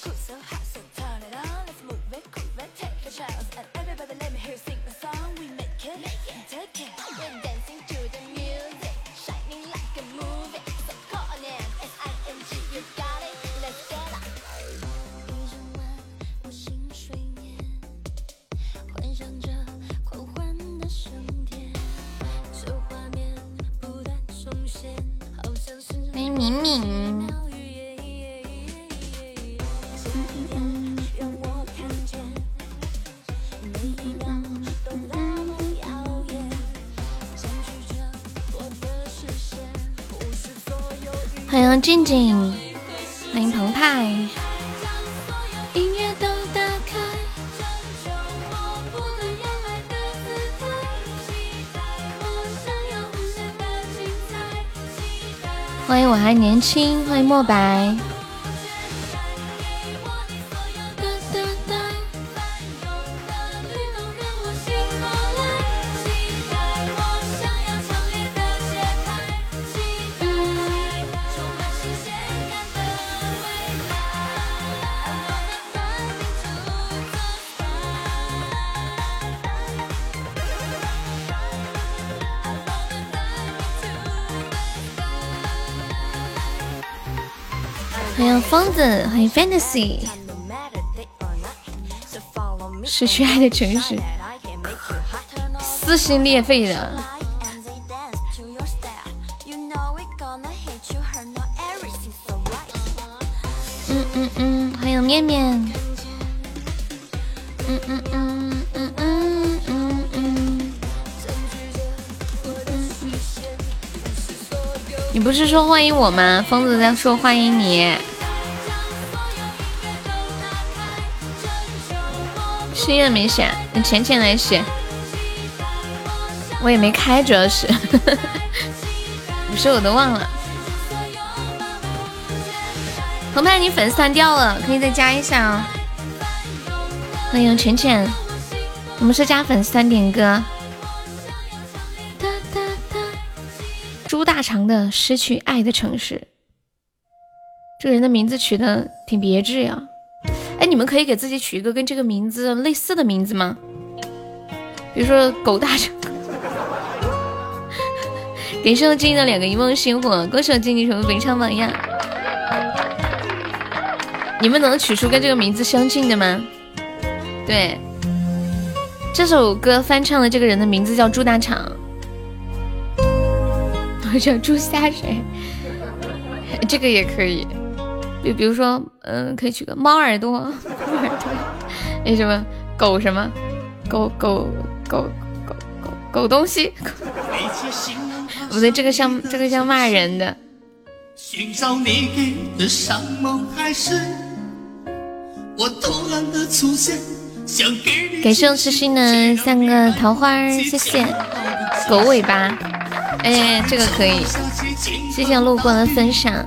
欢迎静静，欢迎澎湃。音乐都打开。欢迎我还年轻，欢迎墨白。Fantasy，失去爱的城市，撕心裂肺的。嗯嗯嗯，欢迎面面。嗯嗯嗯嗯嗯嗯嗯。你不是说欢迎我吗？疯子在说欢迎你。心愿没写，等浅浅来写。我也没开，主要是，你说我都忘了。澎湃，你粉丝团掉了，可以再加一下哦。欢迎浅浅，我们是加粉丝团点歌。猪大肠的《失去爱的城市》，这个人的名字取的挺别致呀。你们可以给自己取一个跟这个名字类似的名字吗？比如说狗大肠。感谢我静静的两个一梦星火，恭喜我静静成为本场榜样。你们能取出跟这个名字相近的吗？对，这首歌翻唱的这个人的名字叫猪大肠，我叫猪下水，这个也可以。比比如说，嗯，可以取个猫耳朵，猫耳朵，那什么狗什么，狗狗狗狗狗狗东西，不对，这个像这个像骂人的。寻找你给的山盟海誓我突然的出现，想给你。感谢我痴心的三个桃花，谢谢。狗尾巴，哎，这个可以。谢谢路过的分享。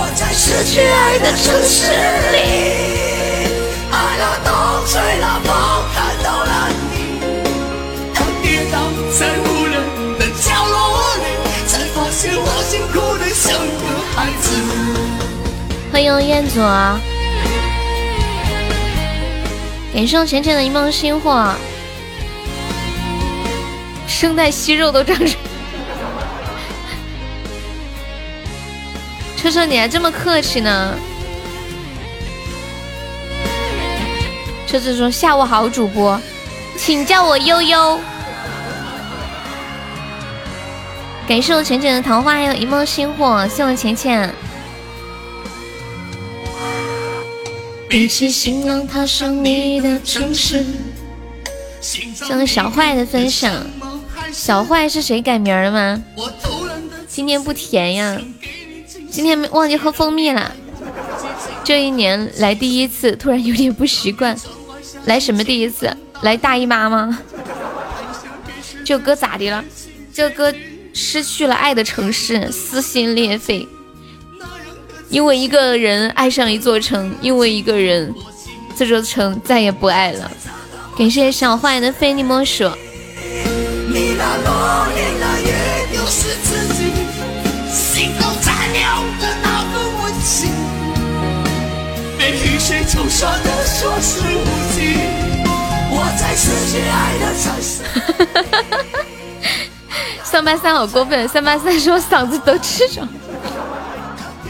我在失去爱的城市里，爱了风吹了风，看到了你。当跌倒在无人的角落里，才发现我辛苦的像个孩子。欢迎彦祖，感谢我浅浅的一梦星火，声带息肉都长出。车车，你还这么客气呢？车车说：“下午好，主播，请叫我悠悠。”感谢我浅浅的桃花，还有一梦星火，谢我浅浅。背起行囊，踏上你的城市。谢小坏的分享，小坏是谁改名了吗？今天不甜呀。今天忘记喝蜂蜜了，这一年来第一次，突然有点不习惯。来什么第一次？来大姨妈吗？这歌咋的了？这歌失去了爱的城市，撕心裂肺。因为一个人爱上一座城，因为一个人，这座城再也不爱了。感谢小坏的非你莫属。三八三好过分，三八三说嗓子都吃着。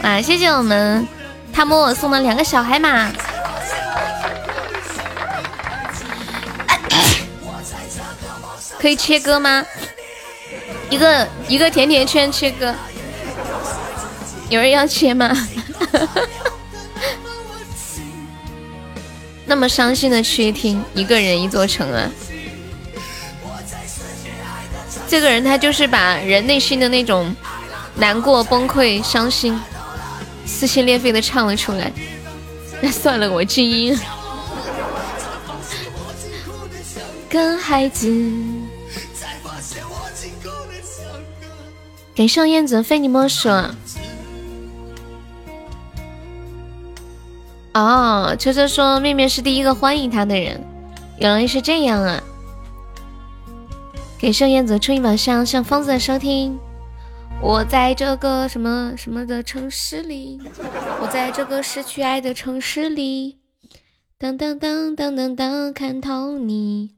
啊，谢谢我们他摸我送的两个小海马。可以切割吗？一个一个甜甜圈切割，有人要切吗？那么伤心的去听一个人一座城啊！这个人他就是把人内心的那种难过、崩溃、伤心、撕心裂肺的唱了出来。那 算了，我静音。跟孩子。给上燕子非你莫属。哦，秋秋说面面是第一个欢迎他的人，原来是这样啊！给盛燕子出一把香，向疯子收听。我在这个什么什么的城市里，我在这个失去爱的城市里，当当当当当当，看透你。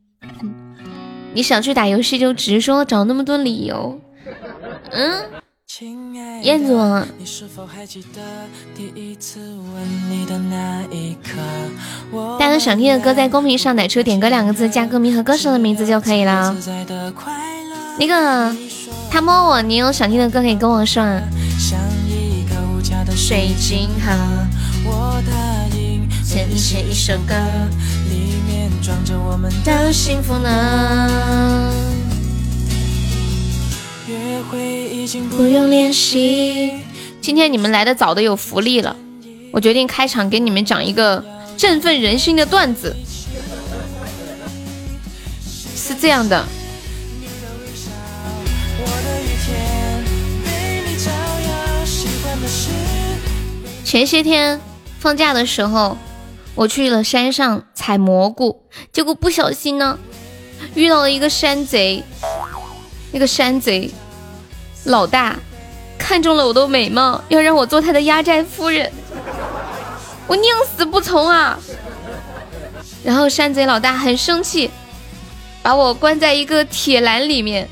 你想去打游戏就直说，找那么多理由。嗯。燕子，大家想听的歌在公屏上打出“点歌”两个字，加歌名和歌手的名字就可以了。那个他摸我，你有想听的歌可以跟我说。水晶盒，我答应写你写一首歌，里面装着我们的幸福呢。不用练习。今天你们来的早的有福利了，我决定开场给你们讲一个振奋人心的段子。是这样的，前些天放假的时候，我去了山上采蘑菇，结果不小心呢，遇到了一个山贼。那个山贼老大看中了我的美貌，要让我做他的压寨夫人，我宁死不从啊！然后山贼老大很生气，把我关在一个铁栏里面。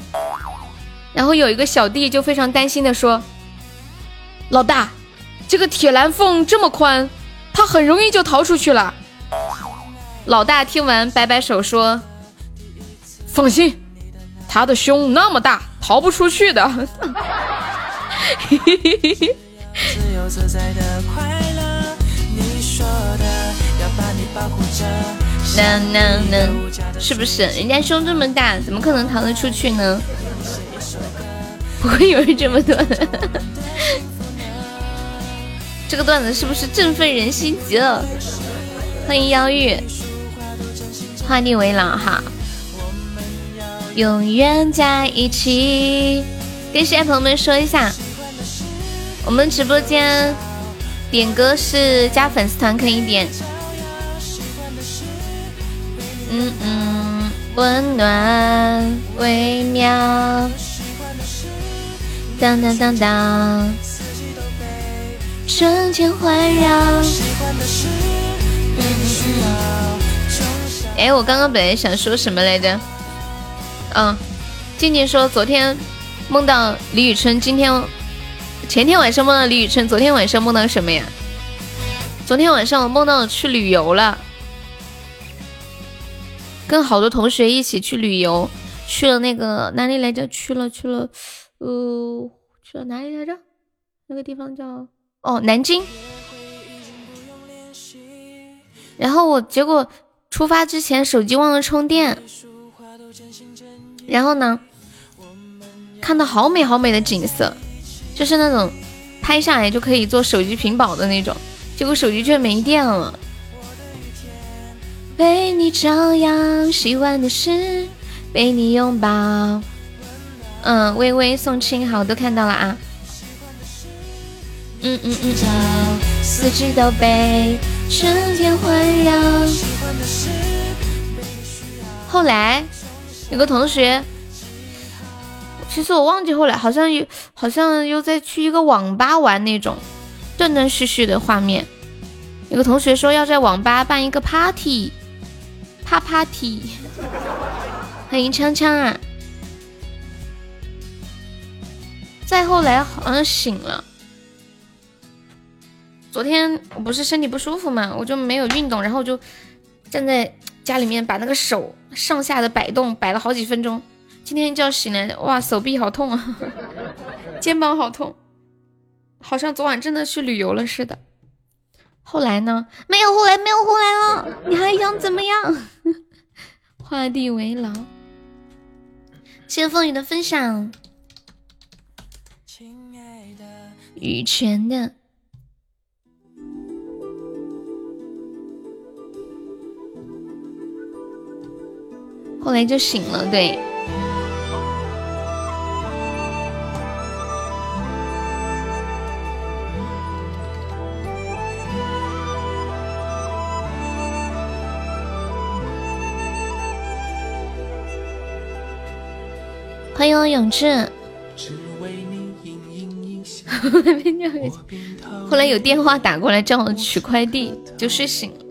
然后有一个小弟就非常担心的说：“老大，这个铁栏缝这么宽，他很容易就逃出去了。”老大听完摆摆手说：“放心。”他的胸那么大，逃不出去的。能能能，是不是？人家胸这么大，怎么可能逃得出去呢？不会有人这么多的。这个段子是不是振奋人心极了？欢迎妖玉，画地为牢哈。永远在一起，跟现在朋友们说一下，我们直播间点歌是加粉丝团可以点。嗯嗯，温暖微妙，当当当当，瞬间环绕。哎，我刚刚本来想说什么来着？嗯，静静说昨天梦到李宇春，今天前天晚上梦到李宇春，昨天晚上梦到什么呀？昨天晚上我梦到去旅游了，跟好多同学一起去旅游，去了那个哪里来着？去了去了，呃，去了哪里来着？那个地方叫哦南京。然后我结果出发之前手机忘了充电。然后呢，看到好美好美的景色，就是那种拍下来就可以做手机屏保的那种，结果手机却没电了。被你照耀，喜欢的是被你拥抱。嗯，微微送亲，好，都看到了啊。嗯嗯嗯，四季都被春天环绕。后来有个同学，其实我忘记后来，好像又好像又在去一个网吧玩那种断断续续的画面。有个同学说要在网吧办一个 party，啪 party，欢迎锵锵啊！再后来好像醒了。昨天我不是身体不舒服嘛，我就没有运动，然后就站在家里面把那个手上下的摆动，摆了好几分钟。今天一觉醒来，哇，手臂好痛啊，肩膀好痛，好像昨晚真的去旅游了似的。后来呢？没有后来，没有后来了。你还想怎么样？画地为牢。谢谢风雨的分享。羽泉的，后来就醒了，对。欢迎我永志。后来有电话打过来叫我取快递，就睡醒了，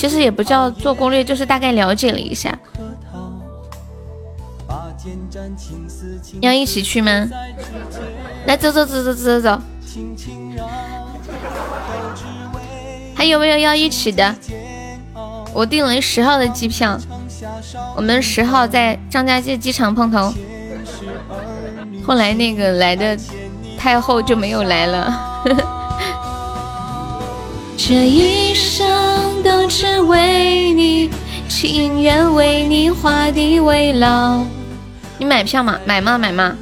其实也不叫做攻略，就是大概了解了一下。要一起去吗？来，走走走走走走。还有没有要一起的？我订了十号的机票，我们十号在张家界机场碰头。后来那个来的太后就没有来了。这一生都只为你，情愿为你画地为牢。你买票吗？买吗？买吗？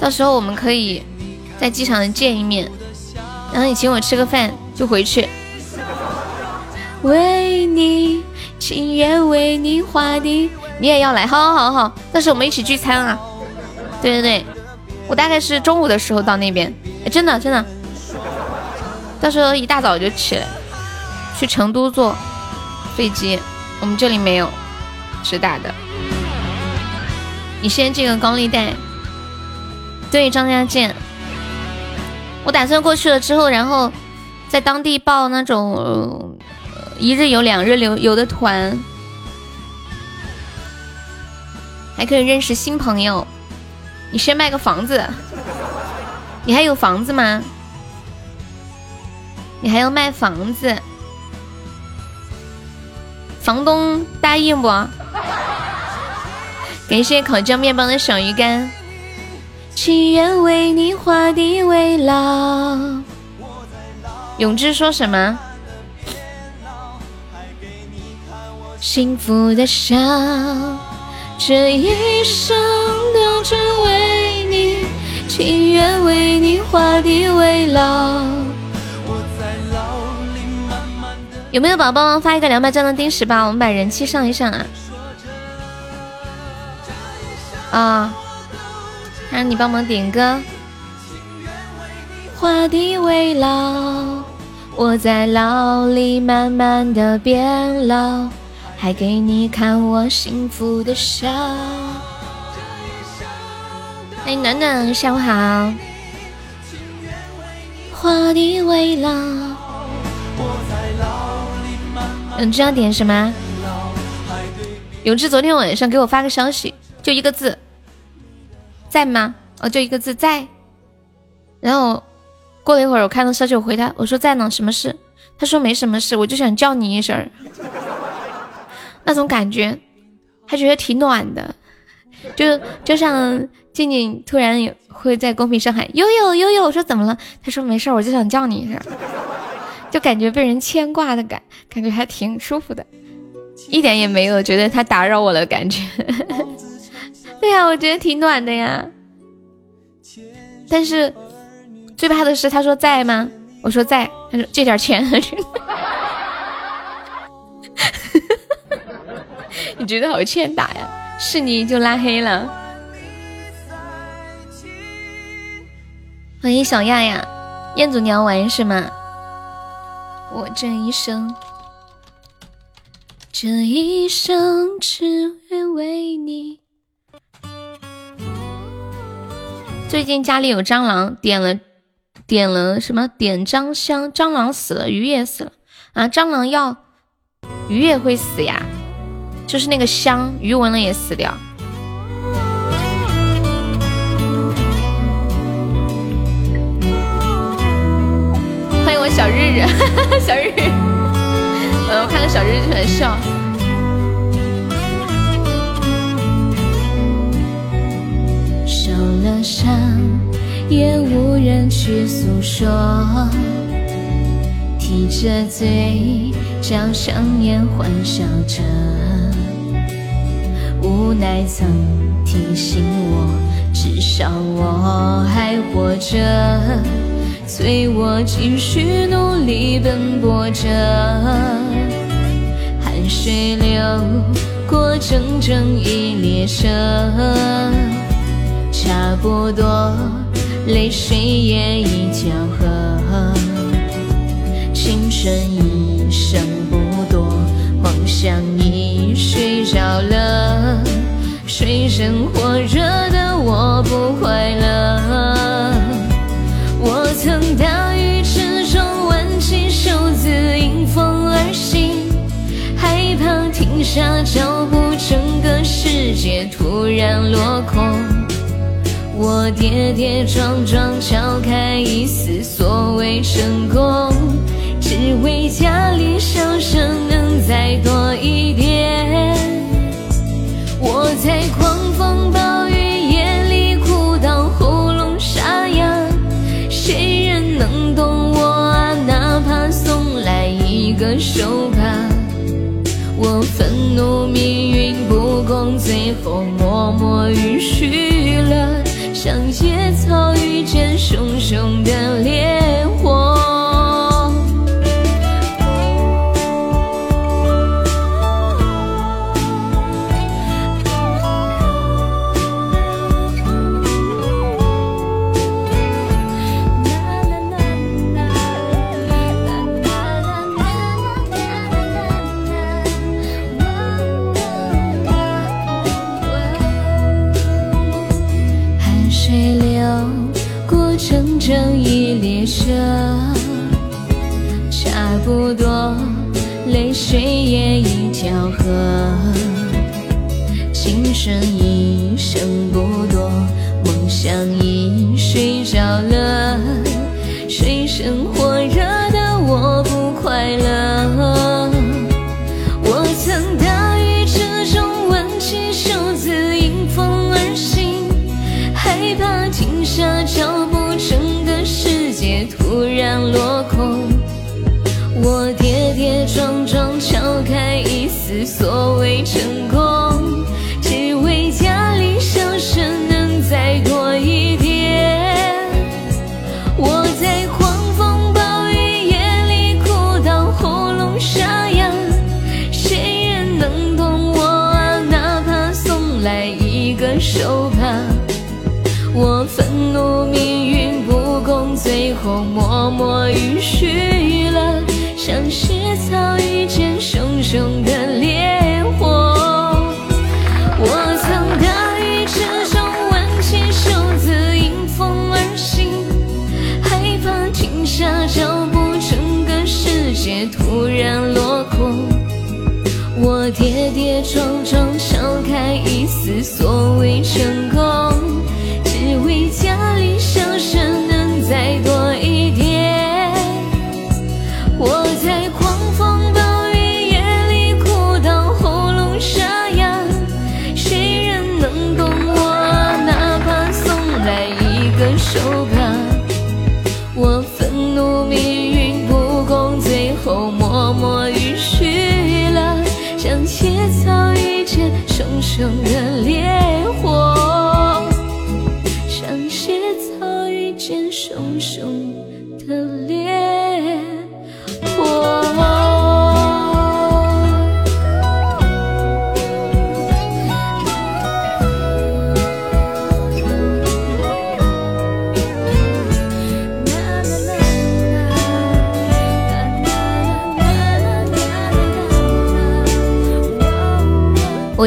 到时候我们可以在机场见一面，然后你请我吃个饭就回去。为你，情愿为你画地，你也要来？好，好，好，好，到时候我们一起聚餐啊！对对对，我大概是中午的时候到那边。真的，真的。到时候一大早就起来，去成都坐飞机。我们这里没有直达的。你先这个高利贷，对张家界。我打算过去了之后，然后在当地报那种一日游、两日游游的团，还可以认识新朋友。你先卖个房子，你还有房子吗？你还要卖房子，房东答应不？感谢烤酱面包的小鱼干。情愿为你画地为牢。永志说什么？幸福的笑，这一生都只为你，情愿为你画地为牢。有没有宝宝发一个两百钻的定时吧？我们把人气上一上啊！啊，让你帮忙点歌。画地为牢，我在牢里慢慢的变老，还给你看我幸福的笑。欢迎暖暖，下午好。画地为牢。嗯，这要点什么？永志昨天晚上给我发个消息，就一个字，在吗？哦，就一个字在。然后过了一会儿，我看到消息，我回他，我说在呢，什么事？他说没什么事，我就想叫你一声，那种感觉，他觉得挺暖的，就就像静静突然会在公屏上喊悠悠悠悠，我说怎么了？他说没事，我就想叫你一声，就感觉被人牵挂的感，感觉还挺舒服的，一点也没有觉得他打扰我的感觉。对呀，我觉得挺暖的呀。但是最怕的是他说在吗？我说在，他说借点钱。你觉得好欠打呀？是你就拉黑了。欢迎小亚亚，彦祖你要玩是吗？我这一生，这一生只愿为你。最近家里有蟑螂，点了点了什么？点蟑香，蟑螂死了，鱼也死了啊！蟑螂要，鱼也会死呀？就是那个香，鱼闻了也死掉。小日日，小日日，呃，我看到小日日就很笑。受了伤，也无人去诉说。提着嘴角香烟，欢笑着。无奈曾提醒我，至少我还活着，催我继续努力奔波着。汗水流过整整一列车。差不多，泪水也已交合。青春一生不多，梦想已睡着了。水深火热的我不快乐。下脚步，整个世界突然落空。我跌跌撞撞敲开一丝所谓成功，只为家里笑声能再多一点。我在狂风暴雨夜里哭到喉咙沙哑，谁人能懂我啊？哪怕送来一个手。愤怒命运不公，最后默默允许了。像野草遇见熊熊的烈列车，差不多，泪水也已交合。青春一生不多，梦想已睡着了。一丝所谓成无所谓成功，只为家里笑声能再多一点。我在狂风暴雨夜里哭到喉咙沙哑，谁人能懂我？哪怕送来一个手帕，我愤怒命运不公，最后默默允许了，像切草遇见熊生人。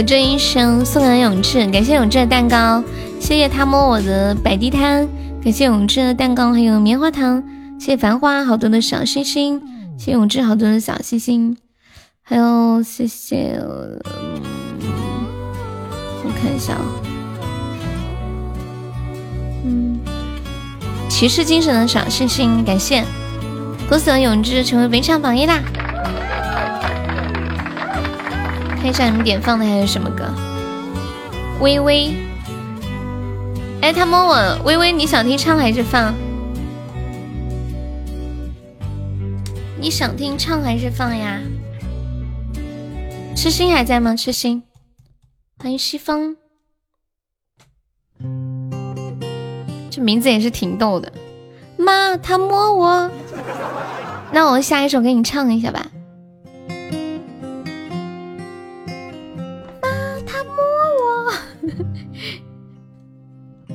这一生送给永志，感谢永志的蛋糕，谢谢他摸我的摆地摊，感谢永志的蛋糕，还有棉花糖，谢谢繁花好多的小星星，谢谢永志好多的小星星，还有谢谢，我看一下啊，嗯，骑士精神的小星星，感谢，恭喜永志成为本场榜一啦！看一下你们点放的还有什么歌？微微，哎，他摸我，微微，你想听唱还是放？你想听唱还是放呀？痴心还在吗？痴心，欢迎西风，这名字也是挺逗的。妈，他摸我，那我下一首给你唱一下吧。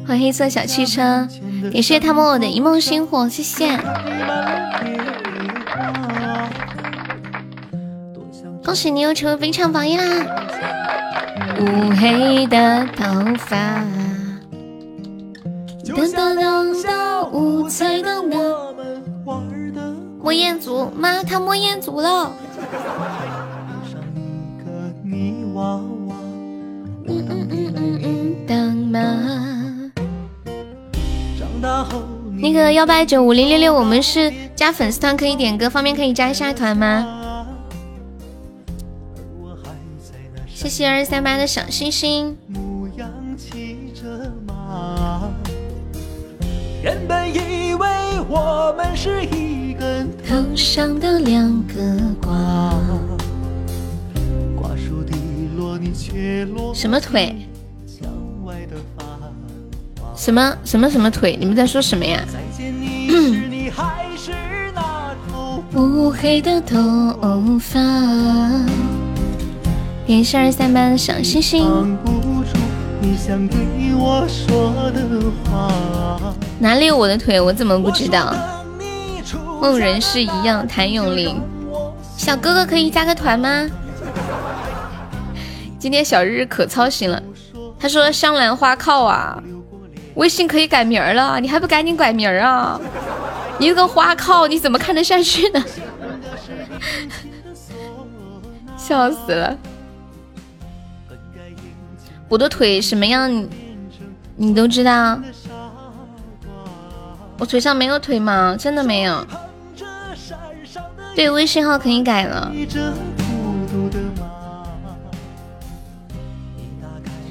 欢迎黑色小汽车，感谢他摸我的一梦星火，谢谢。恭喜你又成为非常榜一啦！乌黑的头发，等等等到五彩的我摸彦祖，妈，他摸彦祖了。嗯嗯嗯嗯嗯，当妈。那个幺八九五零六六，我们是加粉丝团可以点歌，方便可以加一下团吗？谢谢二三八的小星星。头上的两个瓜。什么腿？什么什么什么腿？你们在说什么呀？乌黑的头发，二三班的小星星。哪里有我的腿？我怎么不知道？梦人是一样，谭咏麟，小哥哥可以加个团吗？今天小日日可操心了，他说香兰花靠啊。微信可以改名了，你还不赶紧改名啊？你个花靠，你怎么看得下去呢？笑死了！我的腿什么样，你都知道？我腿上没有腿吗？真的没有。对，微信号可以改了，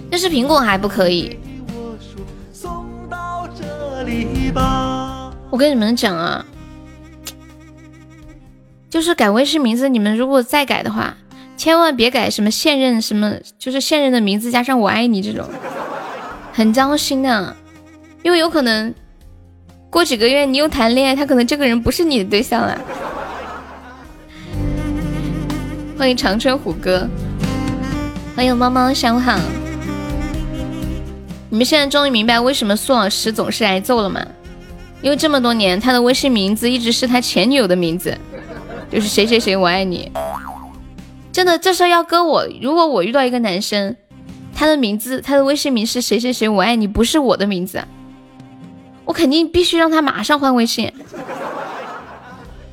但是苹果还不可以。我跟你们讲啊，就是改微信名字，你们如果再改的话，千万别改什么现任什么，就是现任的名字加上我爱你这种，很糟心的，因为有可能过几个月你又谈恋爱，他可能这个人不是你的对象了。欢迎长春虎哥，欢迎猫猫上午好。你们现在终于明白为什么苏老师总是挨揍了吗？因为这么多年他的微信名字一直是他前女友的名字，就是谁谁谁我爱你。真的，这事要搁我，如果我遇到一个男生，他的名字他的微信名是谁谁谁我爱你，不是我的名字，我肯定必须让他马上换微信，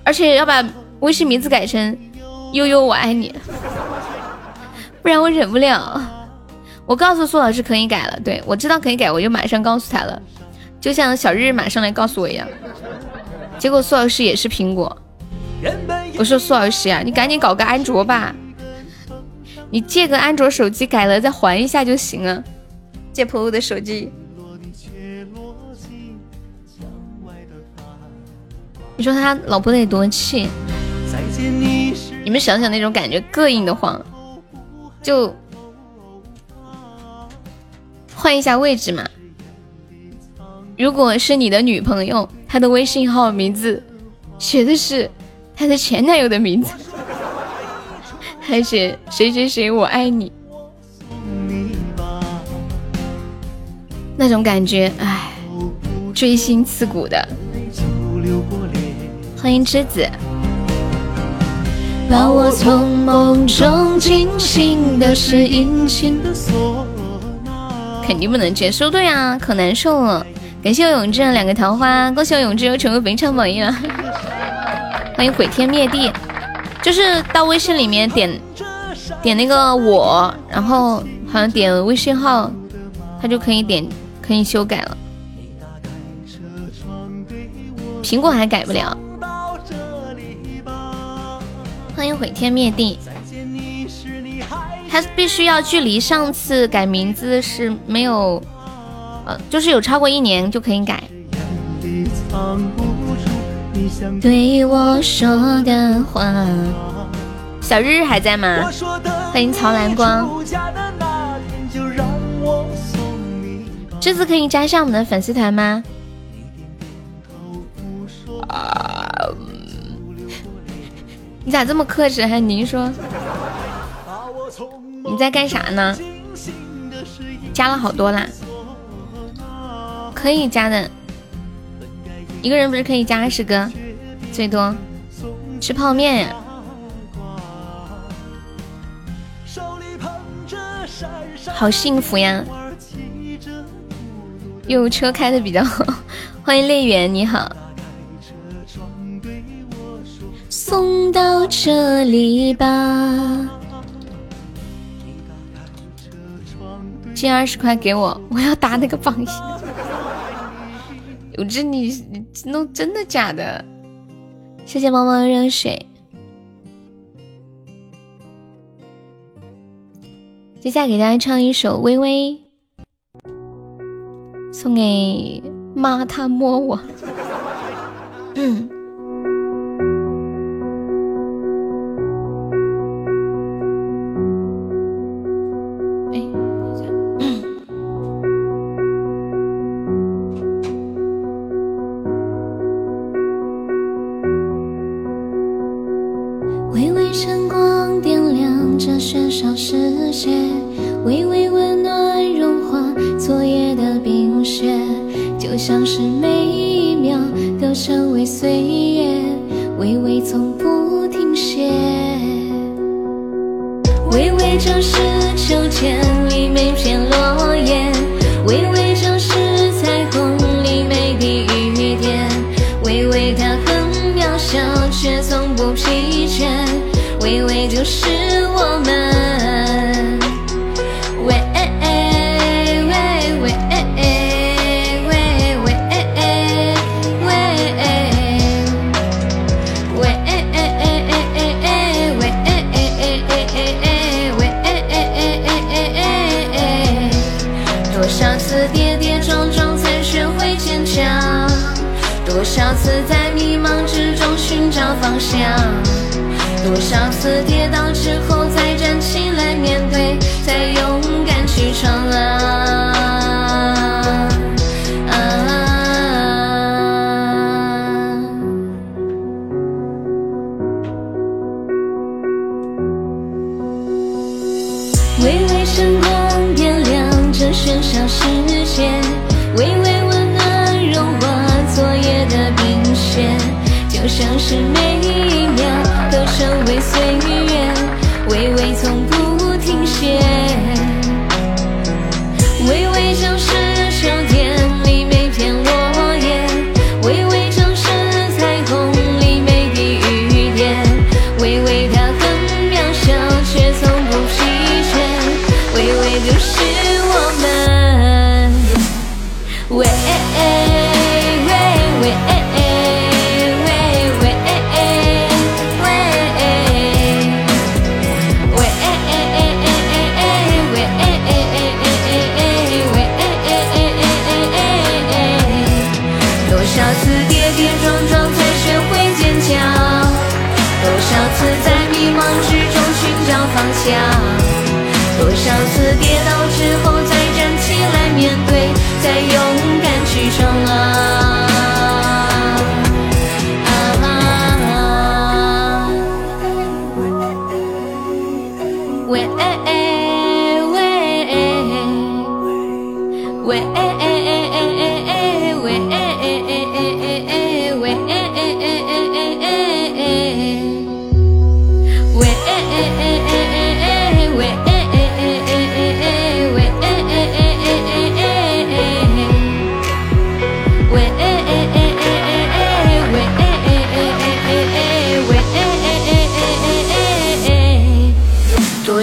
而且要把微信名字改成悠悠我爱你，不然我忍不了。我告诉苏老师可以改了，对我知道可以改，我就马上告诉他了，就像小日日马上来告诉我一样。结果苏老师也是苹果，我说苏老师呀，你赶紧搞个安卓吧，你借个安卓手机改了再还一下就行了，借朋友的手机。你说他老婆得多气？你们想想那种感觉，膈应的慌，就。换一下位置嘛。如果是你的女朋友，她的微信号名字写的是她的前男友的名字，还写谁谁谁我爱你，那种感觉，唉，锥心刺骨的。欢迎栀子。把我从梦中惊醒的是的唢呐。肯定不能接受对啊，可难受了。感谢我永志两个桃花，恭喜我永志又成为本场榜一了。欢迎毁天灭地，就是到微信里面点点那个我，然后好像点微信号，他就可以点可以修改了。苹果还改不了。欢迎毁天灭地，他必须要距离上次改名字是没有，呃，就是有超过一年就可以改。对我说的话，小日日还在吗？欢迎曹蓝光，这次可以加上我们的粉丝团吗？啊你咋这么克制？还您说你在干啥呢？加了好多啦，可以加的，一个人不是可以加二十个，最多吃泡面呀，好幸福呀！有车开的比较好，欢迎烈远，你好。送到这里吧，借二十块给我，我要打那个榜一。我这，你你弄真的假的？谢谢猫猫热水。接下来给大家唱一首《微微》，送给妈，他摸我。嗯。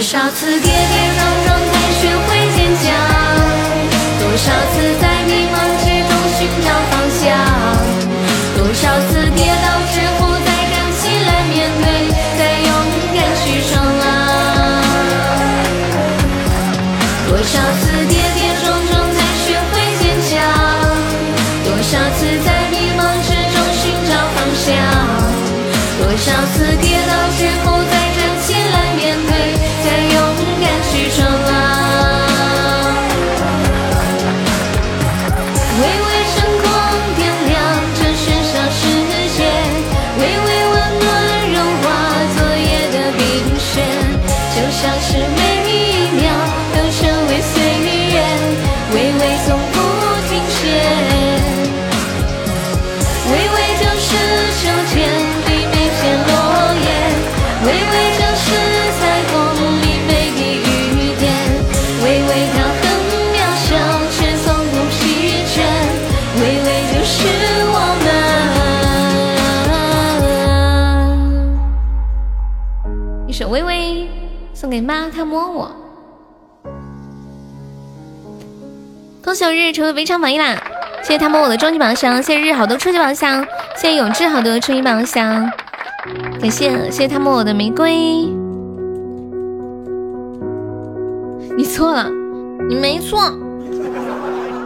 多少次跌跌撞撞才学会坚强？多少次在小日成为围场榜一啦！谢谢他摸我的终极宝箱，谢谢日好多初级宝箱，谢谢永志好多初级宝箱，感谢谢谢他摸我的玫瑰。你错了，你没错，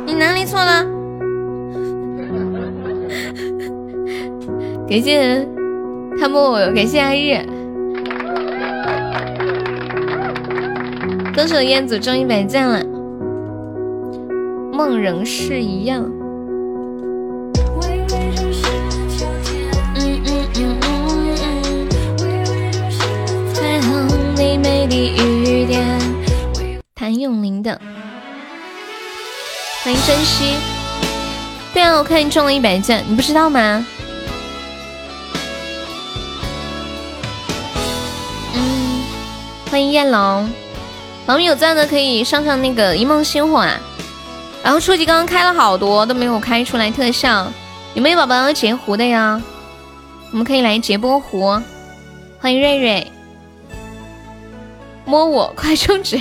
你哪里错了？感谢他摸我，感谢阿日，恭喜我彦祖终于百赞了。梦仍是一样。嗯嗯嗯嗯嗯，彩虹里每滴雨点。谭咏麟的，欢迎珍惜。对啊，我看你中了一百钻，你不知道吗？嗯，欢迎燕龙，宝们有钻的可以上上那个一梦星火啊。然后初级刚刚开了好多都没有开出来特效，有没有宝宝要截胡的呀？我们可以来截波胡。欢迎瑞瑞，摸我快充值！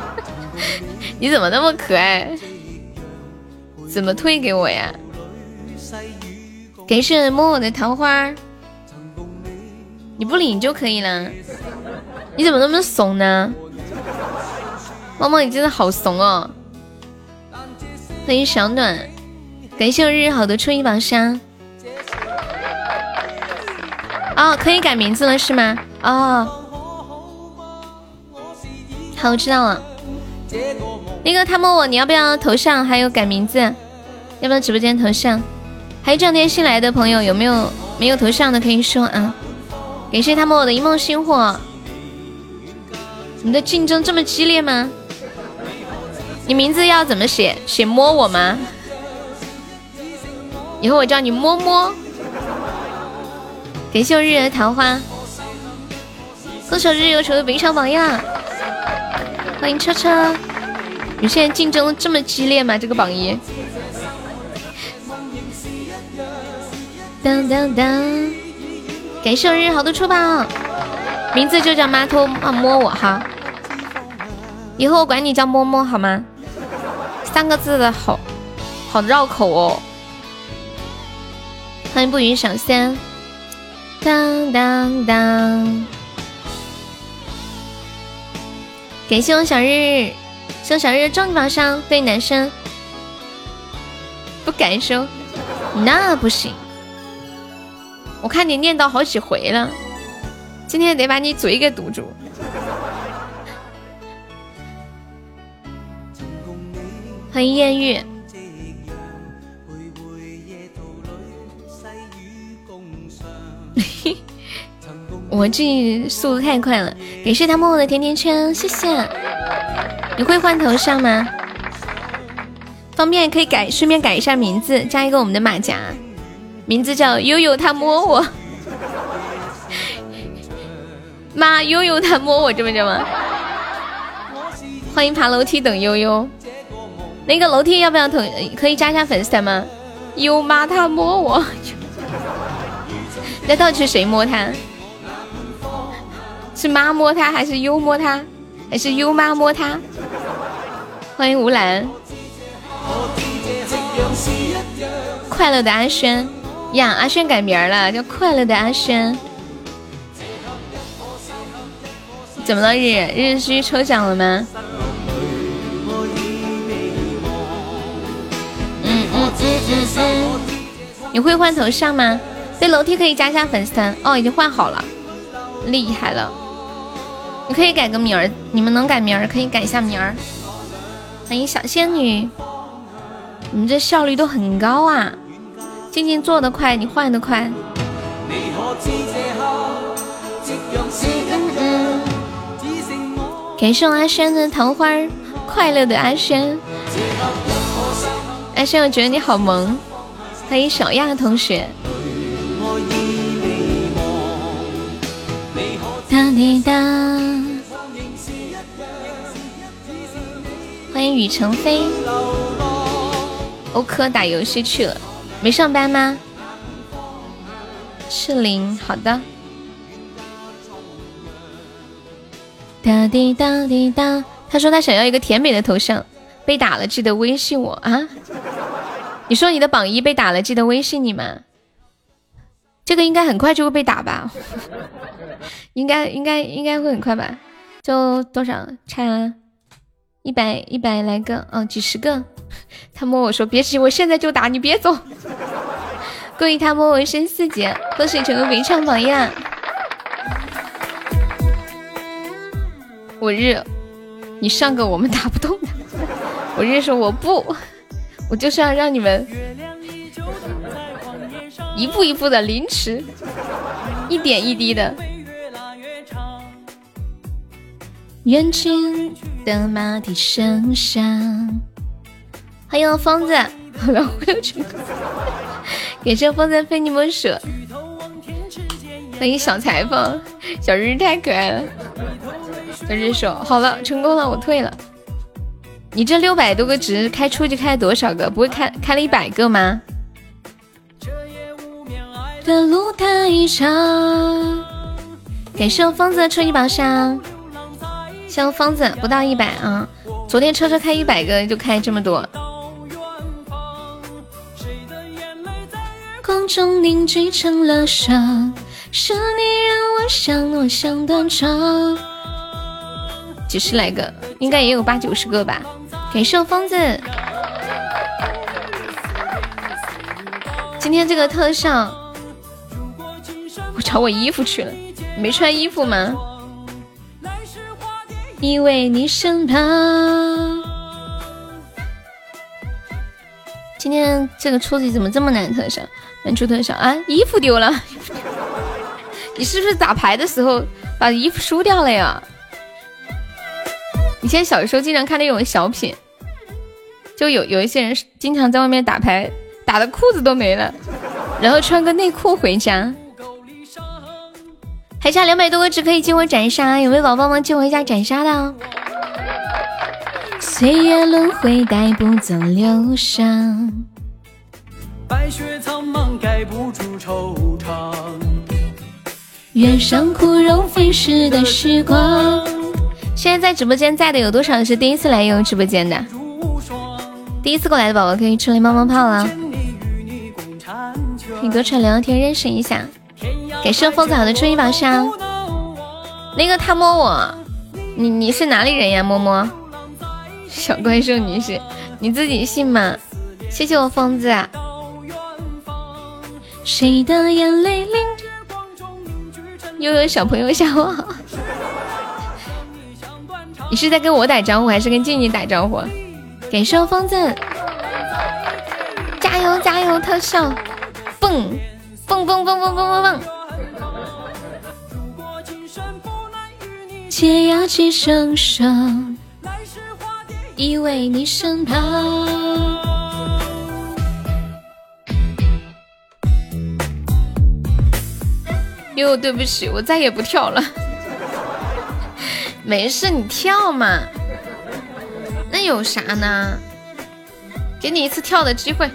你怎么那么可爱？怎么推给我呀？给是摸我的桃花，你不领就可以了。你怎么那么怂呢？猫猫，你真的好怂哦！欢迎小暖，感谢我日日好的初一宝箱。哦，可以改名字了是吗？哦，好，我知道了。那个他问我你要不要头像，还有改名字，要不要直播间头像？还有这两天新来的朋友有没有没有头像的可以说啊？感谢他们我的一梦星火。你的竞争这么激烈吗？你名字要怎么写？写摸我吗？以后我叫你摸摸。感谢我日月桃花，歌手日游成为本场榜样。欢迎车车，你现在竞争这么激烈吗？这个榜一。当当当！感谢我日月好多出宝，名字就叫妈偷啊摸我哈，以后我管你叫摸摸好吗？三个字的好好绕口哦。欢迎不语小仙，当当当！感谢我小日日，谢小日日中宝箱，对男生不敢收，那不行。我看你念叨好几回了，今天得把你嘴给堵住。欢迎艳遇。我这速度太快了，感谢他默默的甜甜圈，谢谢。你会换头像吗？方便可以改，顺便改一下名字，加一个我们的马甲，名字叫悠悠他摸我。妈，悠悠他摸我，这么着吗？欢迎爬楼梯等悠悠。那个楼梯要不要投？可以加一下粉丝团吗？优妈他摸我，那到底是谁摸他？是妈摸他，还是优摸他，还是优妈摸他？欢迎吴兰，快乐的阿轩呀，阿轩改名了，叫快乐的阿轩。怎么了，日日日抽奖了吗？你会换头像吗？对，楼梯可以加一下粉丝团哦，已经换好了，厉害了！你可以改个名儿，你们能改名儿可以改一下名儿。欢迎小仙女，你们这效率都很高啊！静静做的快，你换的快。感谢阿轩的桃花，快乐的阿轩。阿轩，我觉得你好萌。欢迎小亚同学。哒滴哒。欢迎雨成飞。欧科打游戏去了，没上班吗？是零，好的。哒滴哒滴哒。他说他想要一个甜美的头像，被打了记得微信我啊。你说你的榜一被打了，记得微信你吗？这个应该很快就会被打吧？应该应该应该会很快吧？就多少差一百一百来个，哦，几十个。他摸我说别急，我现在就打你，别走。恭喜他摸我升四级，恭喜成为围唱榜样。我日，你上个我们打不动的。我日说我不。我就是要让你们一步一步的凌迟，一点一滴的。远近的马蹄声响。欢迎疯子，好了，我又去。感谢疯子非你莫属。欢迎小裁缝，小日太可爱了。小日说好了，成功了，我退了。你这六百多个值开出去开多少个？不会开开了一百个吗？的路太长。感谢我疯子抽一宝箱，谢我疯子不到一百啊！昨天车车开一百个就开这么多。光中凝聚成了霜，是你让我想我想断肠。几十来个，应该也有八九十个吧。感谢我疯子，今天这个特效，我找我衣服去了，没穿衣服吗？依偎你身旁。今天这个初级怎么这么难特效？难出特效啊！衣服丢了，你是不是打牌的时候把衣服输掉了呀？以前小时候经常看那种小品，就有有一些人经常在外面打牌，打的裤子都没了，然后穿个内裤回家。还差两百多个值可以进我斩杀，有没有宝宝们进我一下斩杀的？岁月轮回带不走忧伤，白雪苍茫盖不住惆怅，原上枯荣飞逝的时光。现在在直播间在的有多少是第一次来悠悠直播间的？第一次过来的宝宝可以出来冒冒泡了，可以多出来聊聊天认识一下。感谢疯子好的初一宝箱。那个他摸我，你你是哪里人呀？摸摸，小怪兽女士，你自己信吗？谢谢我疯子。谁的眼泪淋又有小朋友下我好。你是在跟我打招呼，还是跟静静打招呼？感谢我疯子，加油加油特效，蹦蹦蹦蹦蹦蹦蹦蹦。且要几声声，依偎你身旁。哟，对不起，我再也不跳了。没事，你跳嘛，那有啥呢？给你一次跳的机会。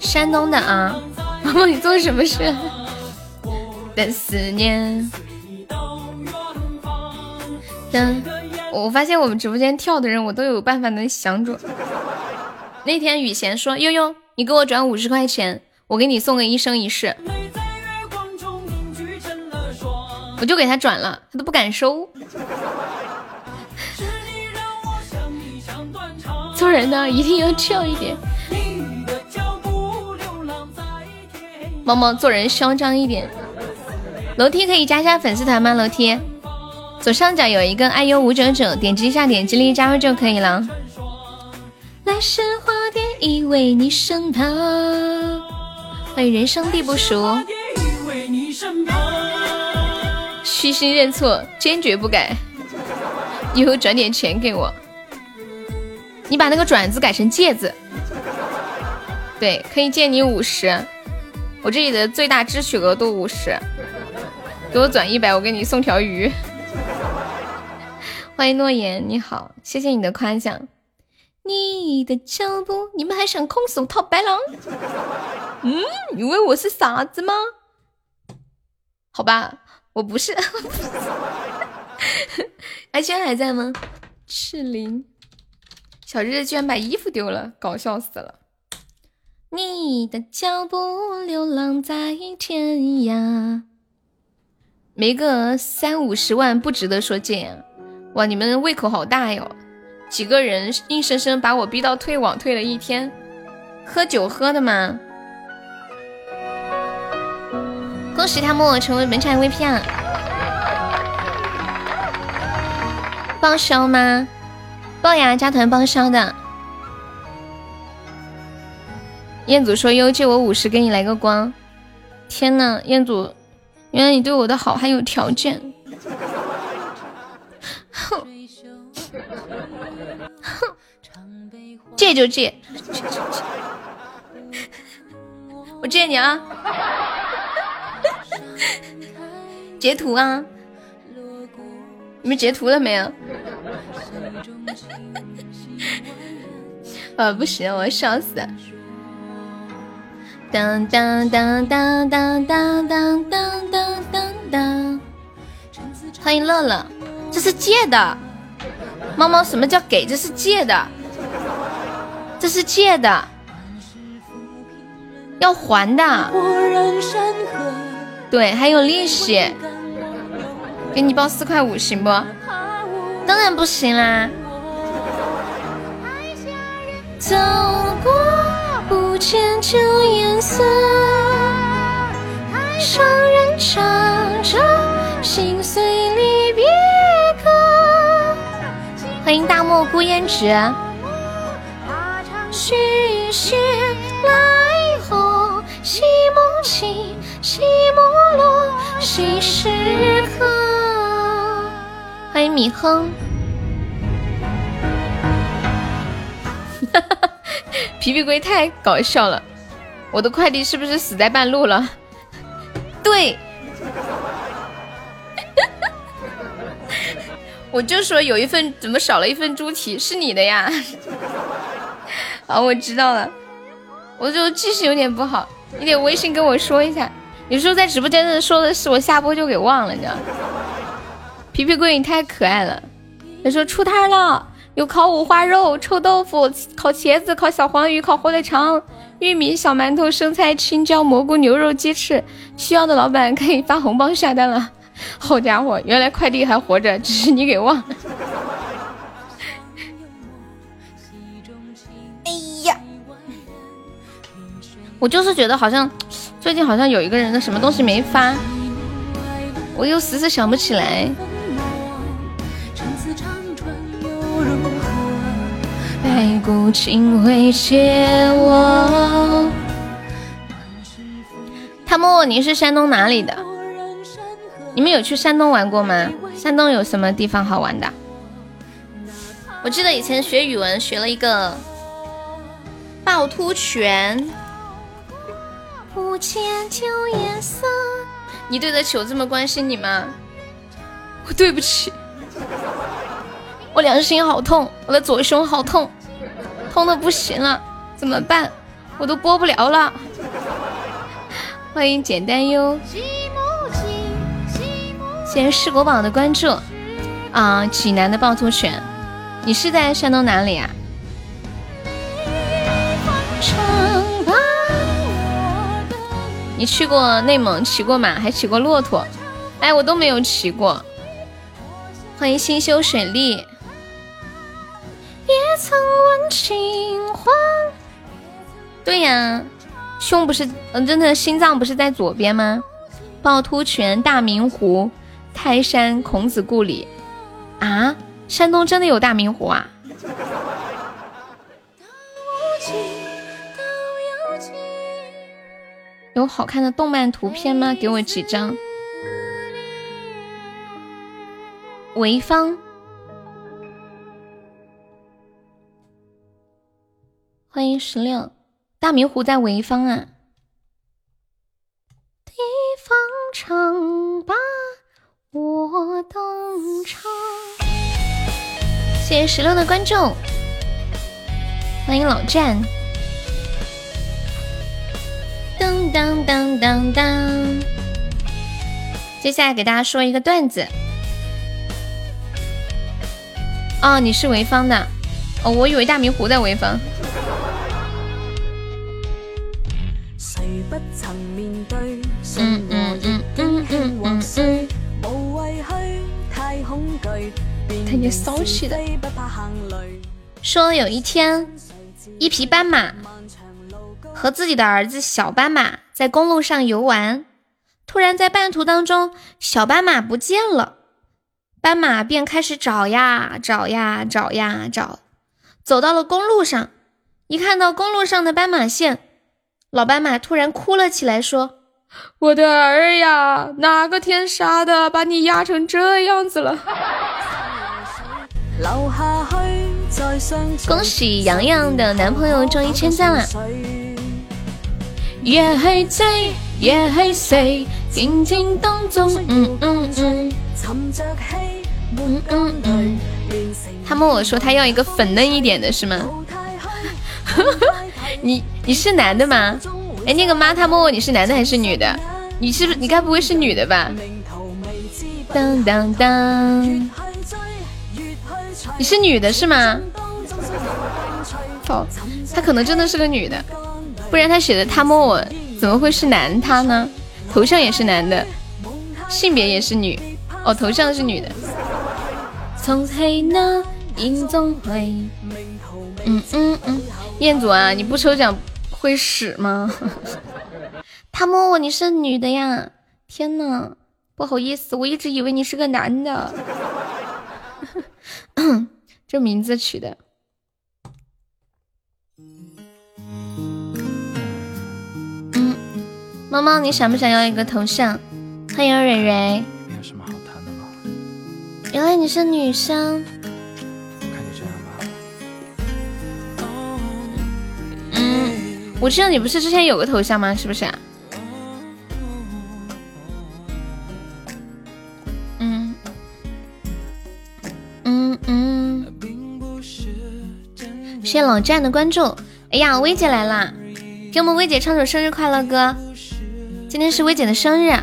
山东的啊，妈妈，你做什么事？的思念。等，我发现我们直播间跳的人，我都有办法能想准。那天雨贤说：“悠悠，你给我转五十块钱，我给你送个一生一世。”我就给他转了，他都不敢收。做人呢，一定要跳一点。猫猫做人嚣张一点。楼梯可以加下粉丝团吗？楼梯左上角有一个爱优五九九，点击一下，点击立即加入就可以了。来世花蝶依偎你身旁，欢迎人生地不熟。虚心认错，坚决不改。以后转点钱给我。你把那个转字改成借字。对，可以借你五十。我这里的最大支取额度五十，给我转一百，我给你送条鱼。欢迎诺言，你好，谢谢你的夸奖。你的脚步，你们还想空手套白狼？嗯，以为我是傻子吗？好吧，我不是。阿轩还在吗？赤灵，小日居然把衣服丢了，搞笑死了。你的脚步流浪在天涯，没个三五十万不值得说借。哇，你们胃口好大哟！几个人硬生生把我逼到退网，退了一天。喝酒喝的吗？恭喜他们我成为本场 MVP 啊！报销吗？报呀，加团报销的。彦祖说：“优借我五十，给你来个光。”天呐，彦祖，原来你对我的好还有条件。借就借，我借你啊！截图啊！你们截图了没有？啊，不行，我要笑死！当当当当当当当当当当！欢迎乐乐，这是借的。猫猫，什么叫给？这是借的，这是借的，要还的。对，还有利息。给你报四块五行不？当然不行啦。走过不见旧颜色，双人唱着心碎离别歌。欢迎大漠孤烟直。许雪来后，西幕起，西幕落，谁时刻？欢迎米哼，皮皮龟太搞笑了！我的快递是不是死在半路了？对，我就说有一份怎么少了一份猪蹄？是你的呀？好，我知道了，我就记性有点不好，你得微信跟我说一下。有时候在直播间的说的是，我下播就给忘了，你知道。皮皮龟，你太可爱了！他说出摊了，有烤五花肉、臭豆腐、烤茄子、烤小黄鱼、烤火腿肠、玉米、小馒头、生菜、青椒、蘑菇、牛肉、鸡翅，需要的老板可以发红包下单了。好家伙，原来快递还活着，只是你给忘了。我就是觉得好像最近好像有一个人的什么东西没发。我又死死想不起来。白骨青灰借我。他问我你是山东哪里的？你们有去山东玩过吗？山东有什么地方好玩的？我记得以前学语文学了一个趵突泉。不见旧颜色。你对得起我这么关心你吗？我对不起，我良心好痛，我的左胸好痛，痛的不行了，怎么办？我都播不了了。欢迎简单哟，谢谢世国宝的关注啊！济南的趵突泉，你是在山东哪里啊？你去过内蒙骑过马，还骑过骆驼？哎，我都没有骑过。欢迎新修水利。也曾问青花。对呀，胸不是嗯，真的心脏不是在左边吗？趵突泉、大明湖、泰山、孔子故里。啊，山东真的有大明湖啊？有好看的动漫图片吗？给我几张。潍坊，欢迎十六，大明湖在潍坊啊。地方唱罢我登场。谢谢十六的关注，欢迎老战。当当当当当！接下来给大家说一个段子。哦，你是潍坊的？哦，我以为大明湖在潍坊。嗯嗯嗯嗯嗯嗯嗯。他也骚气的。说有一天，一匹斑马。和自己的儿子小斑马在公路上游玩，突然在半途当中，小斑马不见了，斑马便开始找呀找呀找呀找，走到了公路上，一看到公路上的斑马线，老斑马突然哭了起来，说：“我的儿呀，哪个天杀的，把你压成这样子了？”恭喜洋洋的男朋友终于称赞了。夜係醉，夜係睡，靜靜當中，嗯嗯嗯。嗯嗯嗯。他问我说他要一个粉嫩一点的是吗？你你是男的吗？哎，那个妈，他问我你是男的还是女的？你是不是你该不会是女的吧？当当当。你是女的是吗？哦，他可能真的是个女的。不然他写的他摸我，怎么会是男他呢？头像也是男的，性别也是女，哦，头像是女的。从黑那影中回，嗯嗯嗯，彦祖啊，你不抽奖会死吗？他摸我，你是女的呀？天呐，不好意思，我一直以为你是个男的。这名字取的。猫猫，你想不想要一个头像？欢迎蕊蕊。没有什么好谈的吗？原来你是女生。看就这样吧。嗯，我记得你不是之前有个头像吗？是不是？嗯嗯嗯。谢谢老战的关注。哎呀，薇姐来啦！给我们薇姐唱首生日快乐歌。今天是薇姐的生日，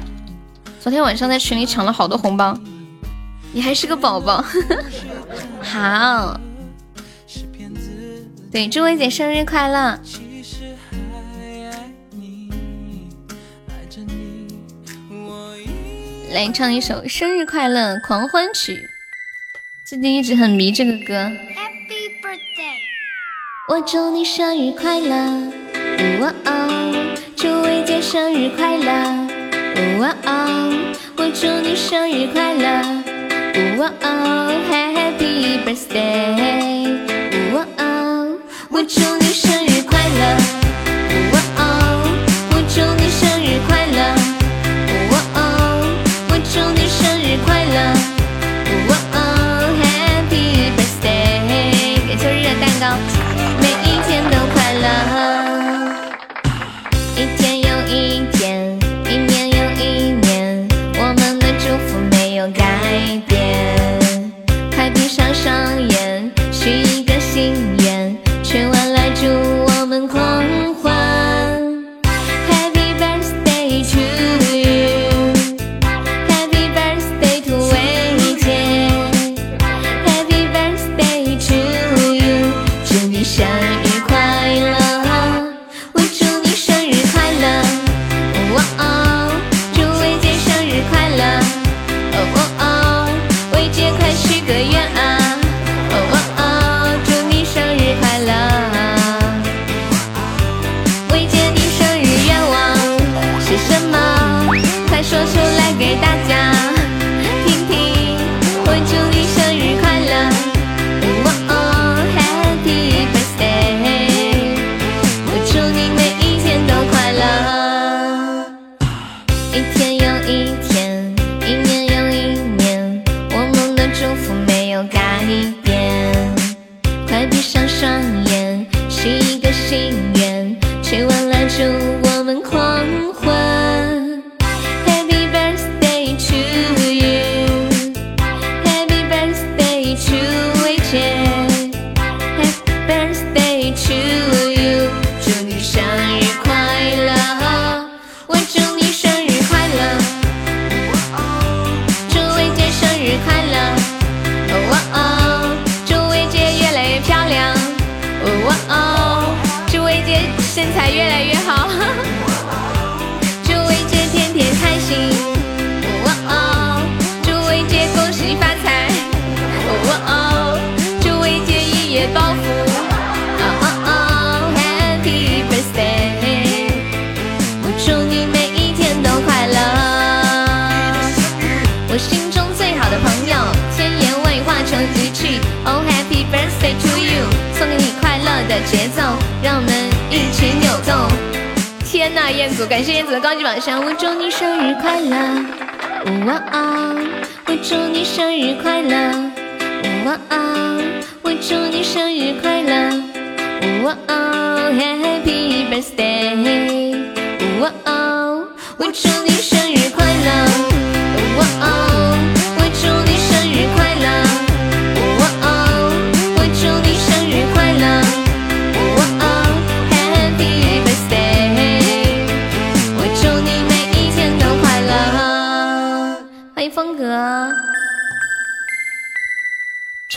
昨天晚上在群里抢了好多红包，你还是个宝宝，好，对，祝薇姐生日快乐。来唱一首生日快乐狂欢曲，最近一直很迷这个歌。Happy birthday，我祝你生日快乐。祝薇姐生日快乐！哇哦，我祝你生日快乐！哇哦，Happy birthday！哇哦，我祝你生感谢燕子的高级榜上，我祝你生日快乐，哇哦，我祝你生日快乐，哇哦，我祝你生日快乐，哇哦，Happy birthday，哇哦，我祝你生日快乐。哇哦，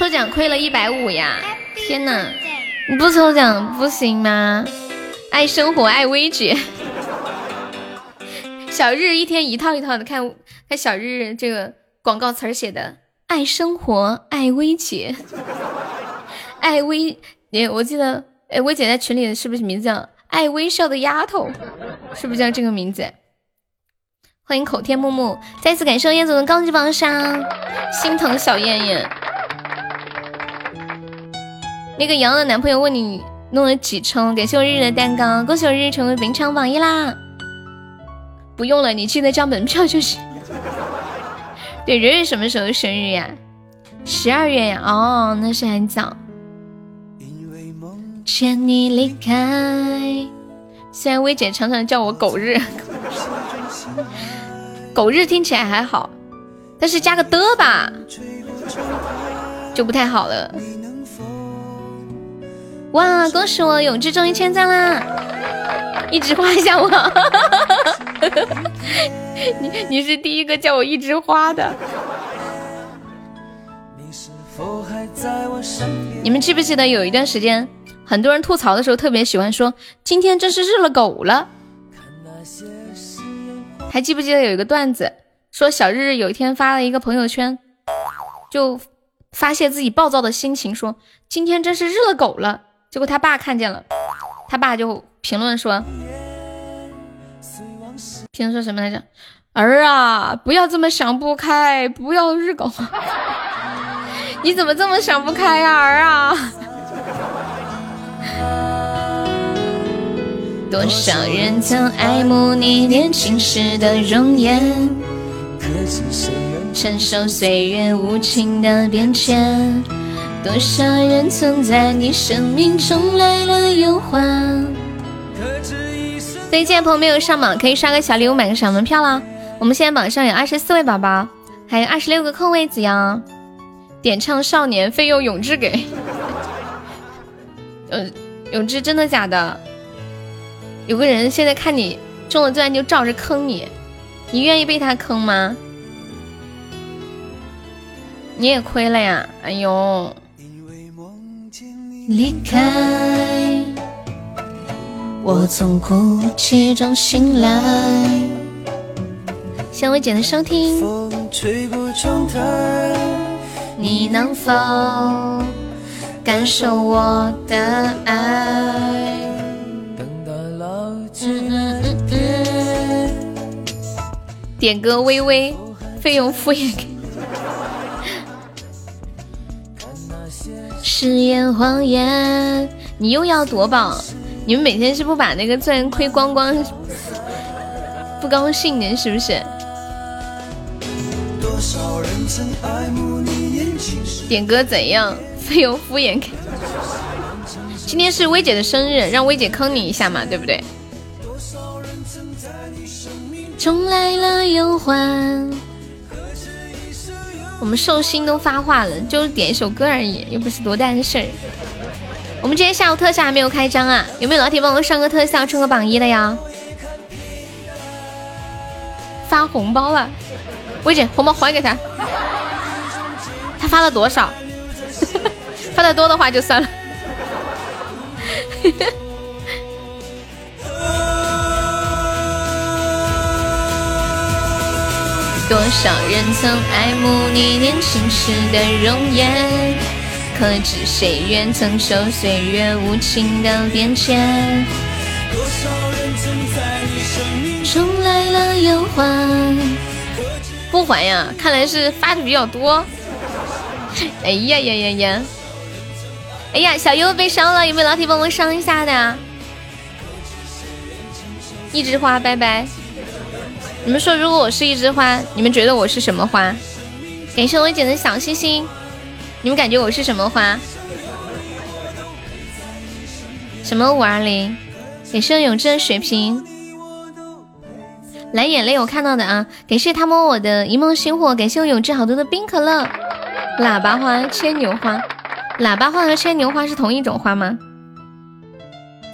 抽奖亏了一百五呀！天哪，你不抽奖不行吗？爱生活，爱微姐。小日一天一套一套的看，看小日这个广告词儿写的“爱生活，爱薇姐，爱薇”。哎，我记得，哎，薇姐在群里是不是名字叫“爱微笑的丫头”？是不是叫这个名字？欢迎口天木木，再次感谢燕总的高级榜上，心疼小燕燕。那个杨的男朋友问你弄了几抽？感谢我日日的蛋糕，恭喜我日日成为本场榜一啦！不用了，你记得交门票就行。对，蕊蕊什么时候生日呀？十二月呀。哦，那是很早。牵你离开。虽然薇姐常常叫我狗日，狗日听起来还好，但是加个的吧，就不太好了。哇，恭喜我永志终于签赞啦！一枝花一下我，你你是第一个叫我一枝花的。你们记不记得有一段时间，很多人吐槽的时候特别喜欢说“今天真是日了狗了”。还记不记得有一个段子，说小日日有一天发了一个朋友圈，就发泄自己暴躁的心情，说“今天真是日了狗了”。结果他爸看见了，他爸就评论说：“评论说什么来着？儿啊，不要这么想不开，不要日狗。你怎么这么想不开呀，儿啊？多少人曾爱慕你年轻时的容颜，承受岁月无情的变迁。多少人曾在你生命中来了又还。再见，朋友没有上榜，可以刷个小礼物，买个小门票啦。我们现在榜上有二十四位宝宝，还有二十六个空位子呀。点唱少年费用永志给，呃，永志真的假的？有个人现在看你中了钻就照着坑你，你愿意被他坑吗？你也亏了呀！哎呦，离开，我从哭泣中醒来。谢谢薇姐的收听。风吹过窗台你能否感受我的爱？点歌微微，费用敷衍誓言谎言，你又要夺宝？你们每天是不把那个钻亏光光，不高兴的，是不是？点歌怎样？自由敷衍。今天是薇姐的生日，让薇姐坑你一下嘛，对不对？重来了又还，我们寿星都发话了，就是点一首歌而已，又不是多大的事儿。我们今天下午特效还没有开张啊，有没有老铁帮我上个特效，冲个榜一的呀？发红包了，薇姐，红包还给他。他发了多少？发的多的话就算了。多少人曾爱慕你年轻时的容颜，可知谁愿承受岁月无情的变迁？多少人曾在你生命中来了又还？不还呀？看来是发的比较多。哎呀呀呀呀！哎呀，小优被伤了，有没有老铁帮忙伤一下的？一枝花，拜拜。你们说，如果我是一枝花，你们觉得我是什么花？感谢我姐的小心心。你们感觉我是什么花？什么五二零？感谢永志的水瓶。蓝眼泪，我看到的啊。感谢他摸我的一梦星火。感谢我永志好多的冰可乐。喇叭花、牵牛花，喇叭花和牵牛花是同一种花吗？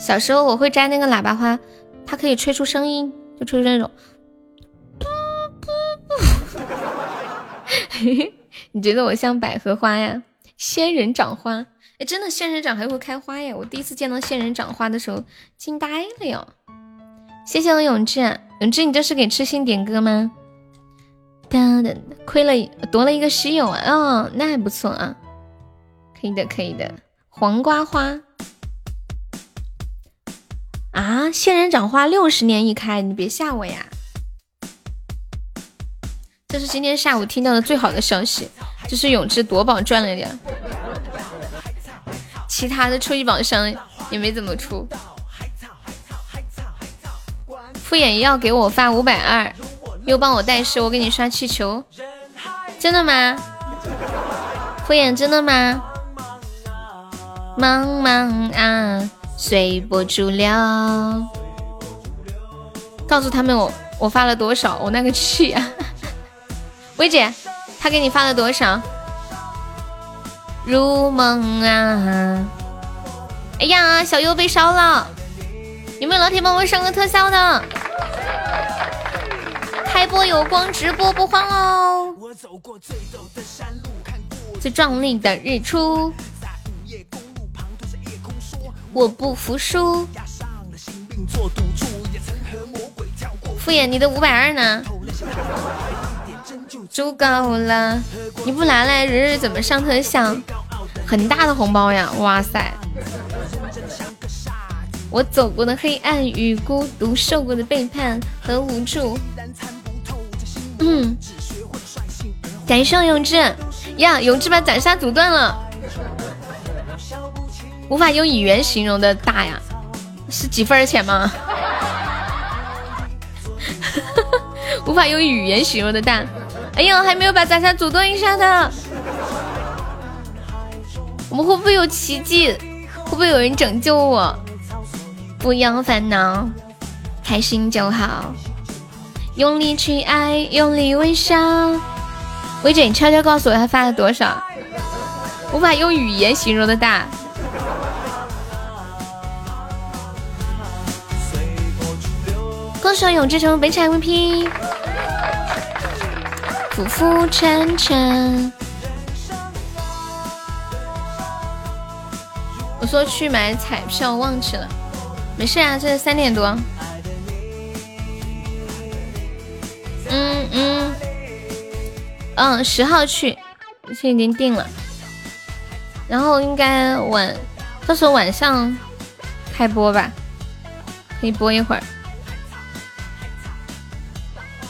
小时候我会摘那个喇叭花，它可以吹出声音，就吹出那种。你觉得我像百合花呀？仙人掌花？哎，真的仙人掌还会开花呀！我第一次见到仙人掌花的时候，惊呆了哟！谢谢我永志，永志，你这是给痴心点歌吗？哒的，亏了夺了一个稀有啊！哦，那还不错啊，可以的，可以的。黄瓜花啊，仙人掌花六十年一开，你别吓我呀！这是今天下午听到的最好的消息，就是永志夺宝赚了点，其他的初级宝箱也没怎么出。敷衍要给我发五百二。又帮我带事，我给你刷气球，真的吗？敷衍真的吗？茫茫啊，随波逐流。告诉他们我我发了多少，我那个气啊！薇姐，他给你发了多少？如梦啊！哎呀，小优被烧了，有没有老铁帮我上个特效的？开播有光，直播不慌哦。最壮丽的日出，我不服输。敷衍你的五百二呢？足够了，你不拿来日日怎么上特效？很大的红包呀！哇塞！我走过的黑暗与孤独，受过的背叛和无助。嗯，感谢永志呀，永志把斩杀阻断了，无法用语言形容的大呀，是几分钱吗？无法用语言形容的大，哎呀，还没有把咱仨主动一下的，我们会不会有奇迹？会不会有人拯救我？不要烦恼，开心就好。用力去爱，用力微笑。薇姐，你悄悄告诉我他发了多少？无法用语言形容的大。歌手永志成为本场 MVP。浮浮沉沉。我说去买彩票，忘记了。没事啊，这是三点多。嗯嗯嗯，十号去，现在已经定了。然后应该晚，到时候晚上开播吧，可以播一会儿。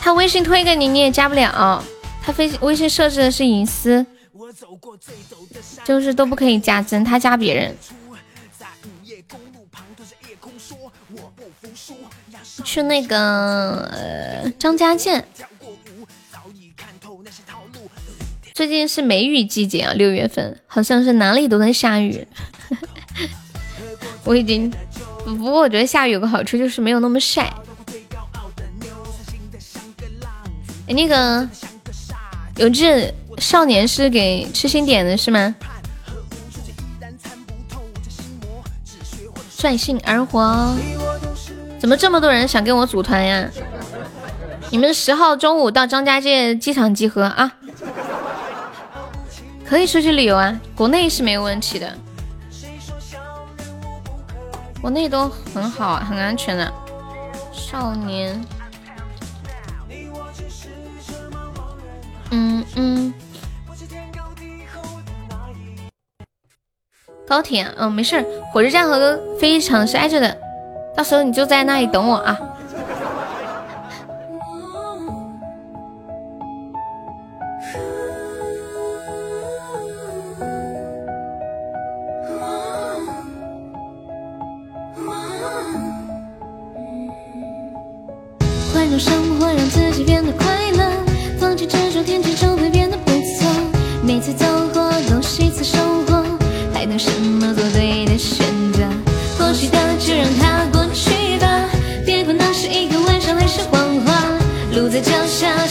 他微信推给你，你也加不了。他微微信设置的是隐私，就是都不可以加，只能他加别人。去那个呃张家界，最近是梅雨季节啊，六月份好像是哪里都在下雨。我已经，不过我觉得下雨有个好处就是没有那么晒。哎，那个有志少年是给痴心点的是吗？率性而活。怎么这么多人想跟我组团呀？你们十号中午到张家界机场集合啊！可以出去旅游啊，国内是没有问题的，国内都很好，很安全的。少年，嗯嗯，高铁，嗯，没事，火车站和飞机场是挨着的。到时候你就在那里等我啊！在脚下，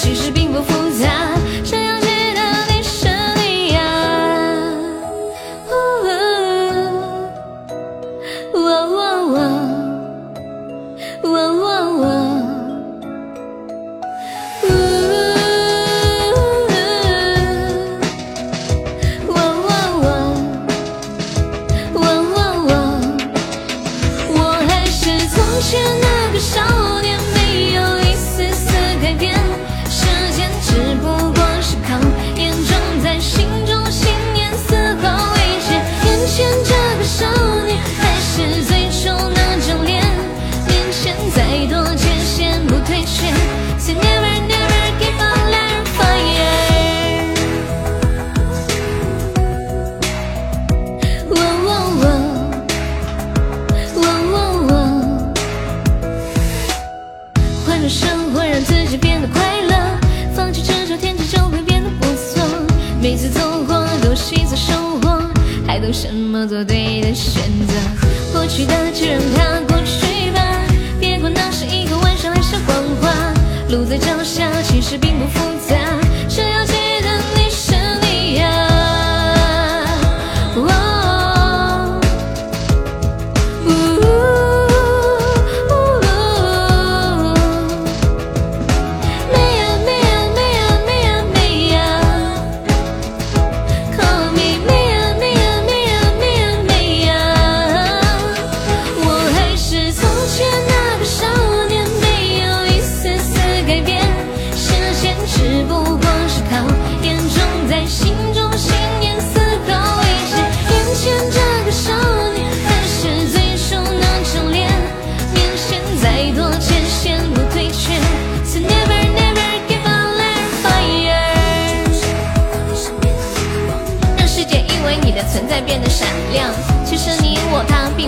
什么做对的选择？过去的就让它过去吧，别管那是一个玩笑还是谎话。路在脚下，其实并不复杂。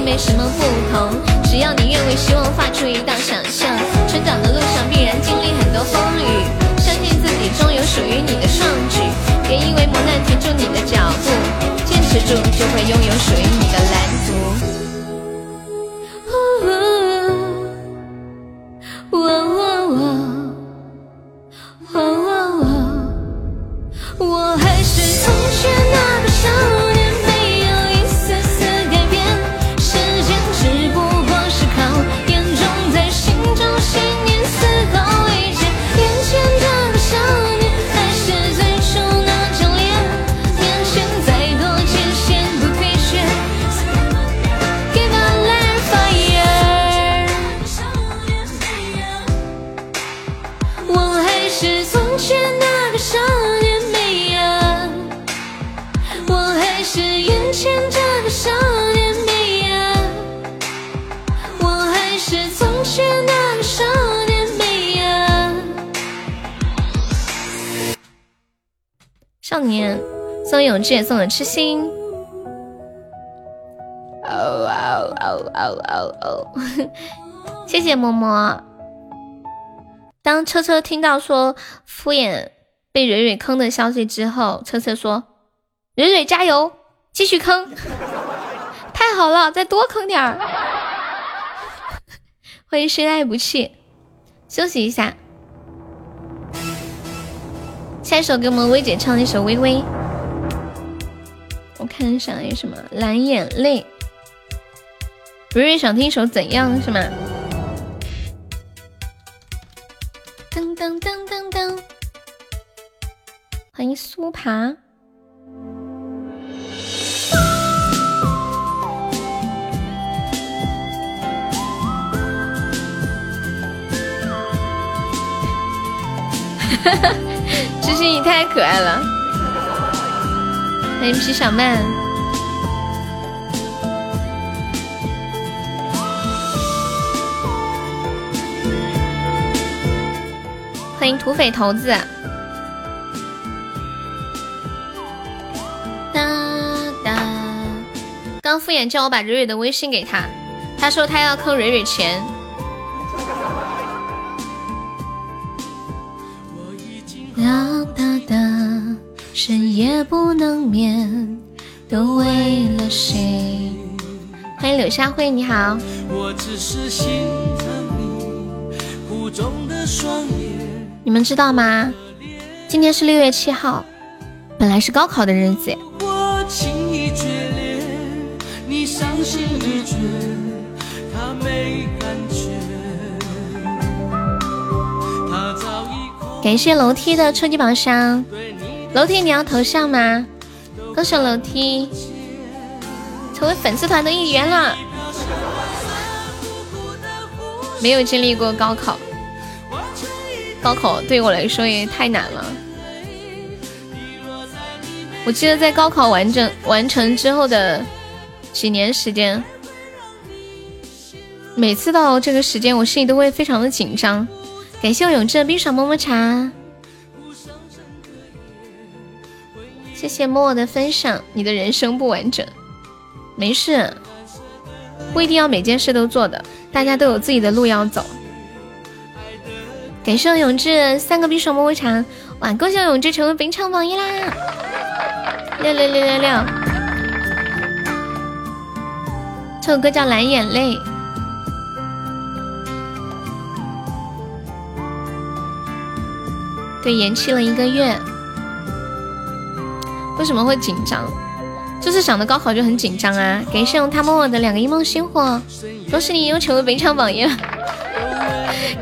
没什么不同，只要你愿为希望画出一道想象。成长的路上必然经历很多风雨，相信自己终有属于你的创举。别因为磨难停住你的脚步，坚持住就会拥有属于少年送永志也送了痴心，哦哦哦哦哦哦，谢谢么么。当车车听到说敷衍被蕊蕊坑的消息之后，车车说：“蕊蕊加油，继续坑，太好了，再多坑点儿。”欢迎深爱不弃，休息一下。下一首给我们薇姐唱一首《微微》，我看一下有什么蓝眼泪。瑞瑞想听一首怎样是吗？噔噔噔噔噔，欢迎苏爬。哈哈。知心你太可爱了，欢迎皮小曼，欢迎土匪头子。哒哒，刚敷衍叫我把蕊蕊的微信给他，他说他要坑蕊蕊钱。不能眠，都为了谁？欢迎柳下惠，你好。你们知道吗？今天是六月七号，本来是高考的日子。感谢楼梯的初级宝箱，楼梯你要头像吗？歌手楼梯成为粉丝团的一员了。没有经历过高考，高考对我来说也太难了。我记得在高考完整完成之后的几年时间，每次到这个时间，我心里都会非常的紧张。感谢我永志的冰爽么么茶，谢谢默默的分享。你的人生不完整，没事，不一定要每件事都做的，大家都有自己的路要走。感谢永志三个冰爽么么茶，哇！恭喜永志成为本场榜一啦！六六六六六，这首歌叫《蓝眼泪》。对，延期了一个月。为什么会紧张？就是想着高考就很紧张啊！感谢用他默默的两个一梦星火，恭喜你又成为本场榜一。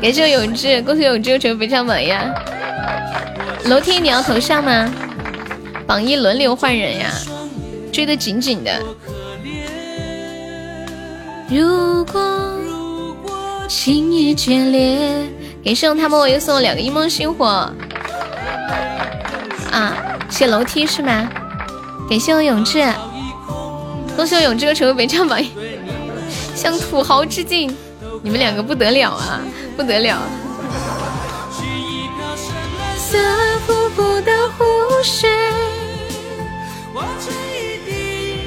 感谢我永志，恭喜永志又成为本场榜一。楼梯你要头像吗？榜一轮流换人呀，追得紧紧的。如果情意决裂，感谢用他默默又送了两个一梦星火。啊，写楼梯是吗？感谢我永志，恭喜我永志又成为本场榜一，向土豪致敬！你们两个不得了啊，不得了！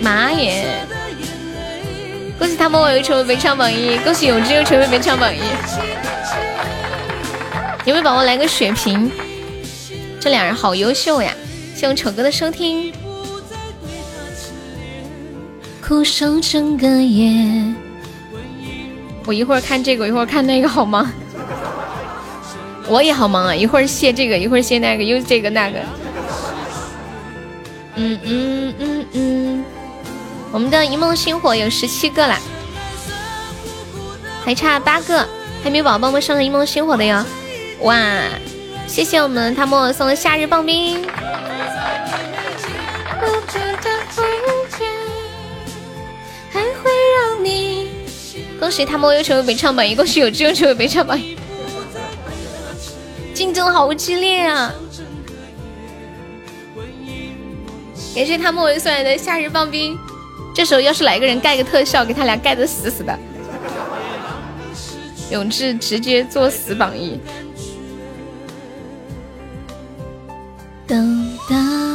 妈耶。恭喜他们我又成为本场榜一，恭喜永志又成为本场榜一。有没有宝宝来个血瓶？这俩人好优秀呀！谢我丑哥的收听。苦守整个夜。我一会儿看这个，一会儿看那个，好吗？我也好忙啊，一会儿卸这个，一会儿卸那个，又这个那个。嗯嗯嗯嗯。我们的一梦星火有十七个啦，还差八个，还没有宝宝们上了一梦星火的哟。哇，谢谢我们他们送的夏日棒冰。恭喜他们又成为北唱榜一，恭喜有志又成为北唱榜一，竞争好激烈啊！感谢他们为送来的夏日棒冰，这时候要是来个人盖个特效，给他俩盖的死死的，永志直接作死榜一。噔噔，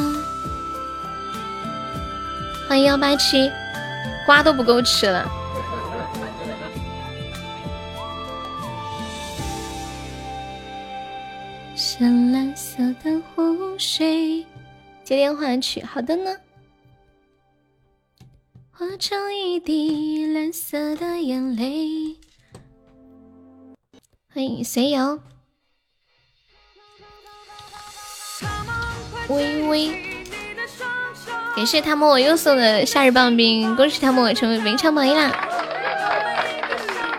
欢迎幺八七，瓜都不够吃了。深蓝色的湖水，接电话去。好的呢。化成一滴蓝色的眼泪。欢迎随游。微微，感谢他们我又送的夏日棒冰，恭喜他们我成为名场榜一啦！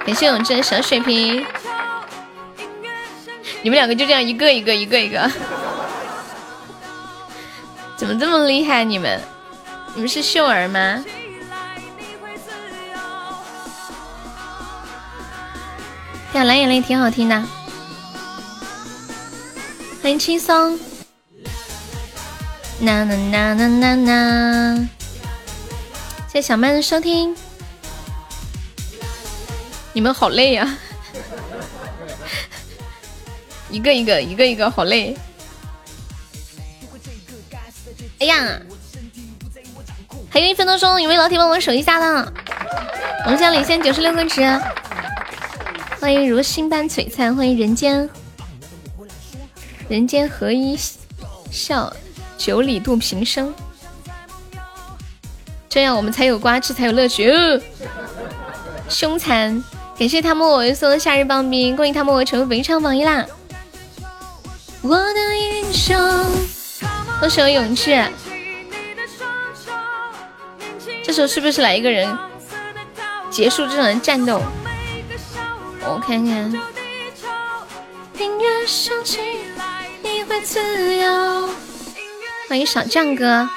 感谢永志的小水瓶。你们两个就这样一个一个一个一个，怎么这么厉害？你们，你们是秀儿吗？呀，蓝眼泪挺好听的，欢迎轻松。呐呐呐呐呐呐！谢谢小曼的收听。你们好累呀。一个一个，一个一个，好累。哎呀，还有一分多钟，有没有老铁帮我守一下的？我们现在领先九十六个值。欢迎如星般璀璨，欢迎人间人间合一笑，九里渡平生。这样我们才有瓜吃，才有乐趣。凶残，感谢他们我送的夏日棒冰，恭喜他们我成为本场榜一啦！我的英雄，多少勇气？这时候是不是来一个人结束这场战斗？我看看。欢迎小将哥，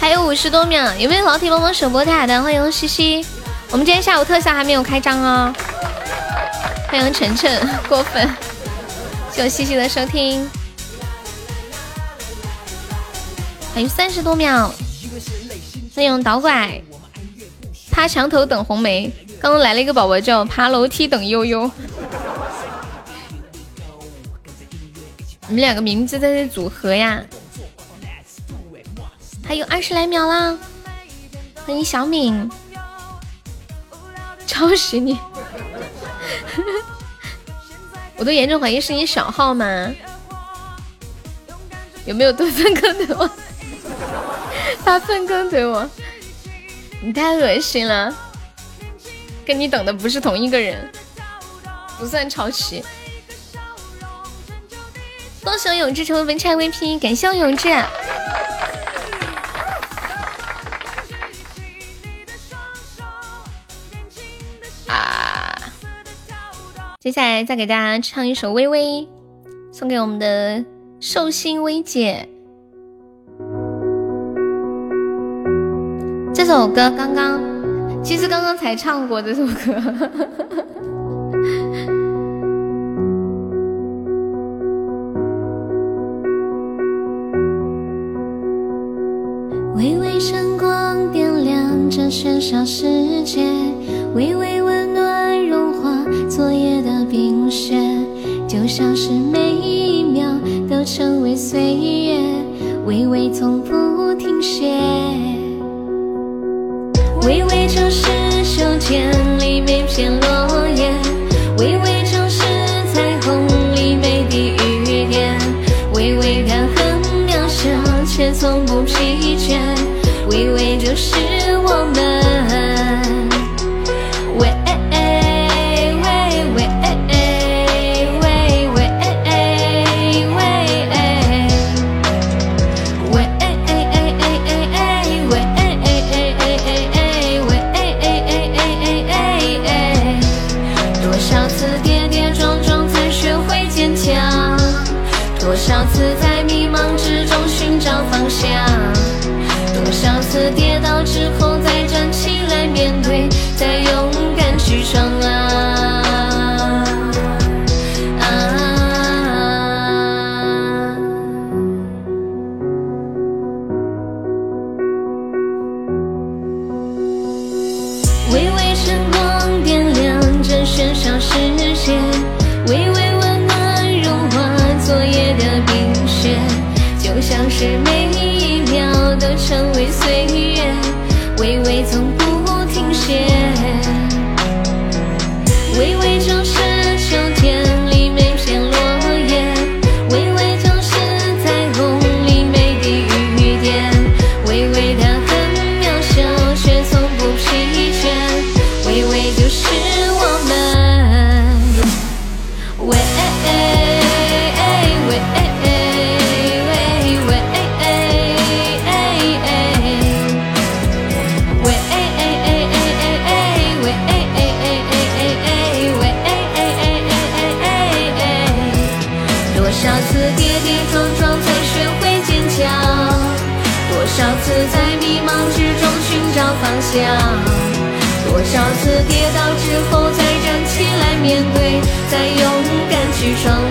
还有五十多秒，有没有老铁帮忙守波塔的？欢迎西西，我们今天下午特效还没有开张哦。欢迎晨晨，过分。谢谢西西的收听，还有三十多秒。欢迎导拐，趴墙头等红梅。刚刚来了一个宝宝叫爬楼梯等悠悠。你们两个名字在这组合呀？还有二十来秒啦！欢迎小敏，抄袭你。我都严重怀疑是你小号吗？有没有多粪坑怼我？发粪坑怼我？你太恶心了！跟你等的不是同一个人，不算抄袭。恭喜永志成为文差 VP，感谢永志。接下来再给大家唱一首《微微》，送给我们的寿星薇姐。这首歌刚刚，其实刚刚才唱过这首歌。喧嚣世界，微微温暖融化昨夜的冰雪，就像是每一秒都成为岁月。微微从不停歇。微微就是秋天里每片落叶，微微就去闯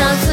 向？多少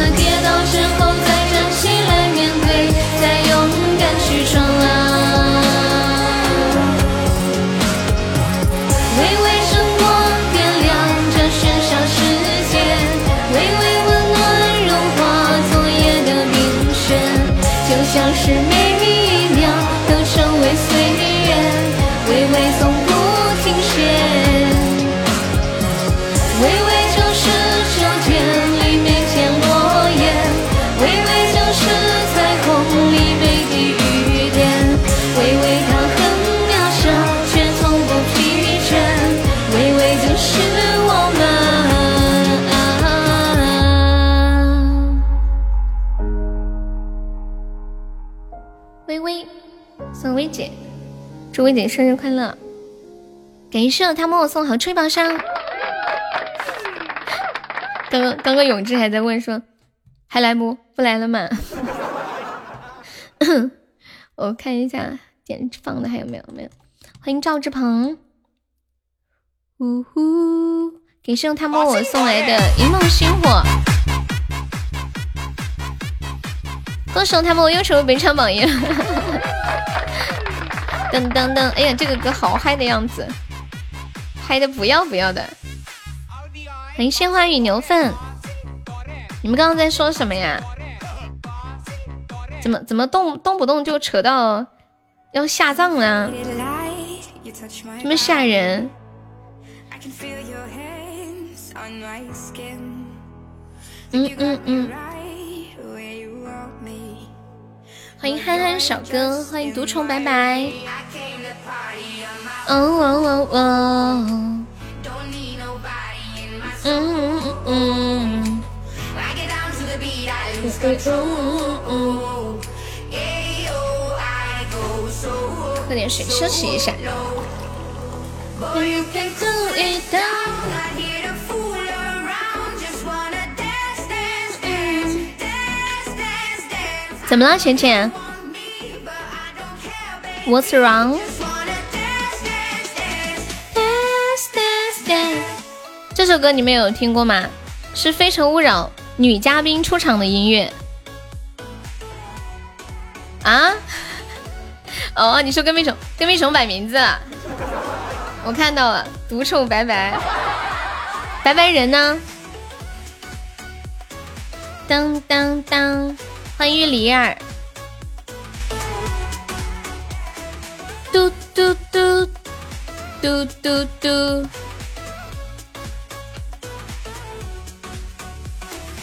姐生日快乐！感谢他默默送好吹宝箱。刚刚刚刚永志还在问说，还来不？不来了吗？我看一下点放的还有没有？没有。欢迎赵志鹏。呜呼！感谢他默默送来的一梦星火。歌手他们又成为本场榜一了。噔噔噔！哎呀，这个歌好嗨的样子，嗨的不要不要的。欢迎鲜花与牛粪，你们刚刚在说什么呀？怎么怎么动动不动就扯到要下葬了？这么吓人！嗯嗯嗯。欢迎憨憨小哥，欢迎独宠拜拜。哦哦哦哦。嗯嗯嗯。喝点水休息一下。怎么了，浅浅？What's wrong？这首歌你们有听过吗？是《非诚勿扰》女嘉宾出场的音乐。啊？哦，你说跟屁虫跟屁虫摆名字了？我看到了，独宠拜拜，拜拜人呢？当当当。欢迎李儿，嘟嘟嘟嘟嘟嘟，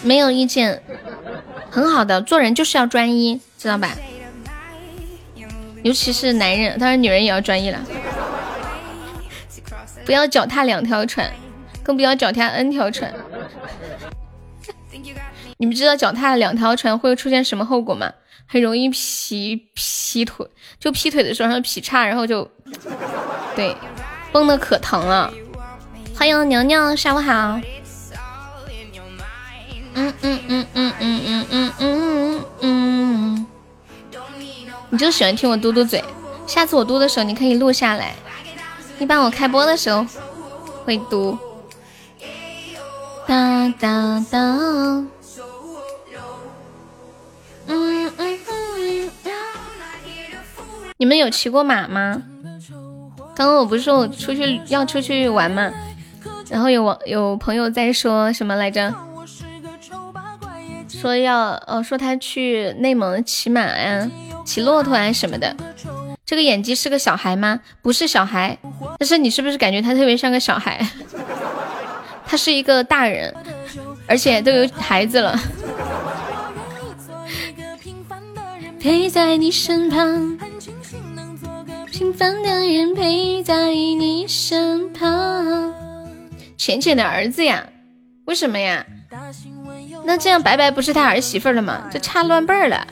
没有意见，很好的，做人就是要专一，知道吧？尤其是男人，当然女人也要专一了，不要脚踏两条船，更不要脚踏 n 条船。你们知道脚踏两条船会出现什么后果吗？很容易劈劈腿，就劈腿的时候然后劈叉，然后就对，崩的可疼了。欢迎娘娘，下午好。嗯嗯嗯嗯嗯嗯嗯嗯嗯。你就喜欢听我嘟嘟嘴，下次我嘟的时候你可以录下来，一般我开播的时候会嘟。哒哒哒。你们有骑过马吗？刚刚我不是说我出去要出去玩吗？然后有网有朋友在说什么来着？说要哦，说他去内蒙骑马呀，骑骆驼啊什么的。这个演技是个小孩吗？不是小孩，但是你是不是感觉他特别像个小孩？他是一个大人，而且都有孩子了。陪在你身旁，平凡的人陪在你身旁。浅浅的儿子呀？为什么呀？那这样白白不是他儿媳妇了吗？这差乱辈儿了。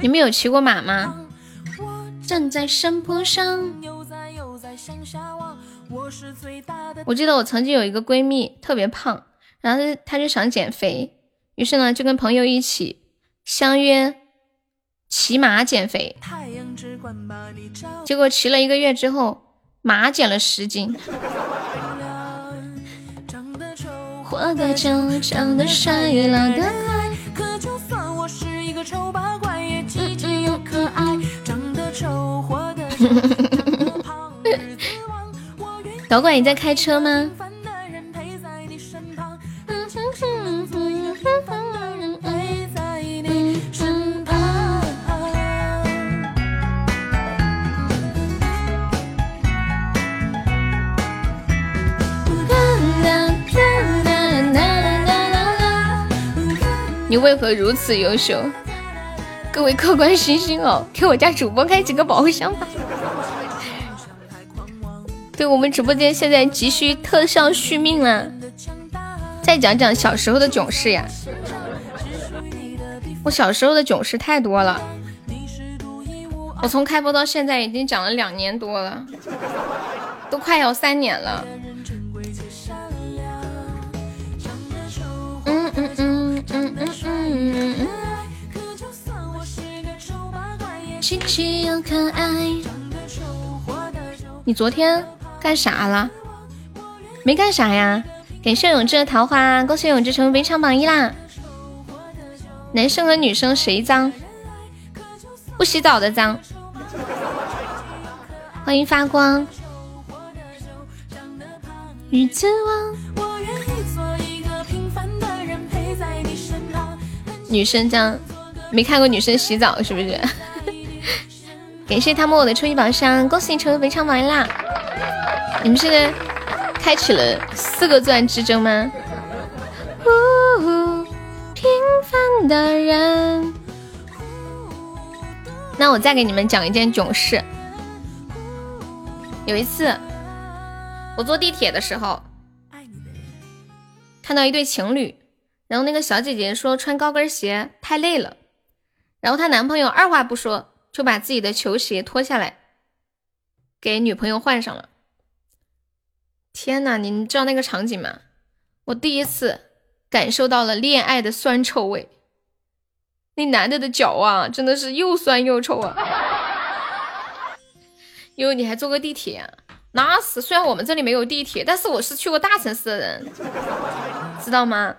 你们有骑过马吗？站在山坡上。我记得我曾经有一个闺蜜特别胖，然后她就想减肥。于是呢，就跟朋友一起相约骑马减肥，结果骑了一个月之后，马减了十斤。活久，长得帅，老的。可就算我是一个丑八怪，也积极又可爱。长得丑，活久，长得胖，日子旺。导管，你在开车吗？你为何如此优秀？各位客官星星哦，给我家主播开几个宝箱吧。对我们直播间现在急需特效续命了，再讲讲小时候的囧事呀。我小时候的囧事太多了，我从开播到现在已经讲了两年多了，都快要三年了。嗯嗯嗯嗯嗯嗯嗯。琪琪又可爱。你昨天干啥了？没干啥呀。感谢永志的桃花，恭喜永志成为围场榜一啦。男生和女生谁脏？不洗澡的脏。欢迎发光。鱼子王。女生脏，没看过女生洗澡是不是？感谢他们我的初一宝箱，恭喜你成为围场榜一啦！你们现在开启了四个钻之争吗？平凡的人。那我再给你们讲一件囧事。有一次，我坐地铁的时候，看到一对情侣，然后那个小姐姐说穿高跟鞋太累了，然后她男朋友二话不说就把自己的球鞋脱下来给女朋友换上了。天呐，你知道那个场景吗？我第一次感受到了恋爱的酸臭味。那男的的脚啊，真的是又酸又臭啊！哟，你还坐过地铁？那是，虽然我们这里没有地铁，但是我是去过大城市的人，知道吗？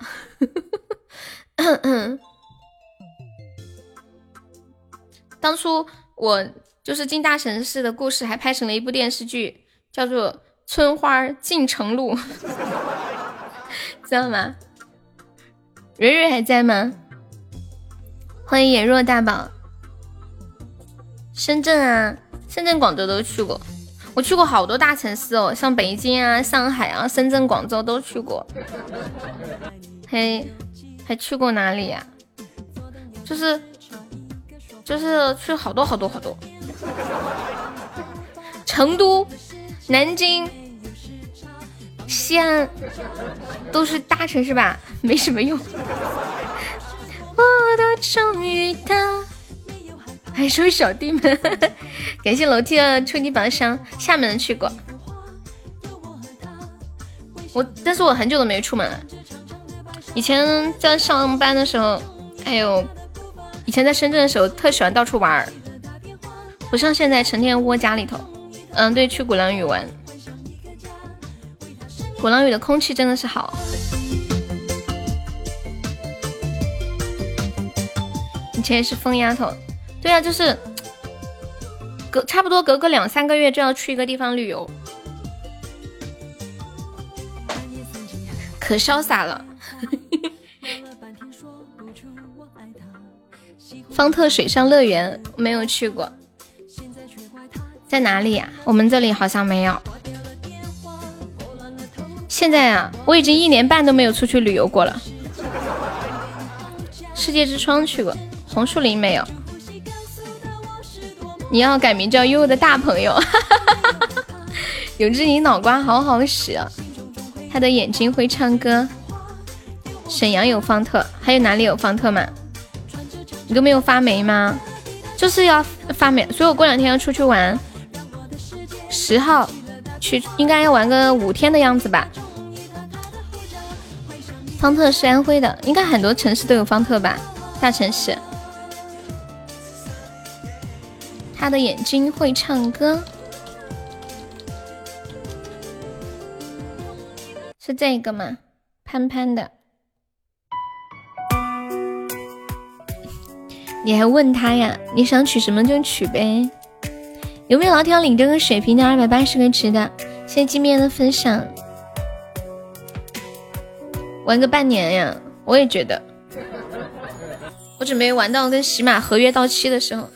当初我就是进大城市的故事，还拍成了一部电视剧，叫做《春花进城路》，知道吗？蕊蕊还在吗？欢迎颜若大宝。深圳啊，深圳、广州都去过。我去过好多大城市哦，像北京啊、上海啊、深圳、广州都去过。还还去过哪里呀？就是就是去好多好多好多。成都、南京、西安都是大城市吧？没什么用。我的终于到，还说小弟们，感谢楼梯的初级宝箱。厦门去过，我但是我很久都没出门了。以前在上班的时候，还有以前在深圳的时候，特喜欢到处玩儿，不像现在成天窝家里头。嗯，对，去鼓浪屿玩，鼓浪屿的空气真的是好。以前是疯丫头，对啊，就是隔差不多隔个两三个月就要去一个地方旅游，可潇洒了。方特水上乐园没有去过，在哪里呀？我们这里好像没有。现在啊，我已经一年半都没有出去旅游过了。世界之窗去过。红树林没有，你要改名叫悠悠的大朋友。永志，你脑瓜好好使啊！他的眼睛会唱歌。沈阳有方特，还有哪里有方特吗？你都没有发霉吗？就是要发霉，所以我过两天要出去玩。十号去，应该要玩个五天的样子吧。方特是安徽的，应该很多城市都有方特吧？大城市。他的眼睛会唱歌，是这个吗？潘潘的，你还问他呀？你想取什么就取呗。有没有老铁要领这个水瓶的二百八十个值的？谢谢金面的分享。玩个半年呀，我也觉得。我准备玩到跟喜马合约到期的时候。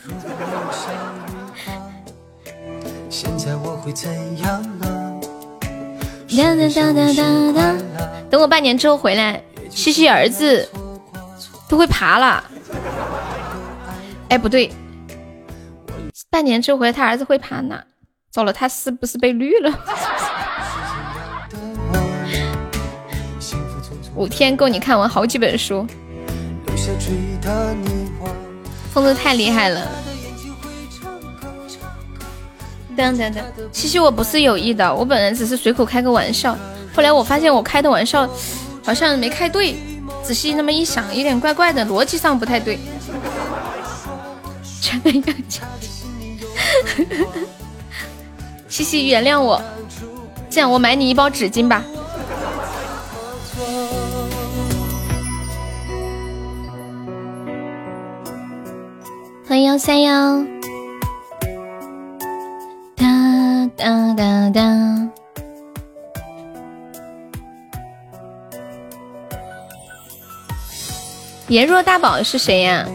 等我半年之后回来，西西儿子都会爬了。哎，不对，半年之后回来，他儿子会爬呢。糟了，他是不是被绿了？五天够你看完好几本书。疯子太厉害了。等等等，西西，我不是有意的，我本来只是随口开个玩笑。后来我发现我开的玩笑好像没开对，仔细那么一想，有点怪怪的，逻辑上不太对。真的要讲，西西原谅我，这样我买你一包纸巾吧。欢迎幺三幺。哒哒哒！颜若大宝是谁呀？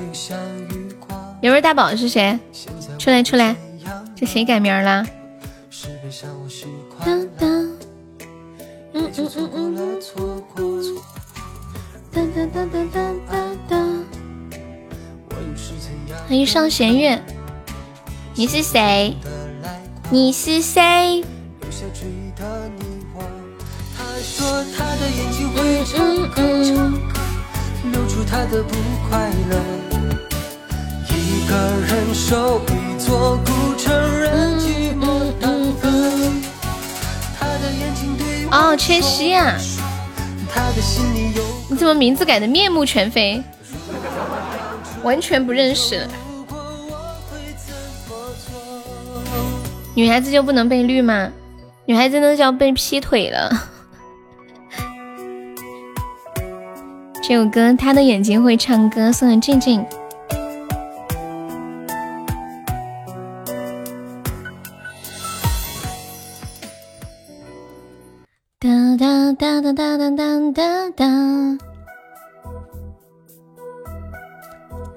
有味大宝是谁？出来出来，这谁改名啦？嗯嗯嗯嗯嗯，欢迎上弦月，你是谁？你是谁？嗯嗯嗯。嗯流出他的不快乐。哦，缺席呀！你怎么名字改的面目全非？完全不认识。女孩子就不能被绿吗？女孩子那叫被劈腿了。这首歌，他的眼睛会唱歌，送给静静。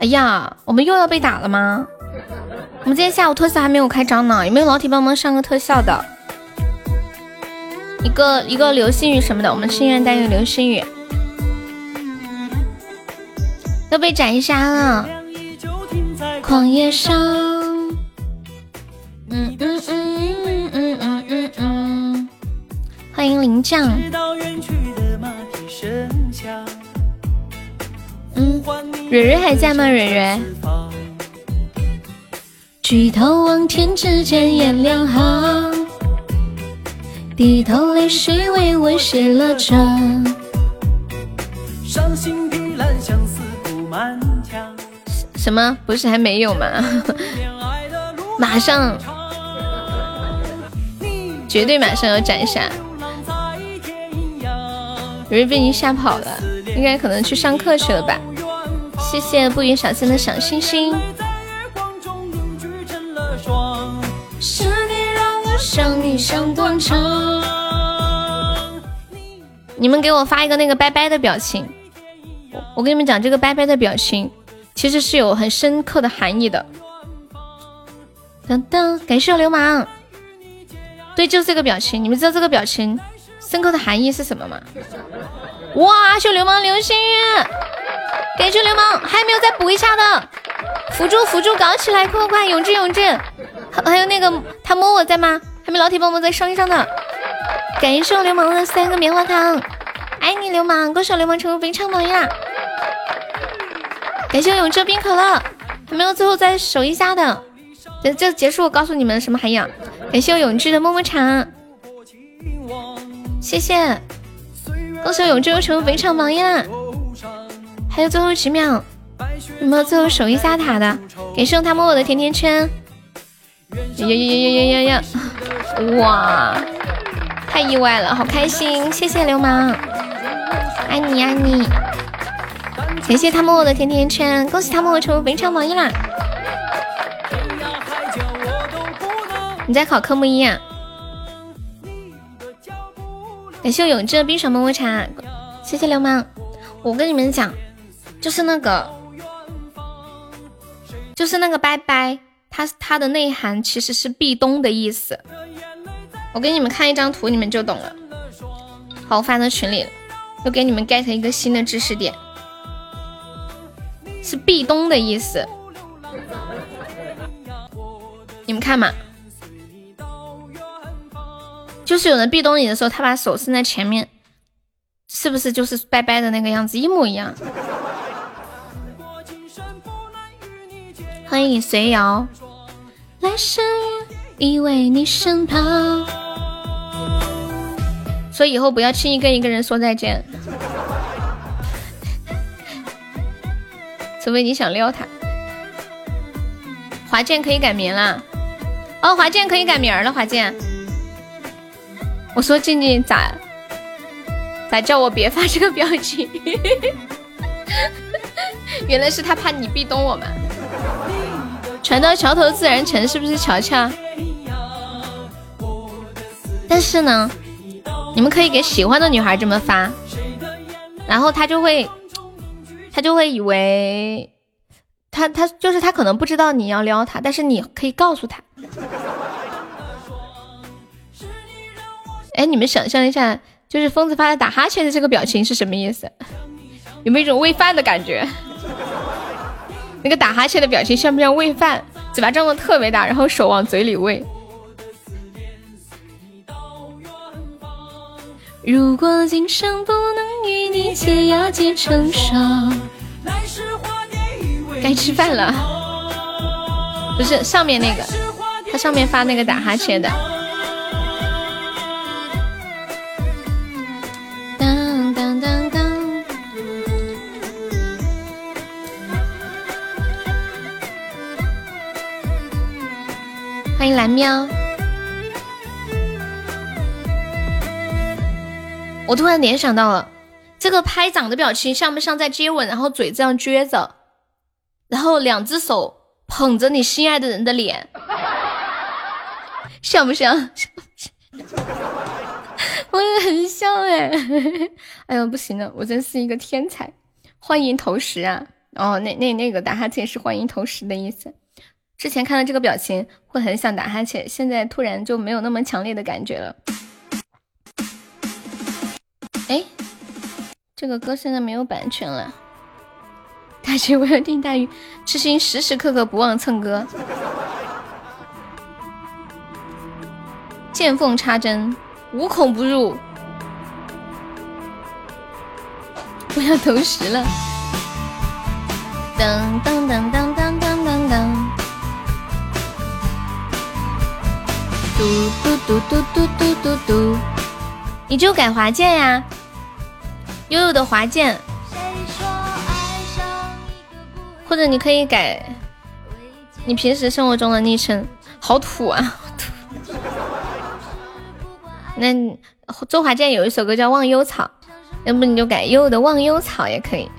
哎呀，我们又要被打了吗？我们今天下午特效还没有开张呢，有没有老铁帮忙上个特效的？一个一个流星雨什么的，我们心愿单有流星雨，要被斩杀了。旷野上，嗯嗯嗯嗯嗯嗯嗯，欢迎林将。嗯，蕊蕊还在吗？蕊蕊。举头望天，只见雁两行。低头泪水为我写了章。伤心相思布满墙。什么？不是还没有吗？马上，绝对马上要斩杀。蕊蕊被你吓跑了，应该可能去上课去了吧？谢谢不语小仙的小星星。你们给我发一个那个拜拜的表情，我跟你们讲，这个拜拜的表情其实是有很深刻的含义的。噔噔，感谢流氓，对，就是这个表情。你们知道这个表情深刻的含义是什么吗？哇，秀流氓流星雨，感谢流氓，还有没有再补一下的，辅助辅助搞起来，快快快，永志永志，还还有那个他摸我在吗？还没老铁帮忙在上一上的，感谢我流氓的三个棉花糖，爱你流氓，恭喜我流氓成为非常榜呀！感谢我永志冰可乐，还没有最后再守一下的，这这结束我告诉你们什么含义？感谢我永志的么么茶，谢谢，恭喜永志又成为非常榜呀！还有最后几秒，有没有最后守一下塔的？感谢他摸我的甜甜圈。呀呀呀呀呀呀！哇，太意外了，好开心！谢谢流氓，爱你爱你！感谢他摸我的甜甜圈，恭喜他摸我成为本场榜一啦！你在考科目一啊？感谢我永志的冰爽么么茶，谢谢流氓！我跟你们讲，就是那个，就是那个拜拜。它它的内涵其实是壁咚的意思，我给你们看一张图，你们就懂了。好，我发到群里，又给你们 get 一个新的知识点，是壁咚的意思。你们看嘛，就是有人壁咚你的时候，他把手伸在前面，是不是就是拜拜的那个样子，一模一样？欢迎随瑶。来生依偎你身旁，所以以后不要轻易跟一个人说再见，除非你想撩他。华健可以改名了，哦，华健可以改名了，华健。我说静静咋咋叫我别发这个表情？原来是他怕你壁咚我们。船到桥头自然沉，是不是乔乔？但是呢，你们可以给喜欢的女孩这么发，然后他就会，他就会以为，他他就是他可能不知道你要撩他，但是你可以告诉他。哎，你们想象一下，就是疯子发的打哈欠的这个表情是什么意思？有没有一种喂饭的感觉？那个打哈欠的表情像不像喂饭？嘴巴张的特别大，然后手往嘴里喂。如果今生不能与你结要结成双，该吃饭了。不是上面那个，他上面发那个打哈欠的。欢迎蓝喵。我突然联想到了，这个拍掌的表情像不像在接吻？然后嘴这样撅着，然后两只手捧着你心爱的人的脸，像不像？我也很像哎！哎呦，不行了，我真是一个天才！欢迎投食啊！哦，那那那个打哈欠是欢迎投食的意思。之前看到这个表情会很想打哈欠，现在突然就没有那么强烈的感觉了。哎，这个歌现在没有版权了。大学我要听大鱼，痴心时时刻刻不忘蹭歌。见缝插针，无孔不入。我要投食了。噔噔噔噔噔噔噔噔。嘟嘟嘟嘟嘟嘟嘟嘟，你就改华健呀，悠悠的华健。或者你可以改，你平时生活中的昵称好土啊。那周华健有一首歌叫忘忧草，要不你就改悠悠的忘忧草也可以。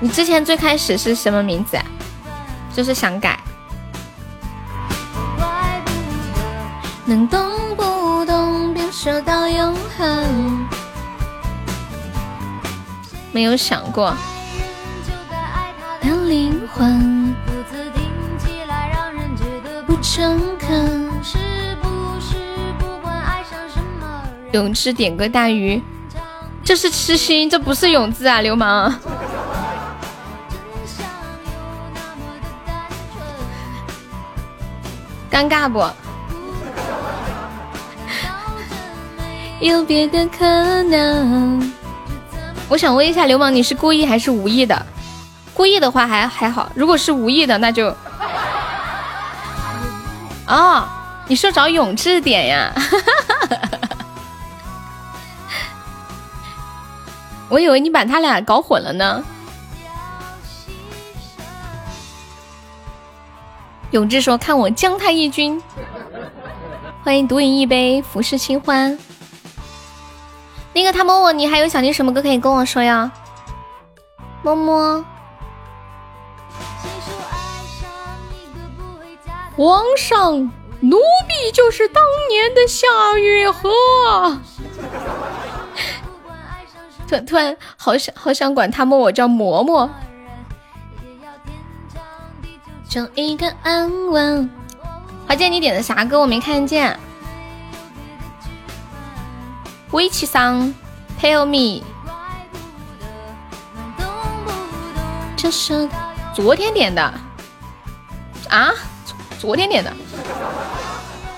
你之前最开始是什么名字啊？就是想改。能懂不？说到永恒，没有想过。灵魂不诚恳，永志点歌大鱼，这是痴心，这不是永志啊，流氓！尴尬不？有别的可能？我想问一下流氓，你是故意还是无意的？故意的话还还好，如果是无意的，那就 哦，你说找永志点呀？我以为你把他俩搞混了呢。永志说：“看我将太一军。”欢迎独饮一杯，浮世清欢。那个他摸我，你还有想听什么歌可以跟我说呀？么么。皇上，奴婢就是当年的夏月河。突突然好想好想管他摸我叫嬷嬷。就一个安稳。华健，你点的啥歌？我没看见。微气桑，Tell me，这是昨天点的啊？昨天点的，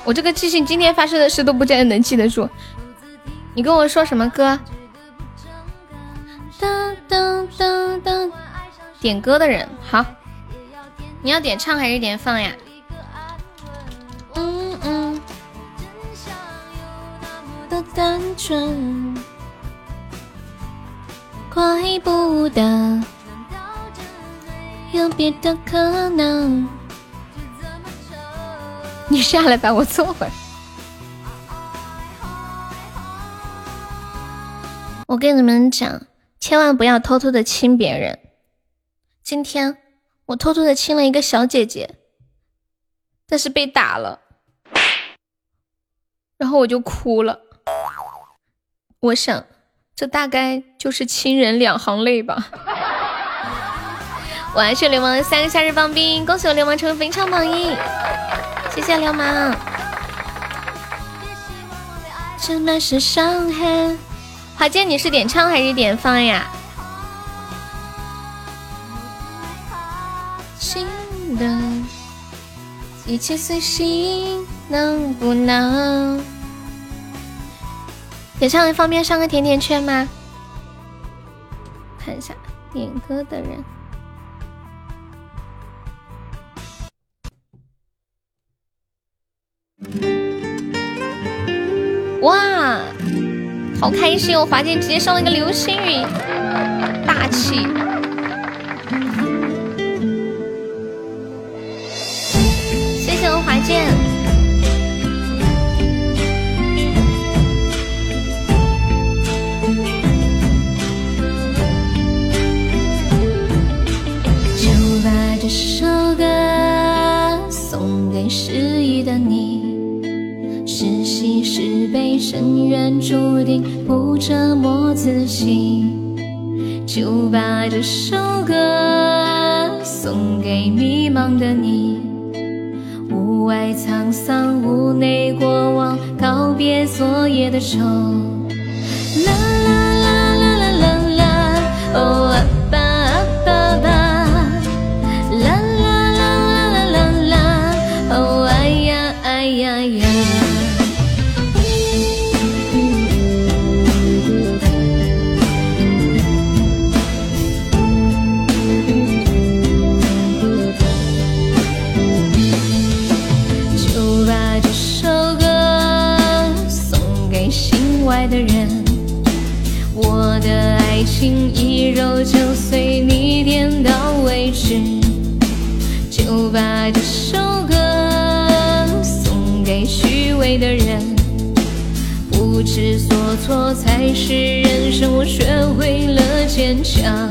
我这个记性，今天发生的事都不见得能记得住。你跟我说什么歌？当当当当，点歌的人好，你要点唱还是点放呀？单纯，怪不得有别的可能。你下来吧，我坐会儿。我跟你们讲，千万不要偷偷的亲别人。今天我偷偷的亲了一个小姐姐，但是被打了，然后我就哭了。我想，这大概就是亲人两行泪吧。我还是流氓的三个夏日棒冰，恭喜我流氓成为本场榜一，谢谢流氓。这满是伤痕。华健，你是点唱还是点放呀？心的一切随心，能不能？点唱方便上个甜甜圈吗？看一下点歌的人。哇，好开心哦！华健直接上了一个流星雨，大气。谢我华健。首歌送给失意的你，是喜是悲，深渊注定不折磨自己。就把这首歌送给迷茫的你，屋外沧桑，屋内过往，告别昨夜的愁。啦啦啦啦啦啦啦，哦。错才是人生，我学会了坚强。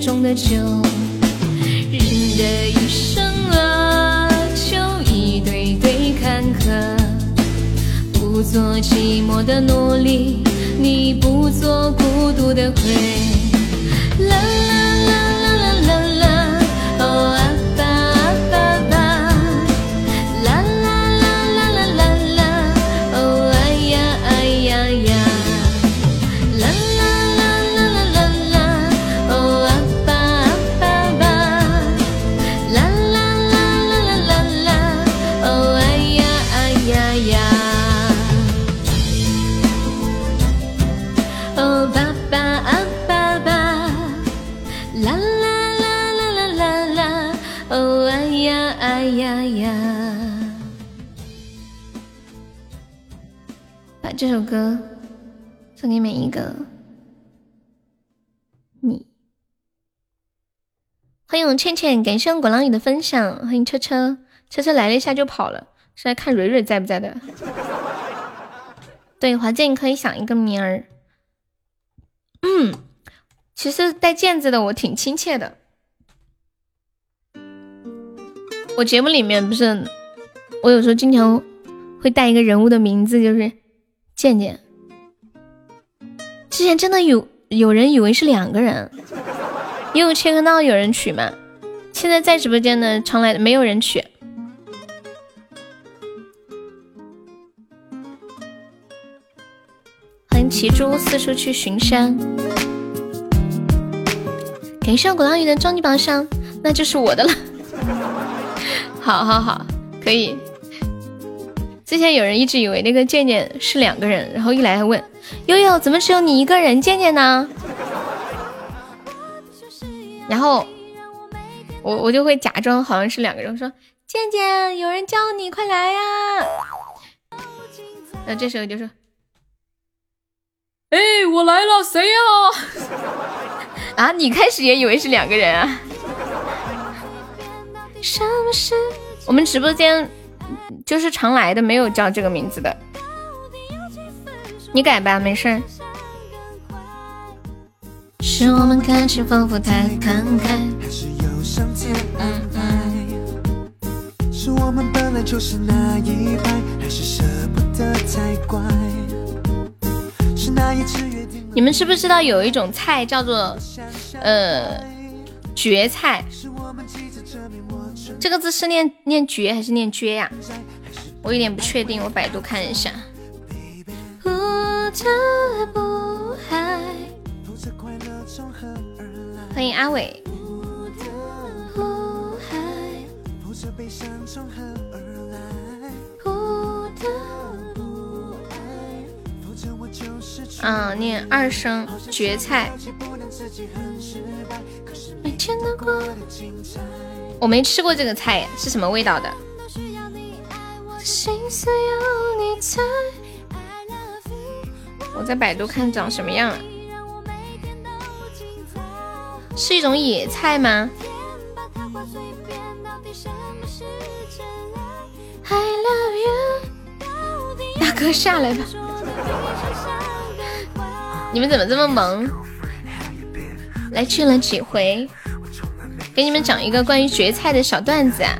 中的酒。人的一生啊，就一堆堆坎坷。不做寂寞的奴隶，你不做孤独的鬼。这首歌送给每一个你。欢迎我倩倩，感谢我果浪屿的分享。欢迎车车，车车来了一下就跑了，是来看蕊蕊在不在的。对，华健可以想一个名儿。嗯，其实带剑字的我挺亲切的。我节目里面不是，我有时候经常会带一个人物的名字，就是。健健，之前真的有有人以为是两个人，因为切克闹有人取嘛。现在在直播间的常来没有人取。欢迎骑猪四处去巡山，感谢鼓浪屿的终极宝箱，那就是我的了。好好好，可以。之前有人一直以为那个健健是两个人，然后一来还问悠悠怎么只有你一个人健健呢？然后我我就会假装好像是两个人，说健健有人叫你，快来呀！那这时候就说，哎，我来了，谁呀？啊，你开始也以为是两个人啊？我们直播间就是常来的，没有叫这个名字的。你改吧，没事儿。是我们感情丰富太慷慨，还是有上天安排？是我们本来就是那一派，还是舍不得太乖？是那一次约定。你们知不知道有一种菜叫做呃蕨菜？这个字是念念蕨还是念蕨呀？我有点不确定，我百度看一下。欢迎阿伟。嗯，念二声蕨菜。我没吃过这个菜，是什么味道的？我在百度看长什么样，是一种野菜吗？大哥下来吧！你们怎么这么萌？来去了几回？给你们讲一个关于蕨菜的小段子啊。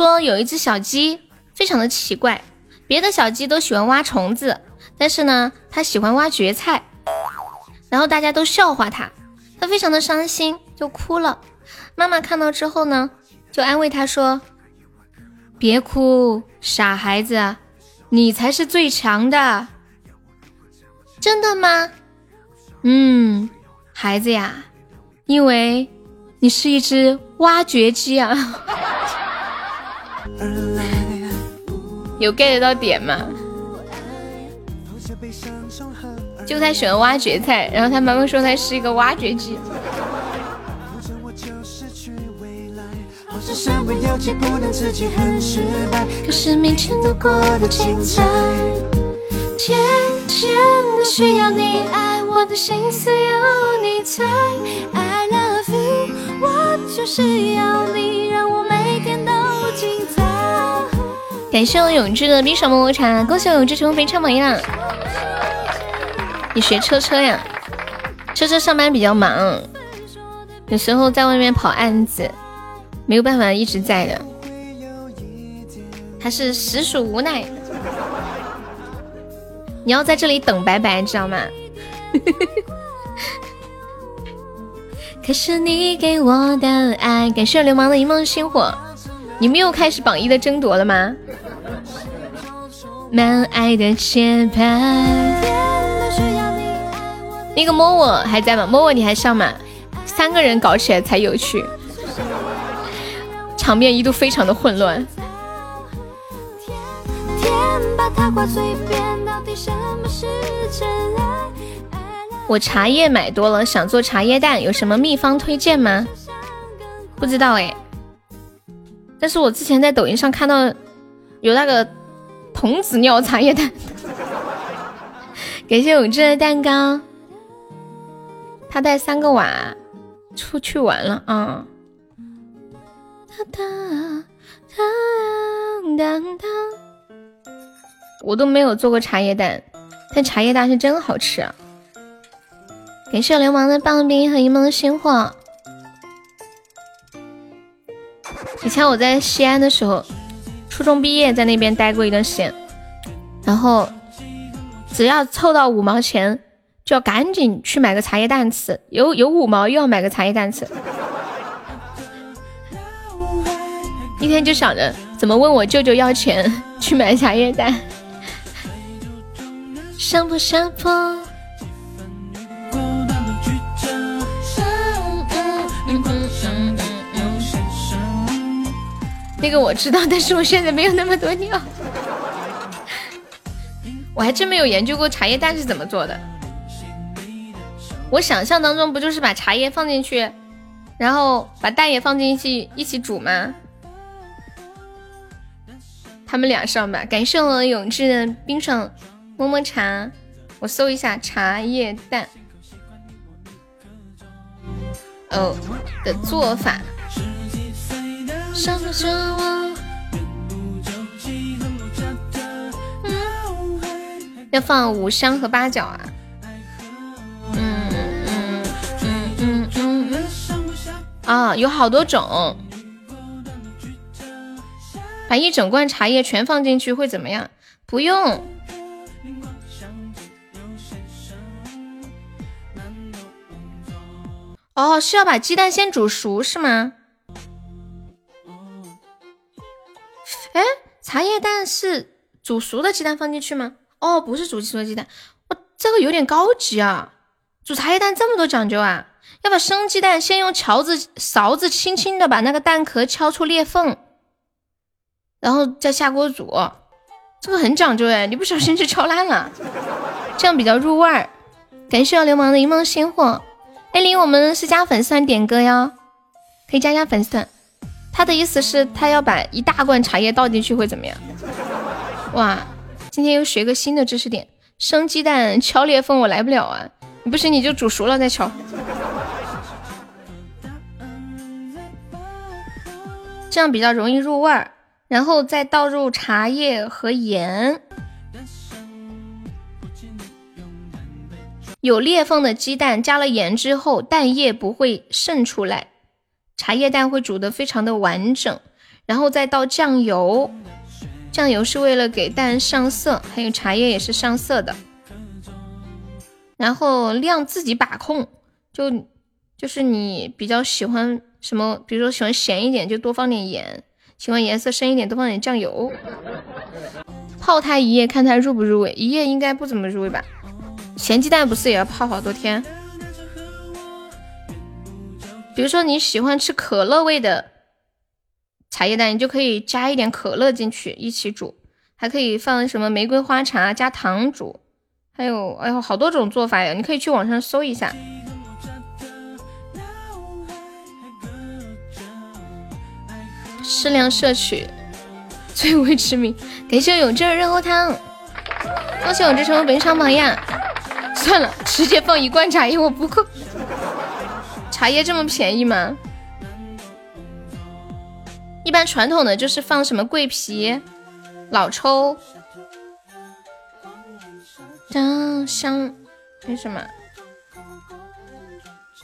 说有一只小鸡，非常的奇怪，别的小鸡都喜欢挖虫子，但是呢，它喜欢挖蕨菜。然后大家都笑话它，它非常的伤心，就哭了。妈妈看到之后呢，就安慰它说：“别哭，傻孩子，你才是最强的。”真的吗？嗯，孩子呀，因为你是一只挖掘机啊！有 get 到点吗？就他喜欢挖掘菜，然后他妈妈说他是一个挖掘机。可是明天都过得精彩，天天都需要你爱。我的心思有你猜，I love you，我就是要你，让我每。感谢我永志的冰爽么么茶，恭喜我永志成为非常榜样。你学车车呀？车车上班比较忙，有时候在外面跑案子，没有办法一直在的。他是实属无奈，你要在这里等白白，知道吗？可是你给我的爱，感谢流氓的一梦星火，你们又开始榜一的争夺了吗？满爱的节拍，那个摸我还在吗？摸我你还上吗？三个人搞起来才有趣，场面一度非常的混乱。我茶叶买多了，想做茶叶蛋，有什么秘方推荐吗？不知道哎，但是我之前在抖音上看到有那个童子尿茶叶蛋，感谢我志的蛋糕，他带三个娃出去玩了啊。我都没有做过茶叶蛋，但茶叶蛋是真好吃啊。感谢流氓的棒冰和一梦的星火。以前我在西安的时候，初中毕业在那边待过一段时间，然后只要凑到五毛钱，就要赶紧去买个茶叶蛋吃。有有五毛又要买个茶叶蛋吃，一天就想着怎么问我舅舅要钱去买茶叶蛋。上坡上坡。那个我知道，但是我现在没有那么多尿。我还真没有研究过茶叶蛋是怎么做的。我想象当中不就是把茶叶放进去，然后把蛋也放进去一起煮吗？他们俩上吧。感谢我永志的冰爽么么茶，我搜一下茶叶蛋。哦的做法。要放五香和八角啊。嗯嗯嗯嗯嗯。啊，有好多种。把一整罐茶叶全放进去会怎么样？不用。哦，是要把鸡蛋先煮熟是吗？茶叶蛋是煮熟的鸡蛋放进去吗？哦，不是煮熟的鸡蛋，我这个有点高级啊！煮茶叶蛋这么多讲究啊？要把生鸡蛋先用勺子勺子轻轻的把那个蛋壳敲出裂缝，然后再下锅煮，这个很讲究哎，你不小心就敲烂了，这样比较入味儿。感谢流氓的一梦星火。艾琳，我们是加粉丝团点歌哟，可以加加粉丝团。他的意思是，他要把一大罐茶叶倒进去会怎么样？哇，今天又学个新的知识点，生鸡蛋敲裂缝我来不了啊！不行你就煮熟了再敲，这样比较容易入味儿。然后再倒入茶叶和盐。有裂缝的鸡蛋加了盐之后，蛋液不会渗出来，茶叶蛋会煮得非常的完整。然后再倒酱油，酱油是为了给蛋上色，还有茶叶也是上色的。然后量自己把控，就就是你比较喜欢什么，比如说喜欢咸一点就多放点盐，喜欢颜色深一点多放点酱油。泡它一夜，看它入不入味，一夜应该不怎么入味吧。咸鸡蛋不是也要泡好多天？比如说你喜欢吃可乐味的茶叶蛋，你就可以加一点可乐进去一起煮，还可以放什么玫瑰花茶加糖煮，还有哎呦好多种做法呀！你可以去网上搜一下。适量摄取，最为痴迷。感谢永志热乎汤，恭喜永志成为本场榜样。算了，直接放一罐茶叶，我不够。茶叶这么便宜吗？一般传统的就是放什么桂皮、老抽、姜香，为什么？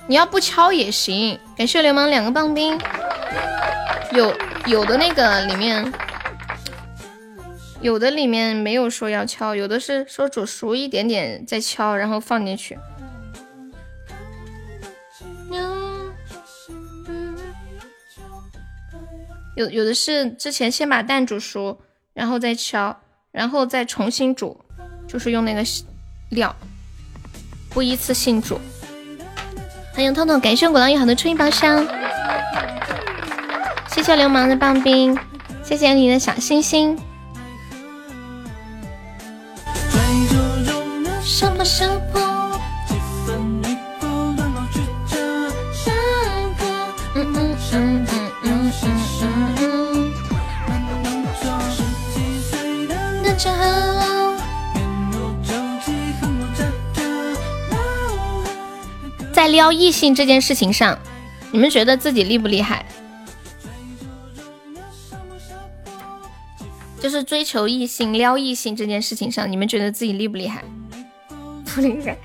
你要不敲也行。感谢流氓两个棒冰，有有的那个里面。有的里面没有说要敲，有的是说煮熟一点点再敲，然后放进去。有有的是之前先把蛋煮熟，然后再敲，然后再重新煮，就是用那个料，不一次性煮。欢迎痛痛，感谢果浪一好的春意宝箱，谢谢流氓的棒冰，谢谢你的小星星。在撩异性这件事情上，你们觉得自己厉不厉害？就是追求异性、撩异性这件事情上，你们觉得自己厉不厉害？不厉害。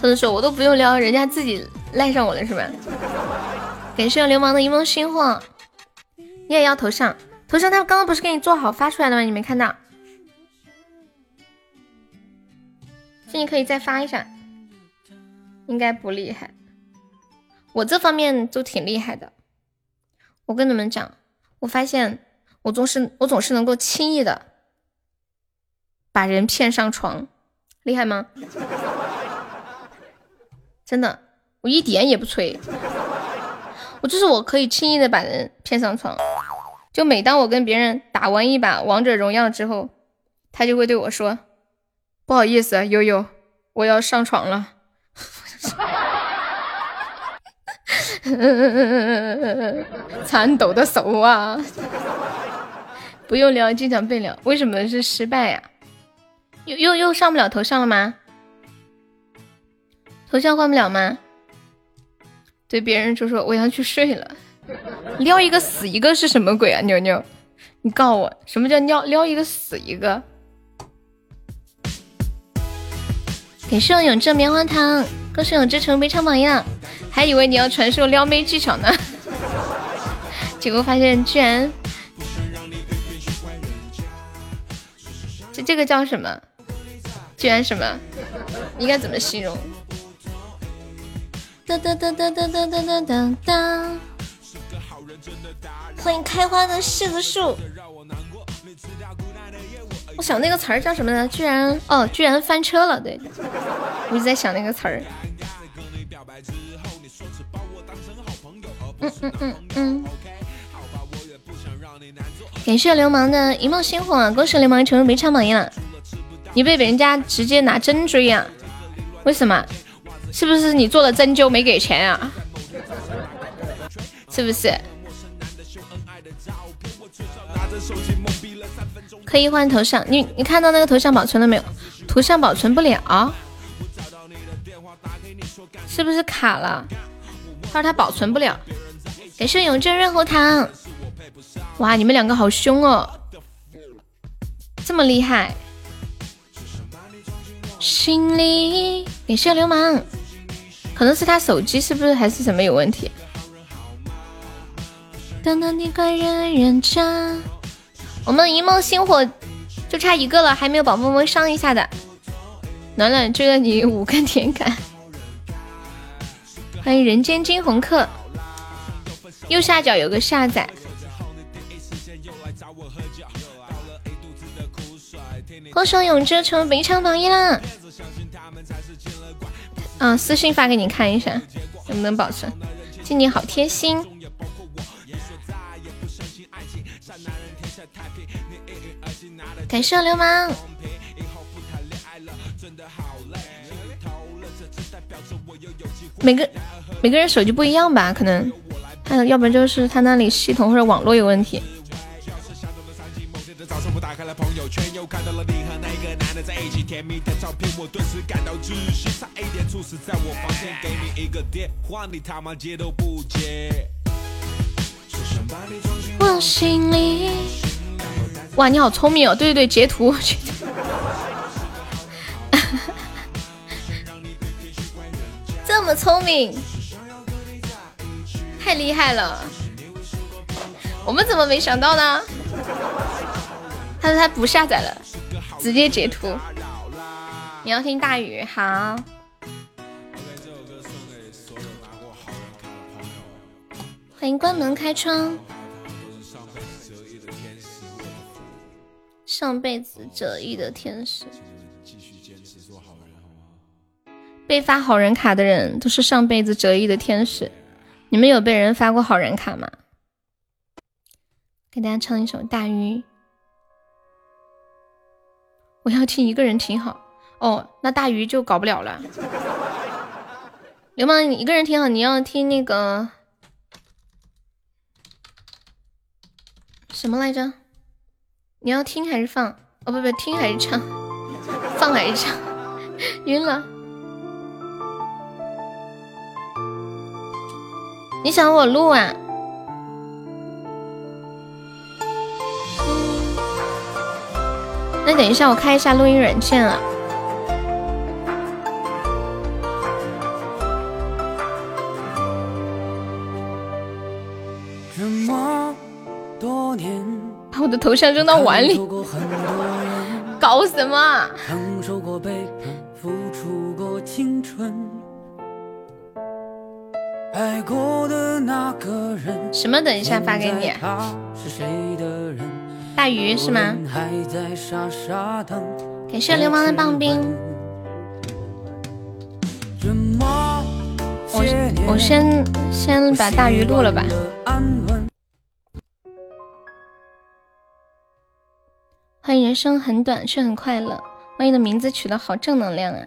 他们说我都不用撩，人家自己赖上我了是吧？感谢流氓的一梦星火，你也要头像？头像他刚刚不是给你做好发出来了吗？你没看到？这你可以再发一下。应该不厉害，我这方面都挺厉害的。我跟你们讲，我发现我总是我总是能够轻易的把人骗上床，厉害吗？真的，我一点也不吹，我就是我可以轻易的把人骗上床。就每当我跟别人打完一把王者荣耀之后，他就会对我说：“不好意思，悠悠，我要上床了。”颤抖的手啊！不用聊，经常被聊。为什么是失败呀？又又又上不了头像了吗？头像换不了吗？对别人就说我要去睡了，撩一个死一个是什么鬼啊？妞妞，你告诉我什么叫撩撩一个死一个？感谢永志棉花糖，恭喜永志成为唱榜样，还以为你要传授撩妹技巧呢，结果发现居然这这个叫什么？居然什么？应该怎么形容？哒哒哒哒哒哒哒哒哒哒！欢迎开花的柿子树。想那个词儿叫什么呢？居然哦，居然翻车了。对，我一直在想那个词儿。嗯嗯嗯嗯。感谢流氓的一梦星火，恭喜流氓成为没唱榜一了。你被人家直接拿针追呀？为什么？是不是你做了针灸没给钱啊？是不是？可以换头像，你你看到那个头像保存了没有？头像保存不了，是不是卡了？他说他保存不了。感谢永正润喉糖。哇，你们两个好凶哦，这么厉害。心里感谢流氓，可能是他手机是不是还是什么有问题？当当你快人人家，我们一梦星火就差一个了，还没有宝宝们上一下的。暖暖追了你五个点感，欢迎人间惊鸿客，右下角有个下载。歌手永志成为本场榜一啦！嗯，私信发给你看一下，能不能保存？静静好贴心，感谢流氓。每个每个人手机不一样吧？可能，他要不然就是他那里系统或者网络有问题。我心里。哇，你好聪明哦！对对对，截图。这么聪明，太厉害了！我们怎么没想到呢？他说他不下载了，直接截图。你要听大雨，好。欢迎关门开窗。上辈子折翼的天使。被发好人卡的人都是上辈子折翼的天使。你们有被人发过好人卡吗？给大家唱一首《大鱼》。我要听一个人挺好哦，那大鱼就搞不了了。流氓，你一个人挺好，你要听那个什么来着？你要听还是放？哦不不，听还是唱？放还是唱？晕了。你想我录啊？那等一下，我开一下录音软件了。我的头像扔到碗里，搞什么？什么？等一下发给你。大鱼是吗？感谢流氓的棒冰。我我先先把大鱼录了吧。欢迎人生很短却很快乐。欢迎的名字取得好正能量啊！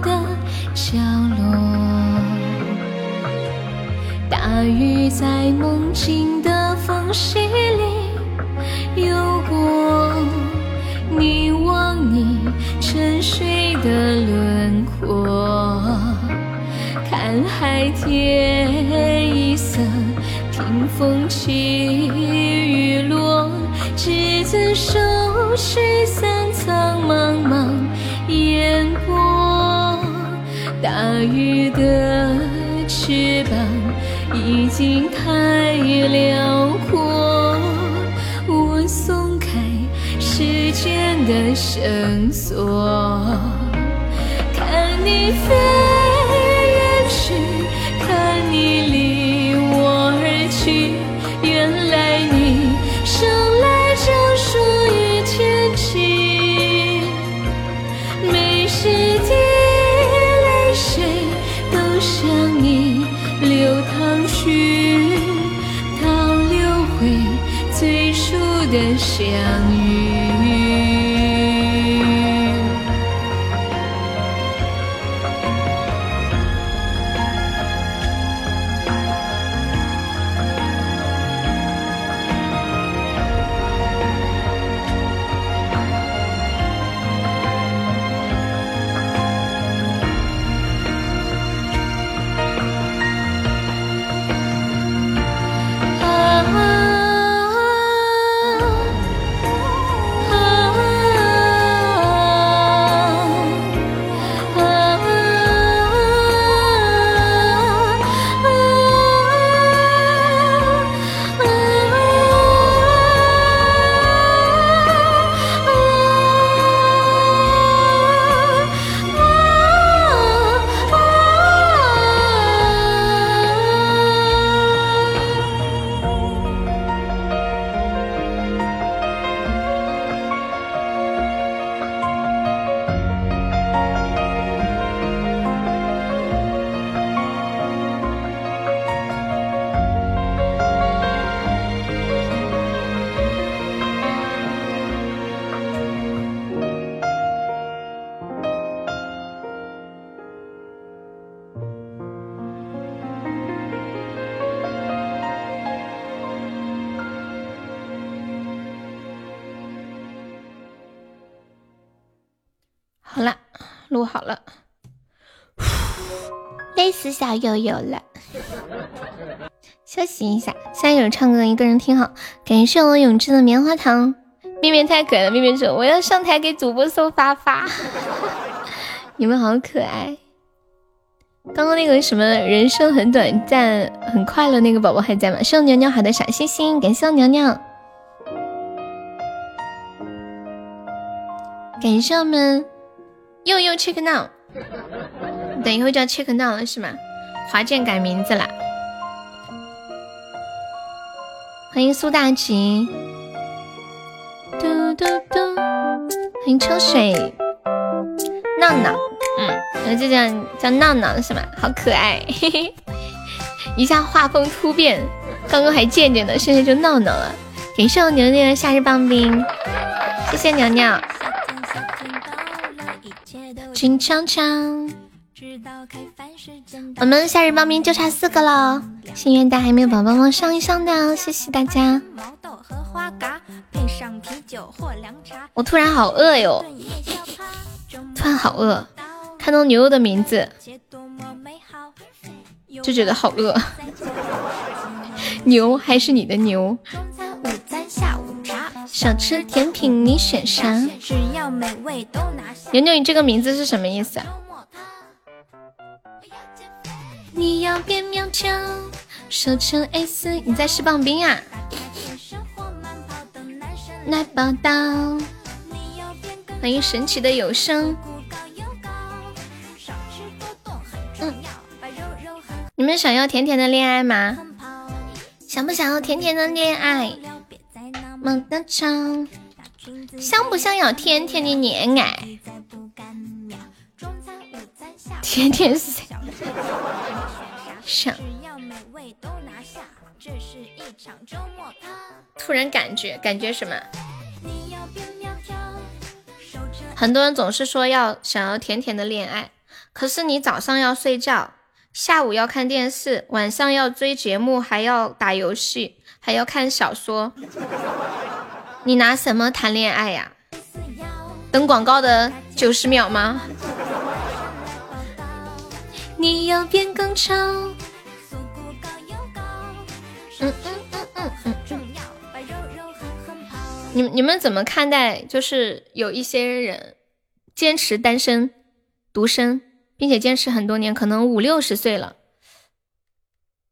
的角落。大雨在梦境的缝隙里游过，凝望你沉睡的轮廓，看海天一色。听风起雨落，执子手，驱大鱼的翅膀已经太辽阔，我松开时间的绳索，累死小悠悠了，休息一下。下一首唱歌，一个人听好。感谢我永志的棉花糖，面面太可爱了。面面说我要上台给主播送发发，你们好可爱。刚刚那个什么人生很短暂很快乐那个宝宝还在吗？谢我娘娘好的小心心，感谢我娘娘，感谢我们。又又 check now，等一会就要 check now 了是吗？华健改名字了，欢迎苏大吉，嘟嘟嘟，欢迎秋水，闹闹，嗯，那就叫叫闹闹是吗？好可爱，嘿嘿，一下画风突变，刚刚还贱贱的，现在就闹闹了。感谢我牛牛的夏日棒冰，谢谢牛牛。金锵锵，我们夏日报名就差四个了，心愿单还没有宝宝们上一上的，谢谢大家。我突然好饿哟，突然好饿，看到牛牛的名字就觉得好饿。牛还是你的牛？想吃甜品，你选啥？牛牛，你这个名字是什么意思啊？你要变苗条，瘦成 S，你在吃棒冰啊？来报道，欢迎神奇的有声。嗯，你们想要甜甜的恋爱吗？想不想要甜甜的恋爱？么的唱，想不想要甜甜的恋爱？甜甜是谁？想。突然感觉，感觉什么？很多人总是说要想要甜甜的恋爱，可是你早上要睡觉，下午要看电视，晚上要追节目，还要打游戏。还要看小说，你拿什么谈恋爱呀？等广告的九十秒吗？你要变更丑。嗯嗯嗯嗯嗯。你你们怎么看待？就是有一些人坚持单身、独身，并且坚持很多年，可能五六十岁了，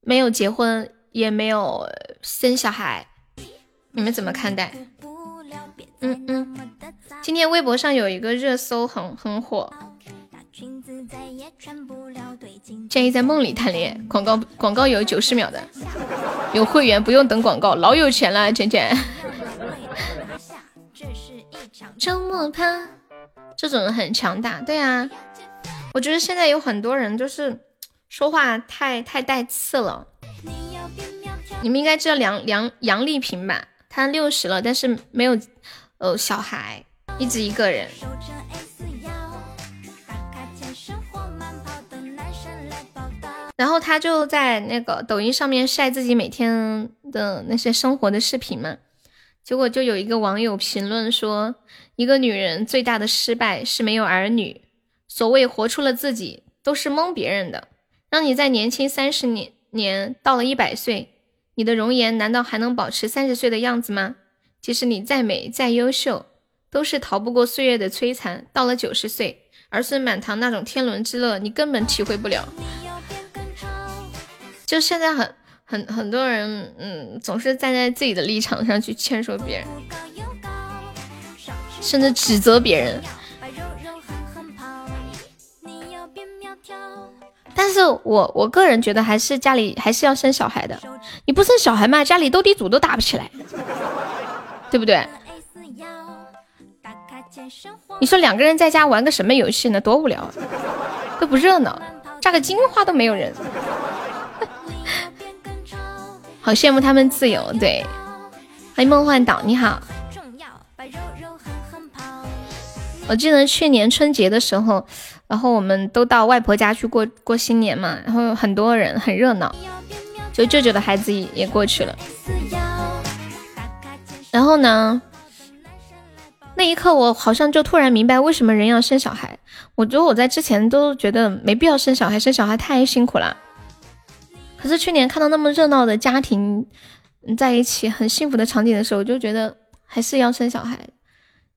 没有结婚。也没有生小孩，你们怎么看待？嗯嗯，今天微博上有一个热搜很很火，建议在梦里谈恋爱。广告广告有九十秒的，有会员不用等广告，老有钱了，简简。周末趴，这种人很强大，对啊，我觉得现在有很多人就是说话太太带刺了。你们应该知道梁梁杨丽萍吧？她六十了，但是没有呃小孩，一直一个人。然后她就在那个抖音上面晒自己每天的那些生活的视频嘛。结果就有一个网友评论说：“一个女人最大的失败是没有儿女。所谓活出了自己，都是蒙别人的。让你在年轻三十年年，到了一百岁。”你的容颜难道还能保持三十岁的样子吗？即使你再美再优秀，都是逃不过岁月的摧残。到了九十岁，儿孙满堂那种天伦之乐，你根本体会不了。就现在很很很多人，嗯，总是站在自己的立场上去劝说别人，甚至指责别人。但是我我个人觉得，还是家里还是要生小孩的。你不生小孩嘛，家里斗地主都打不起来，对不对？你说两个人在家玩个什么游戏呢？多无聊，啊都不热闹，炸个金花都没有人。好羡慕他们自由，对。欢迎梦幻岛，你好。我记得去年春节的时候。然后我们都到外婆家去过过新年嘛，然后很多人很热闹，就舅舅的孩子也也过去了。然后呢，那一刻我好像就突然明白为什么人要生小孩。我觉得我在之前都觉得没必要生小孩，生小孩太辛苦了。可是去年看到那么热闹的家庭在一起很幸福的场景的时候，我就觉得还是要生小孩。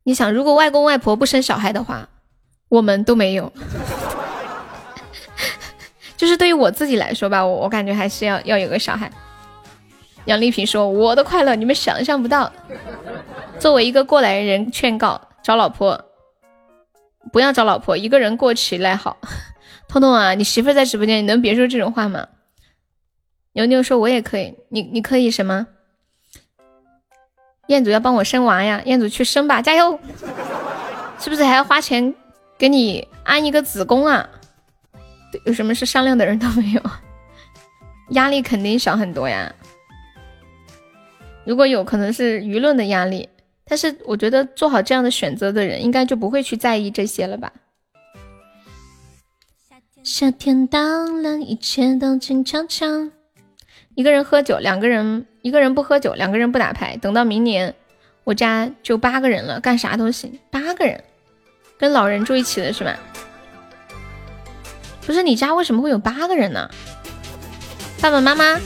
你想，如果外公外婆不生小孩的话。我们都没有，就是对于我自己来说吧，我我感觉还是要要有个小孩。杨丽萍说：“我的快乐你们想象不到。”作为一个过来人，劝告找老婆，不要找老婆，一个人过起来好。彤彤啊，你媳妇在直播间，你能别说这种话吗？牛牛说，我也可以，你你可以什么？彦祖要帮我生娃呀，彦祖去生吧，加油！是不是还要花钱给你安一个子宫啊？有什么事商量的人都没有，压力肯定小很多呀。如果有可能是舆论的压力，但是我觉得做好这样的选择的人，应该就不会去在意这些了吧。夏天到了，一切都静悄悄。一个人喝酒，两个人；一个人不喝酒，两个人不打牌。等到明年，我家就八个人了，干啥都行。八个人，跟老人住一起的是吧？不是你家为什么会有八个人呢？爸爸妈妈，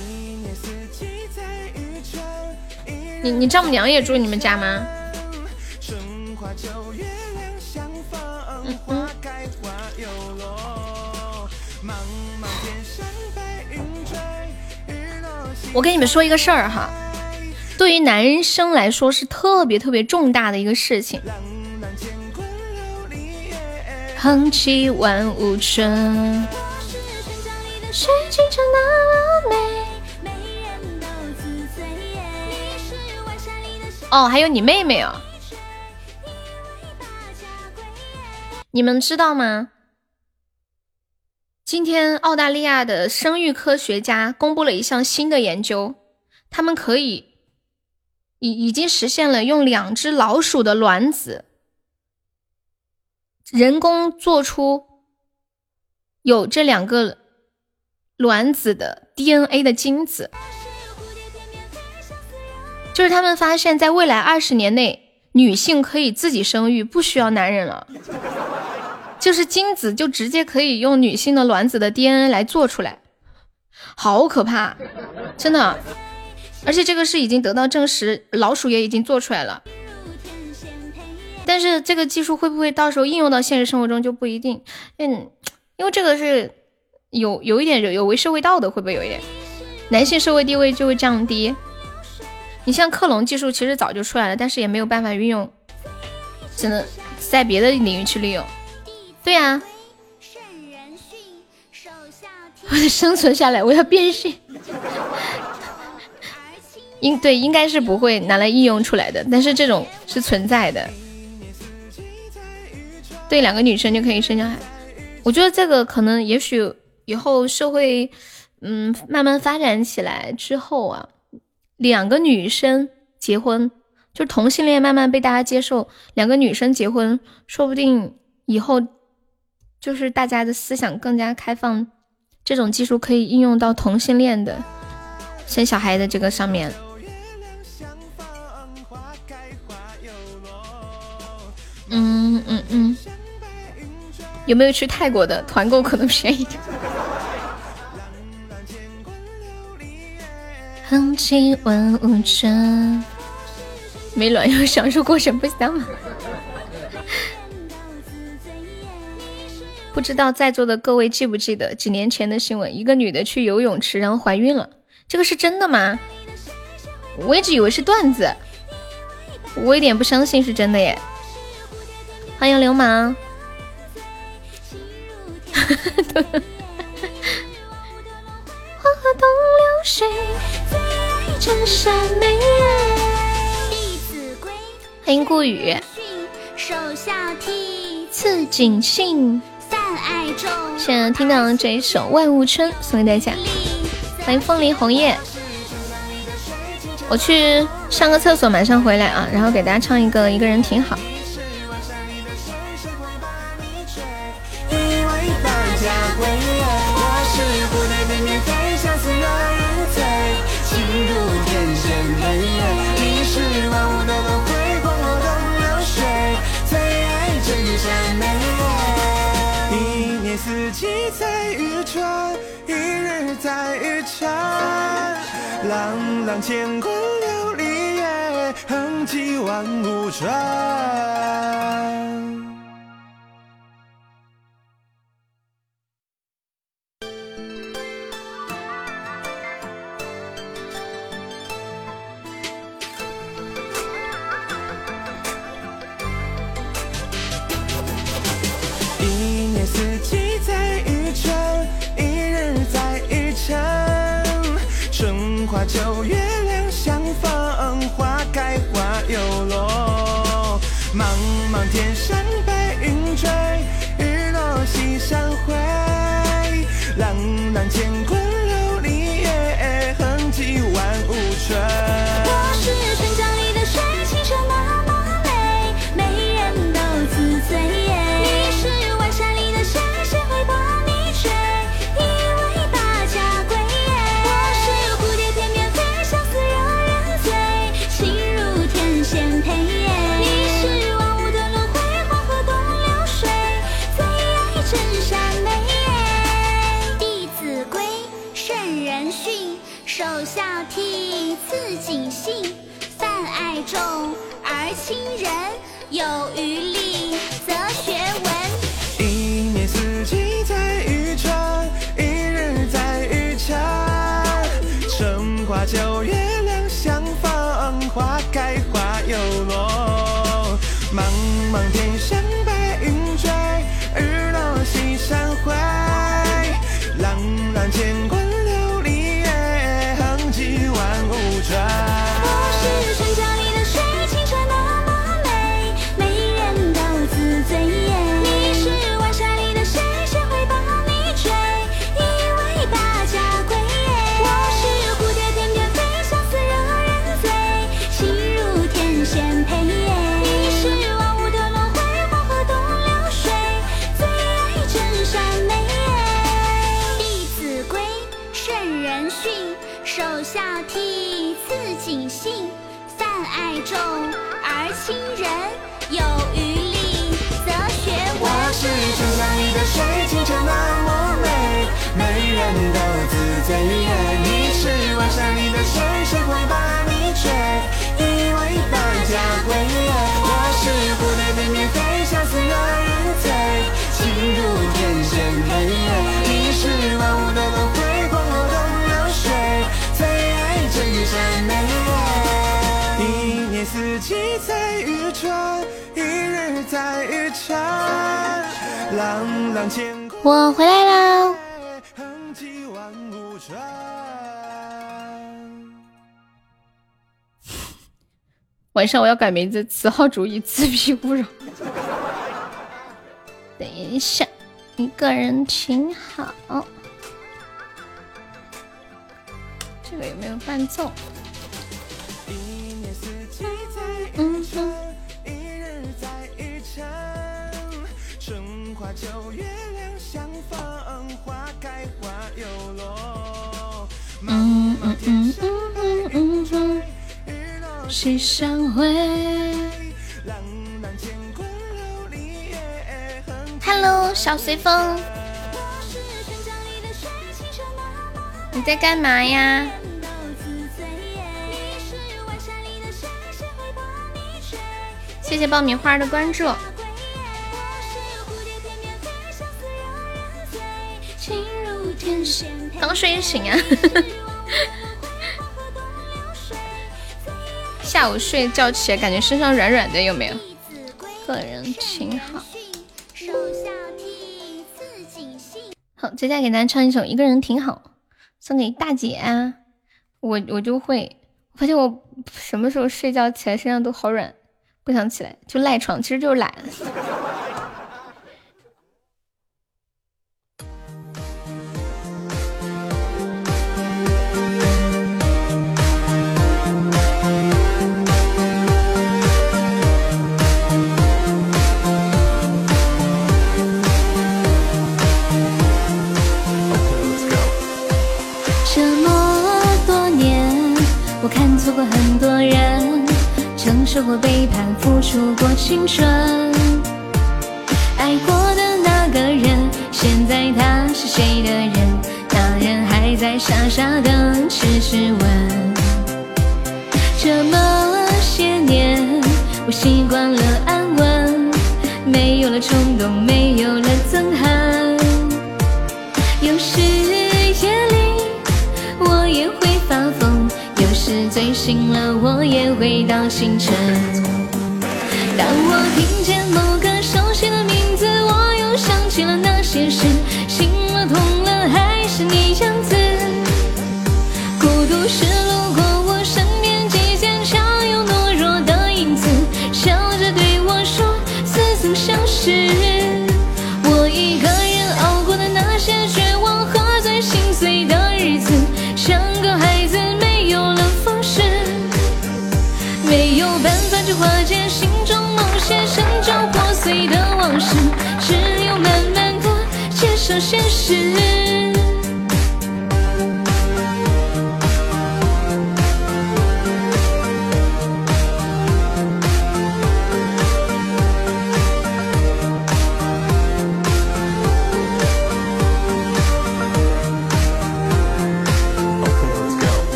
你你丈母娘也住你们家吗？我跟你们说一个事儿哈，对于男生来说是特别特别重大的一个事情。横七万物春。哦，还有你妹妹啊！你们知道吗？今天澳大利亚的生育科学家公布了一项新的研究，他们可以已已经实现了用两只老鼠的卵子。人工做出有这两个卵子的 DNA 的精子，就是他们发现，在未来二十年内，女性可以自己生育，不需要男人了，就是精子就直接可以用女性的卵子的 DNA 来做出来，好可怕，真的，而且这个是已经得到证实，老鼠也已经做出来了。但是这个技术会不会到时候应用到现实生活中就不一定，嗯，因为这个是有有一点有有违社会道德，会不会有一点？男性社会地位就会降低。你像克隆技术其实早就出来了，但是也没有办法运用，只能在别的领域去利用。对呀，我得生存下来，我要变性。应对应该是不会拿来应用出来的，但是这种是存在的。对两个女生就可以生小孩，我觉得这个可能也许以后社会，嗯，慢慢发展起来之后啊，两个女生结婚，就同性恋慢慢被大家接受，两个女生结婚，说不定以后就是大家的思想更加开放，这种技术可以应用到同性恋的生小孩的这个上面。嗯嗯嗯。有没有去泰国的团购可能便宜点？横起万物春，没卵用享受过程不香吗？不知道在座的各位记不记得几年前的新闻？一个女的去游泳池，然后怀孕了，这个是真的吗？我一直以为是段子，我有点不相信是真的耶。欢迎流氓。欢迎顾雨，刺锦信，现在听到这一首《万物春》，送给大家。欢迎风铃红叶，我去上个厕所，马上回来啊，然后给大家唱一个《一个人挺好》。浪千滚，琉璃夜，横骑万物转。一年四季在，一春一日在，一城春花秋月。亲人，有余力亲人，有余力则学文。我是春江里的水，清澈那么美，美人都自醉我回来啦！横迹万物春。晚上我要改名字，此号主义，自闭勿扰。等一下，一个人挺好。这个有没有伴奏？花秋月两相逢，花开花又落。嗯嗯嗯嗯嗯嗯，谁相会，？Hello，小随风，你在干嘛呀？谢谢爆米花的关注。刚睡醒啊，下午睡觉起来感觉身上软软的，有没有？个人挺好。好，接下来给大家唱一首《一个人挺好》，送给大姐啊。我我就会，我发现我什么时候睡觉起来身上都好软，不想起来就赖床，其实就是懒。过很多人，承受过背叛，付出过青春。爱过的那个人，现在他是谁的人？那人还在傻傻等，痴痴问。这么些年，我习惯了安稳，没有了冲动，没有了憎恨。有时夜里我也会，是醉醒了我也回到清晨。当我听见某个熟悉的名字，我又想起了那些事，醒了痛了还是你样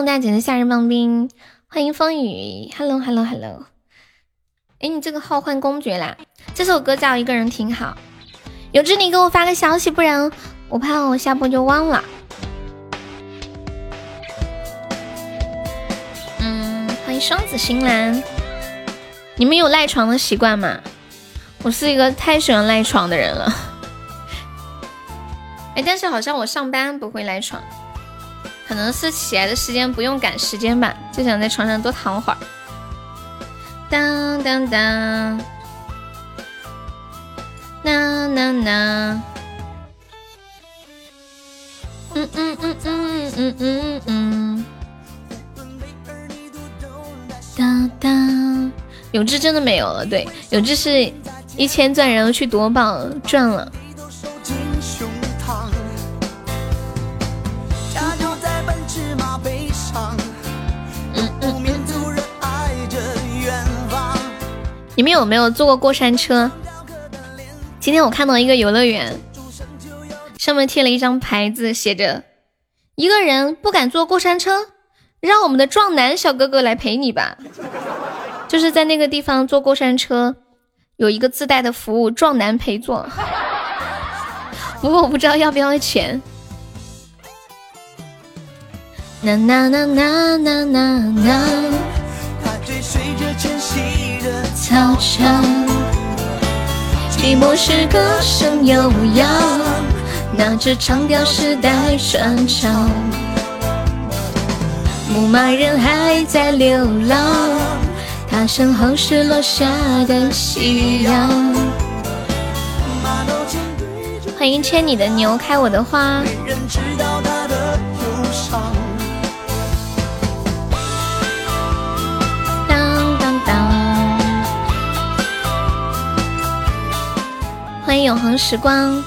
给盛大姐的夏日棒冰，欢迎风雨，hello hello hello。哎，你这个号换公爵啦？这首歌叫《一个人挺好》，有志你给我发个消息，不然我怕我下播就忘了。嗯，欢迎双子星蓝。你们有赖床的习惯吗？我是一个太喜欢赖床的人了。哎，但是好像我上班不会赖床，可能是起来的时间不用赶时间吧，就想在床上多躺会儿。当当当，那那那，嗯嗯嗯嗯嗯嗯嗯，当当，永志真的没有了，对，永志是一千钻，然后去夺宝赚了。你们有没有坐过过山车？今天我看到一个游乐园，上面贴了一张牌子，写着：“一个人不敢坐过山车，让我们的壮男小哥哥来陪你吧。” 就是在那个地方坐过山车，有一个自带的服务，壮男陪坐。不过我不知道要不要钱。呐呐呐呐呐呐呐。操场，寂寞时歌声悠扬，拿着长调时代传唱，牧马人还在流浪，他身后是落下的夕阳。欢迎牵你的牛，开我的花。没人知道的欢迎永恒时光。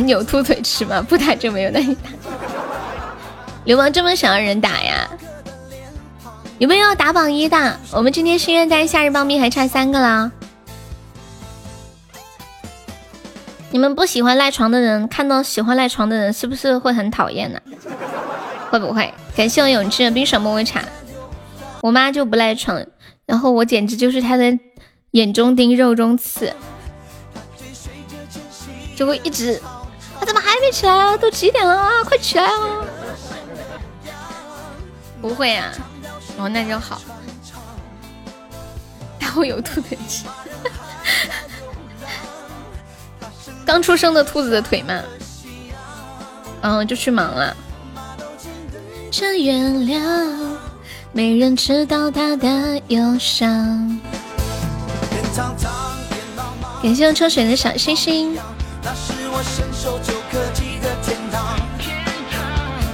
扭兔腿吃吗？不打就没有那你打。流氓这么想让人打呀？有没有要打榜一的？我们今天心愿单夏日棒冰还差三个啦。你们不喜欢赖床的人，看到喜欢赖床的人，是不是会很讨厌呢？会不会？感谢我永志的冰爽抹茶。我妈就不赖床，然后我简直就是她的眼中钉、肉中刺，就会一直，他怎么还没起来啊？都几点了啊？快起来啊！不会啊，哦，那就好。然后有兔腿吃，刚出生的兔子的腿嘛，嗯，就去忙了。这原谅，没人知道他的忧伤。感谢我抽水的小星星。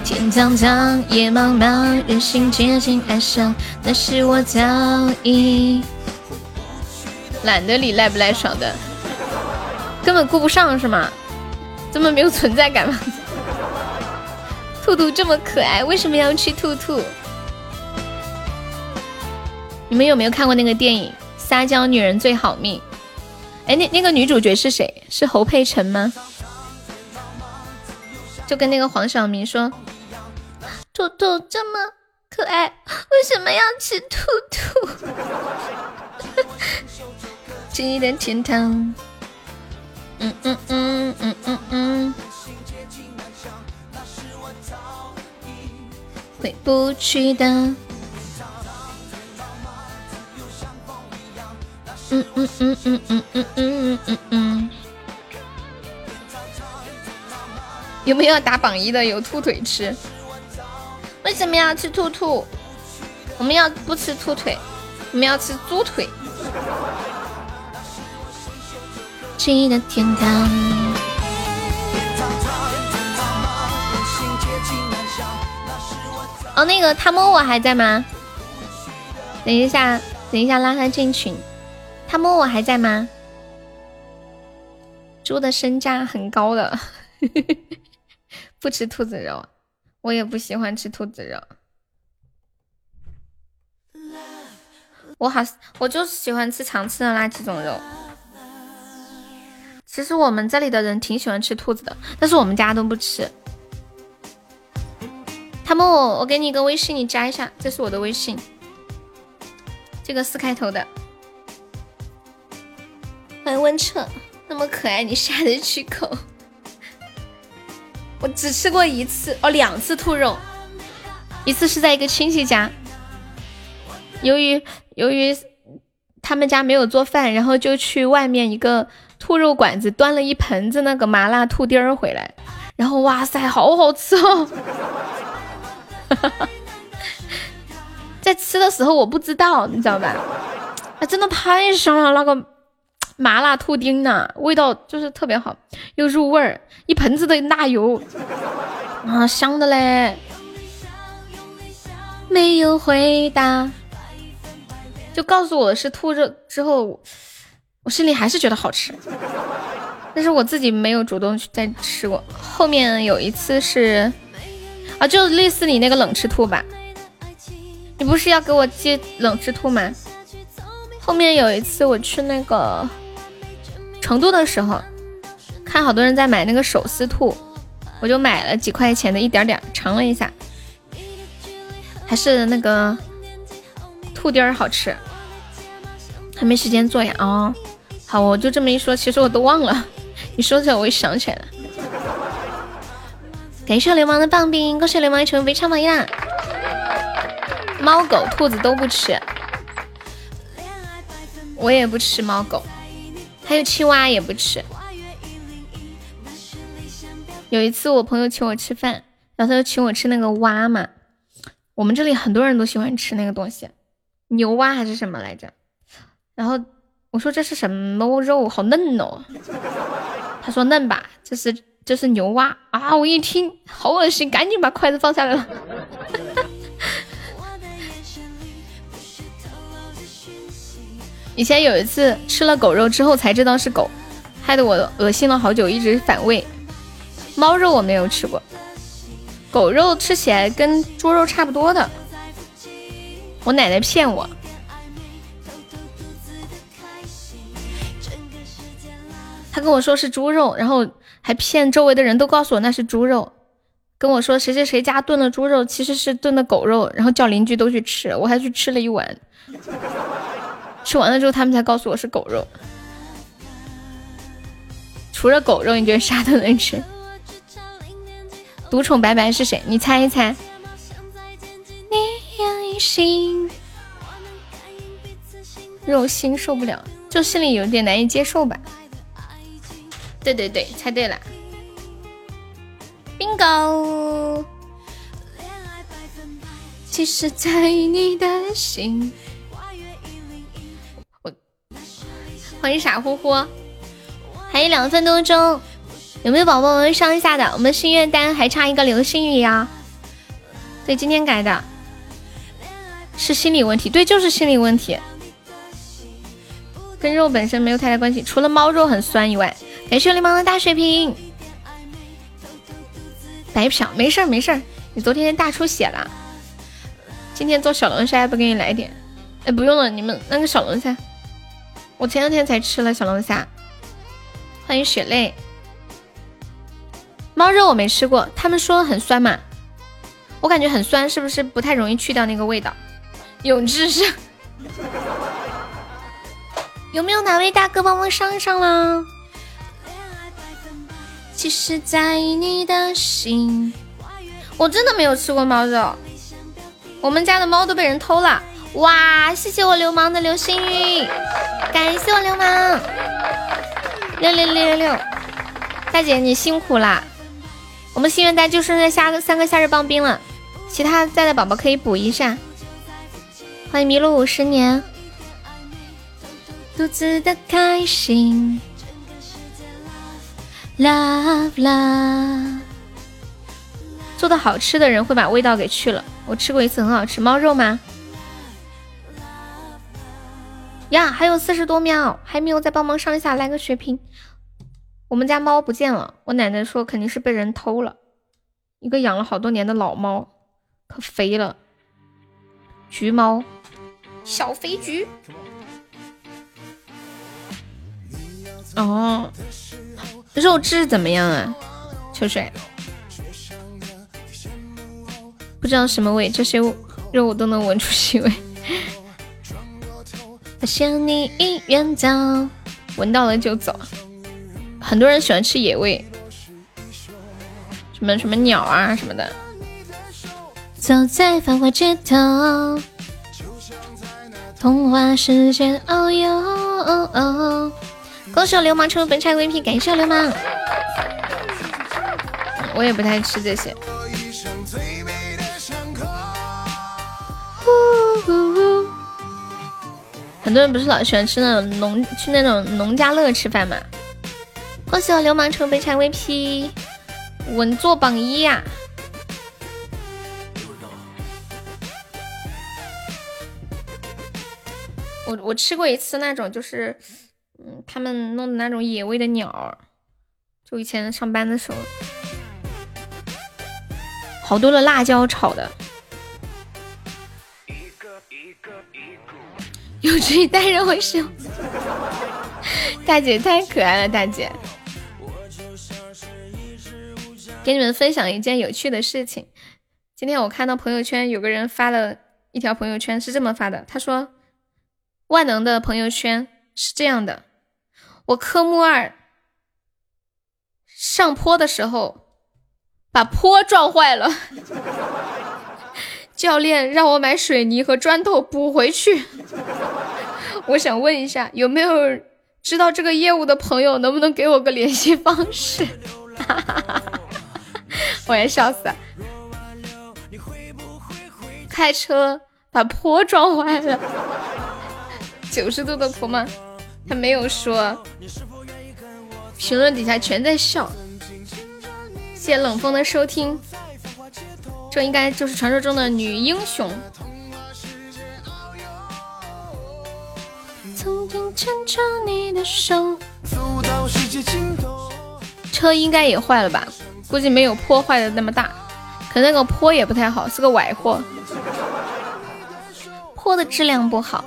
天苍苍，野茫茫，人心接近爱上，那是我早已懒得理赖不赖爽的，根本顾不上是吗？这么没有存在感吗？兔兔这么可爱，为什么要吃兔兔？你们有没有看过那个电影《撒娇女人最好命》？哎，那那个女主角是谁？是侯佩岑吗？就跟那个黄晓明说：“兔兔这么可爱，为什么要吃兔兔？”记忆的天堂。嗯嗯嗯嗯嗯嗯。回不去的。嗯嗯嗯嗯嗯嗯嗯嗯嗯。有没有打榜一的？有兔腿吃？为什么要吃兔兔？我们要不吃兔腿，我们要吃猪腿。记忆的天堂。哦，那个他摸我还在吗？等一下，等一下拉他进群。他摸我还在吗？猪的身价很高的，不吃兔子肉，我也不喜欢吃兔子肉。我好，我就是喜欢吃常吃的那几种肉。其实我们这里的人挺喜欢吃兔子的，但是我们家都不吃。他们我我给你一个微信，你加一下，这是我的微信，这个四开头的。欢迎温彻，那么可爱，你下得去口？我只吃过一次哦，两次兔肉，一次是在一个亲戚家，由于由于他们家没有做饭，然后就去外面一个兔肉馆子端了一盆子那个麻辣兔丁儿回来，然后哇塞，好好吃哦！在吃的时候我不知道，你知道吧？啊，真的太香了，那个麻辣兔丁呐，味道就是特别好，又入味儿，一盆子的辣油啊，香的嘞。没有回答，就告诉我是兔肉之后，我心里还是觉得好吃，但是我自己没有主动去再吃过。后面有一次是。啊，就类似你那个冷吃兔吧，你不是要给我寄冷吃兔吗？后面有一次我去那个成都的时候，看好多人在买那个手撕兔，我就买了几块钱的一点点尝了一下，还是那个兔丁儿好吃，还没时间做呀。哦，好，我就这么一说，其实我都忘了，你说起来我又想起来了。感谢流氓的棒冰，恭喜流氓成为非常榜一啦！猫狗兔子都不吃，我也不吃猫狗，还有青蛙也不吃。有一次我朋友请我吃饭，然后他就请我吃那个蛙嘛，我们这里很多人都喜欢吃那个东西，牛蛙还是什么来着？然后我说这是什么肉，好嫩哦。他说嫩吧，这是。这是牛蛙啊！我一听好恶心，赶紧把筷子放下来了。以前有一次吃了狗肉之后才知道是狗，害得我恶心了好久，一直反胃。猫肉我没有吃过，狗肉吃起来跟猪肉差不多的。我奶奶骗我，她跟我说是猪肉，然后。还骗周围的人都告诉我那是猪肉，跟我说谁谁谁家炖的猪肉其实是炖的狗肉，然后叫邻居都去吃，我还去吃了一碗，吃完了之后他们才告诉我是狗肉。除了狗肉，你觉得啥都能吃？独宠白白是谁？你猜一猜。肉心受不了，就心里有点难以接受吧。对对对，猜对了，bingo。其实，在你的心，欢迎傻乎乎，还有两分多钟，有没有宝宝们上一下的？我们心愿单还差一个流星雨呀。对，今天改的，是心理问题。对，就是心理问题。跟肉本身没有太大关系，除了猫肉很酸以外。感谢流氓的大水瓶，白嫖，没事儿没事儿。你昨天大出血了，今天做小龙虾不给你来点？哎，不用了，你们那个小龙虾，我前两天才吃了小龙虾。欢迎血泪，猫肉我没吃过，他们说很酸嘛，我感觉很酸，是不是不太容易去掉那个味道？有知识。有没有哪位大哥帮忙上一上啦？其实，在你的心，我真的没有吃过猫肉，我们家的猫都被人偷了。哇，谢谢我流氓的流星雨，感谢我流氓，六六六六六，大姐你辛苦啦，我们心愿单就剩下下个三个夏日棒冰了，其他在的宝宝可以补一下。欢迎迷路五十年。独自的开心，love love。做的好吃的人会把味道给去了。我吃过一次，很好吃，猫肉吗？呀，还有四十多秒，还没有再帮忙上一下，来个血瓶。我们家猫不见了，我奶奶说肯定是被人偷了。一个养了好多年的老猫，可肥了。橘猫，小肥橘。哦，肉质怎么样啊？秋水，不知道什么味，这些肉我都能闻出腥味。发现你已远走，闻到了就走。很多人喜欢吃野味，什么什么鸟啊什么的。走在繁华街头，童话世界，哦哟哦哦。恭喜我流氓成为本场 VP，感谢流氓。我也不太吃这些。很多人不是老喜欢吃那种农去那种农家乐吃饭嘛？恭喜我流氓成为本场 VP，稳坐榜一呀！我我吃过一次那种就是。嗯，他们弄的那种野味的鸟，就以前上班的时候，好多的辣椒炒的，有志于待人为师，大姐太可爱了，大姐，给你们分享一件有趣的事情。今天我看到朋友圈有个人发了一条朋友圈，是这么发的，他说：“万能的朋友圈。”是这样的，我科目二上坡的时候把坡撞坏了，教练让我买水泥和砖头补回去。我想问一下，有没有知道这个业务的朋友，能不能给我个联系方式？我要笑死了！开车把坡撞坏了。九十度的坡吗？他没有说，评论底下全在笑。谢谢冷风的收听，这应该就是传说中的女英雄。车应该也坏了吧？估计没有坡坏的那么大，可那个坡也不太好，是个崴货，坡的质量不好。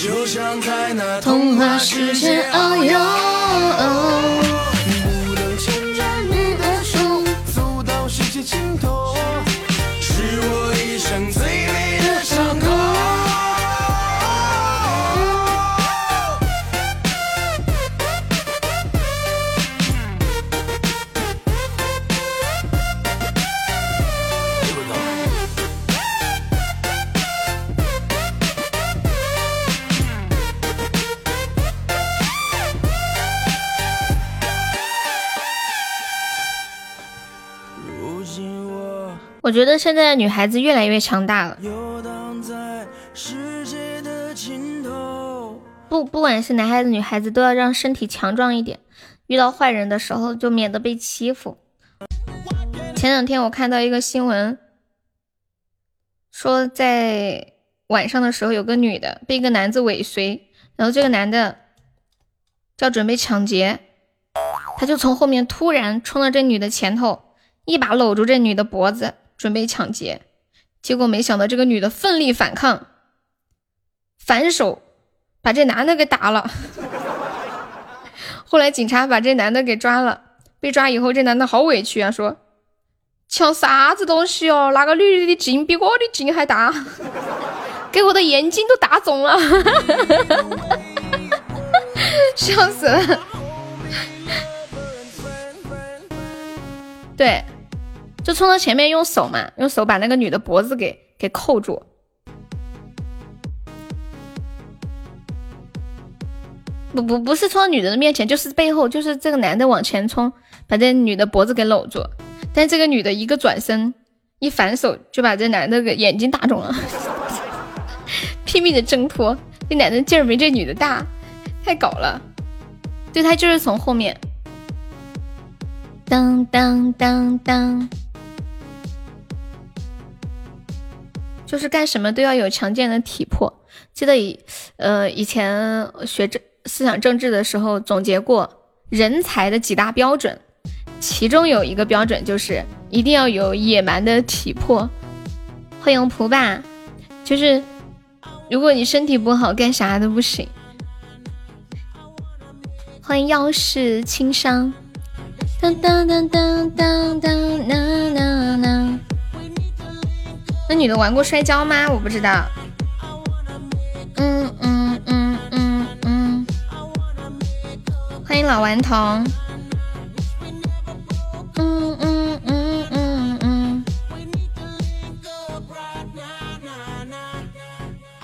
就像在那童话世界遨游，我觉得现在的女孩子越来越强大了。不，不管是男孩子女孩子，都要让身体强壮一点，遇到坏人的时候就免得被欺负。前两天我看到一个新闻，说在晚上的时候有个女的被一个男子尾随，然后这个男的就要准备抢劫，他就从后面突然冲到这女的前头，一把搂住这女的脖子，准备抢劫。结果没想到这个女的奋力反抗，反手。把这男的给打了，后来警察把这男的给抓了。被抓以后，这男的好委屈啊，说抢啥子东西哦？那个女的的劲比我的劲还大，给我的眼睛都打肿了，笑死了。对，就冲到前面用手嘛，用手把那个女的脖子给给扣住。不不不是冲到女的的面前，就是背后，就是这个男的往前冲，把这女的脖子给搂住，但这个女的一个转身，一反手就把这男的给眼睛打肿了，拼命的挣脱，这男的劲儿没这女的大，太搞了，对他就是从后面，当当当当，就是干什么都要有强健的体魄。记得以呃以前学政。思想政治的时候总结过人才的几大标准，其中有一个标准就是一定要有野蛮的体魄。欢迎蒲爸，就是如果你身体不好，干啥都不行。欢迎药师轻伤。当当当当当当当当。那女的玩过摔跤吗？我不知道。嗯嗯嗯嗯嗯。欢迎老顽童。嗯嗯嗯嗯嗯。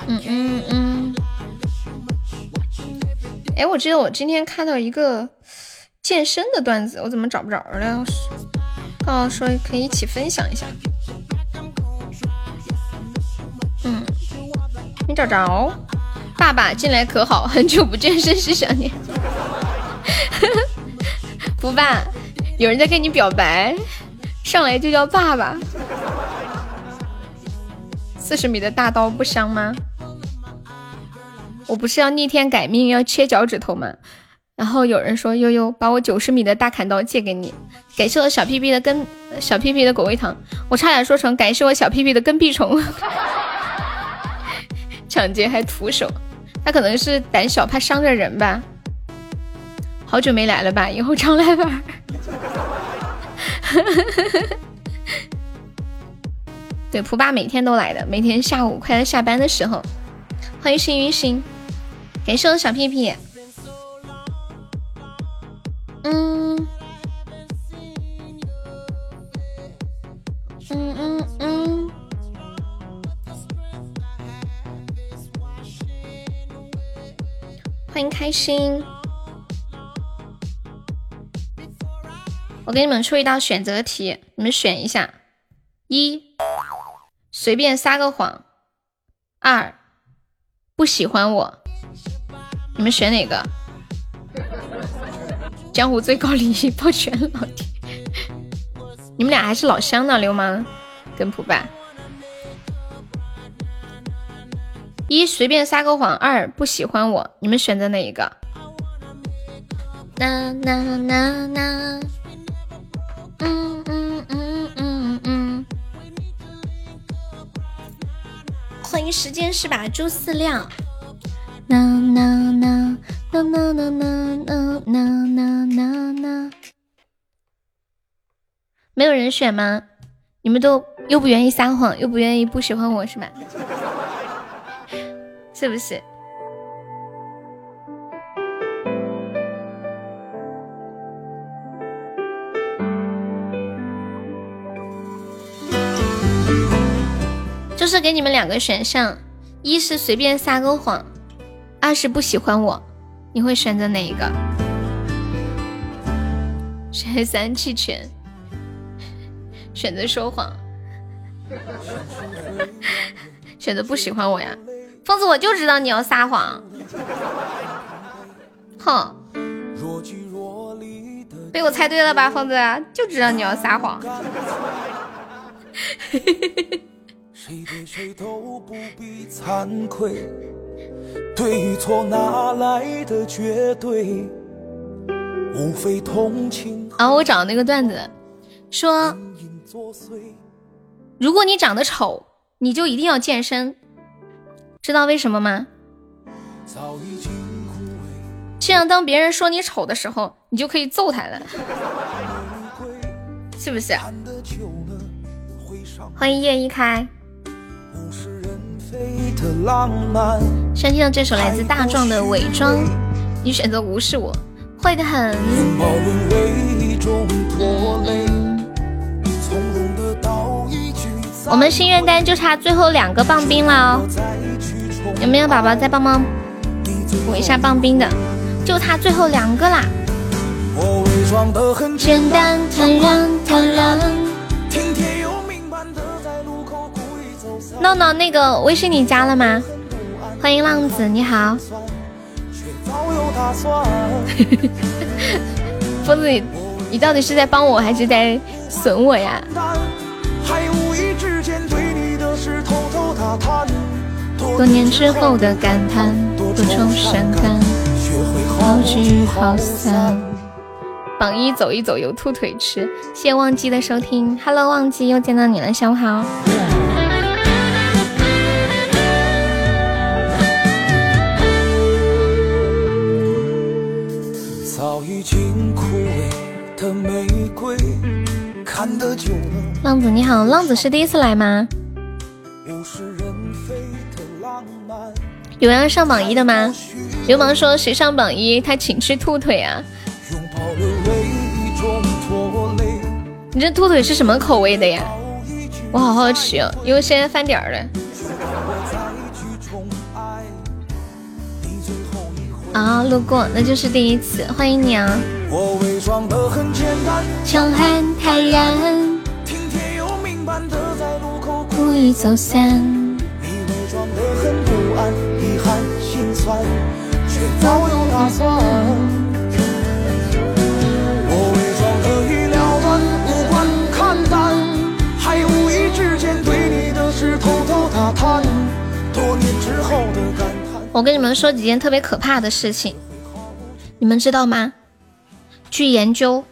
嗯嗯嗯。哎，我记得我今天看到一个健身的段子，我怎么找不着了？哦，说可以一起分享一下。没找着。爸爸进来可好？很久不见，甚是想念。不爸，有人在跟你表白，上来就叫爸爸。四十米的大刀不香吗？我不是要逆天改命，要切脚趾头吗？然后有人说悠悠把我九十米的大砍刀借给你，感谢我小屁屁的跟小屁屁的果味糖，我差点说成感谢我小屁屁的跟屁虫。抢劫还徒手，他可能是胆小，怕伤着人吧。好久没来了吧？以后常来玩。对，蒲爸每天都来的，每天下午快要下班的时候。欢迎幸运星，感谢我小屁屁。嗯嗯嗯。欢迎开心。我给你们出一道选择题，你们选一下：一，随便撒个谎；二，不喜欢我。你们选哪个？江湖最高礼仪，抱拳老铁。你们俩还是老乡呢，流氓跟普爸。一，随便撒个谎；二，不喜欢我。你们选择哪一个？啦啦啦啦。嗯嗯嗯嗯嗯，欢迎时间是把猪饲料。啦啦啦啦啦啦啦啦啦啦啦，没有人选吗？你们都又不愿意撒谎，又不愿意不喜欢我是吧？是不是？就是给你们两个选项，一是随便撒个谎，二是不喜欢我，你会选择哪一个？选三弃权，选择说谎。选择不喜欢我呀，疯子，我就知道你要撒谎。哼，被我猜对了吧，疯子，就知道你要撒谎。谁对谁都不必惭愧，对与错哪来的绝对？无非同情然后我找那个段子，说。如果你长得丑，你就一定要健身，知道为什么吗？这样当别人说你丑的时候，你就可以揍他了，是不是？看得久了会伤欢迎叶一开，物是人非的浪漫。先听到这首来自大壮的《伪装》，你选择无视我，坏的很。我们心愿单就差最后两个棒冰了哦，有没有宝宝再帮忙补一下棒冰的？就差最后两个啦。我伪装的很简单坦然坦然。体贴又明白的在路口故意走散，闹闹，那个微信你加了吗？欢迎浪子，你好。疯子，你你到底是在帮我还是在损我呀？还无意之间对你的事偷偷打探，多年之后的感叹，多愁善感，学会好好聚好散。榜一走一走，有兔腿吃。谢谢忘记的收听，Hello，忘记又见到你了，下午好。早已经枯萎的玫瑰，看得久了，浪子你好，浪子是第一次来吗？物是人非的浪漫。有人要上榜一的吗？流氓说谁上榜一，他请吃兔腿啊！拥抱沦为一种拖累，你这兔腿是什么口味的呀？我好好奇哦，因为现在翻点儿了。我再去宠爱你最后一回。啊、路过，那就是第一次，欢迎你啊！我伪装的很简单，强悍坦然，体贴又明白的在路口故意走散。你伪装的很不安，酸，却早有打算。我伪装的已了断，无关看淡，还无意之间对你的事偷偷打探，多年之后的感叹。我跟你们说几件特别可怕的事情，你们知道吗？据研究，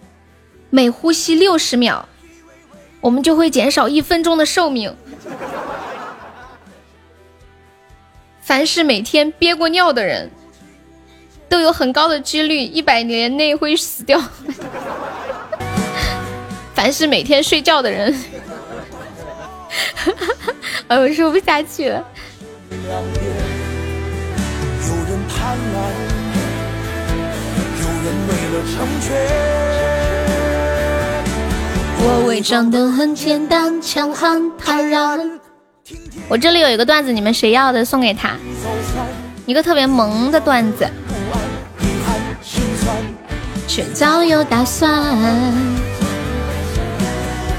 每呼吸六十秒，我们就会减少一分钟的寿命。凡是每天憋过尿的人，都有很高的几率一百年内会死掉。凡是每天睡觉的人，哎，我说不下去了。有人贪婪，有人为了成全。我伪装的很简单，强悍坦然。我这里有一个段子，你们谁要的送给他，一个特别萌的段子，不安，遗憾，心酸。却早有打算。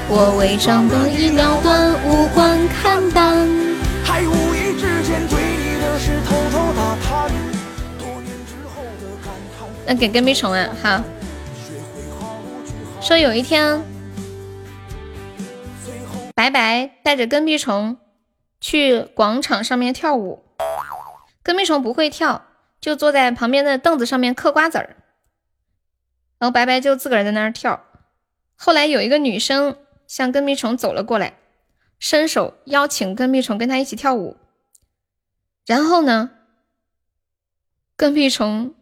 我伪装的已了断，无关看淡。还无意之间对你的事偷偷打探，多年之后的感叹，那给跟屁虫啊，好。说有一天，白白带着跟屁虫去广场上面跳舞，跟屁虫不会跳，就坐在旁边的凳子上面嗑瓜子儿，然后白白就自个儿在那儿跳。后来有一个女生向跟屁虫走了过来，伸手邀请跟屁虫跟她一起跳舞，然后呢，跟屁虫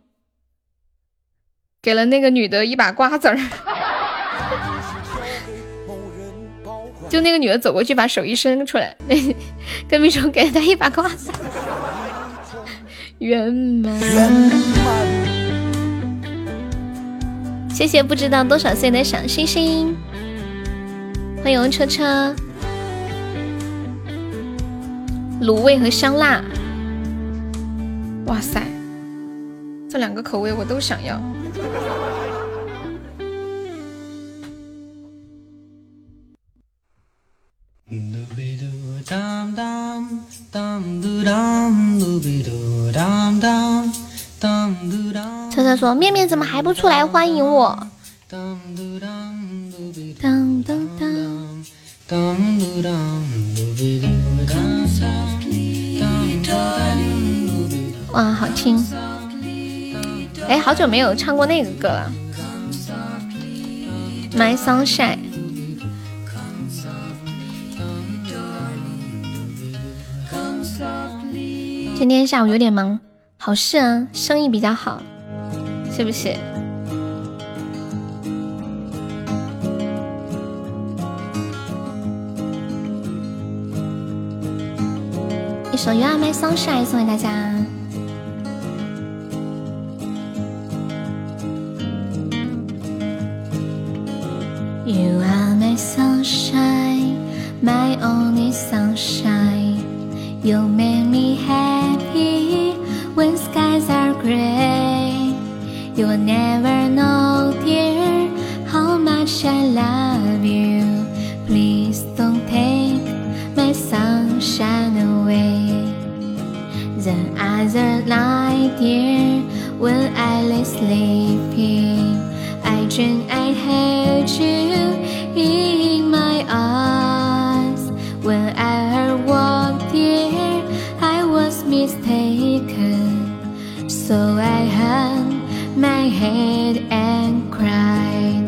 给了那个女的一把瓜子儿，就那个女的走过去，把手一伸出来，那 跟屁虫给了她一把瓜子，圆满。谢谢不知道多少岁的小星星，欢迎车车，卤味和香辣，哇塞，这两个口味我都想要。车车说：“面面怎么还不出来欢迎我？”，哇，好听！哎，好久没有唱过那个歌了，《My Sunshine》。今天下午有点忙，好事啊，生意比较好，是不是？一首《You Are My Sunshine》送给大家。You are my sunshine, my only sunshine. You make me happy when skies are gray. You will never know, dear, how much I love you. Please don't take my sunshine away. The other night, dear, when I lay sleeping, I dream I held you in my arms. So I hung my head and cried.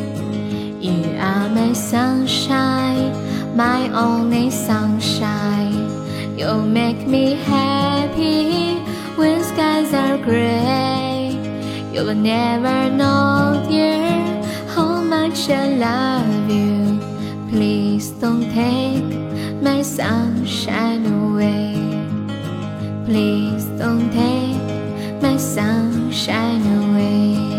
You are my sunshine, my only sunshine. You make me happy when skies are gray. You will never know, dear, how much I love you. Please don't take my sunshine away. Please don't take my sunshine away.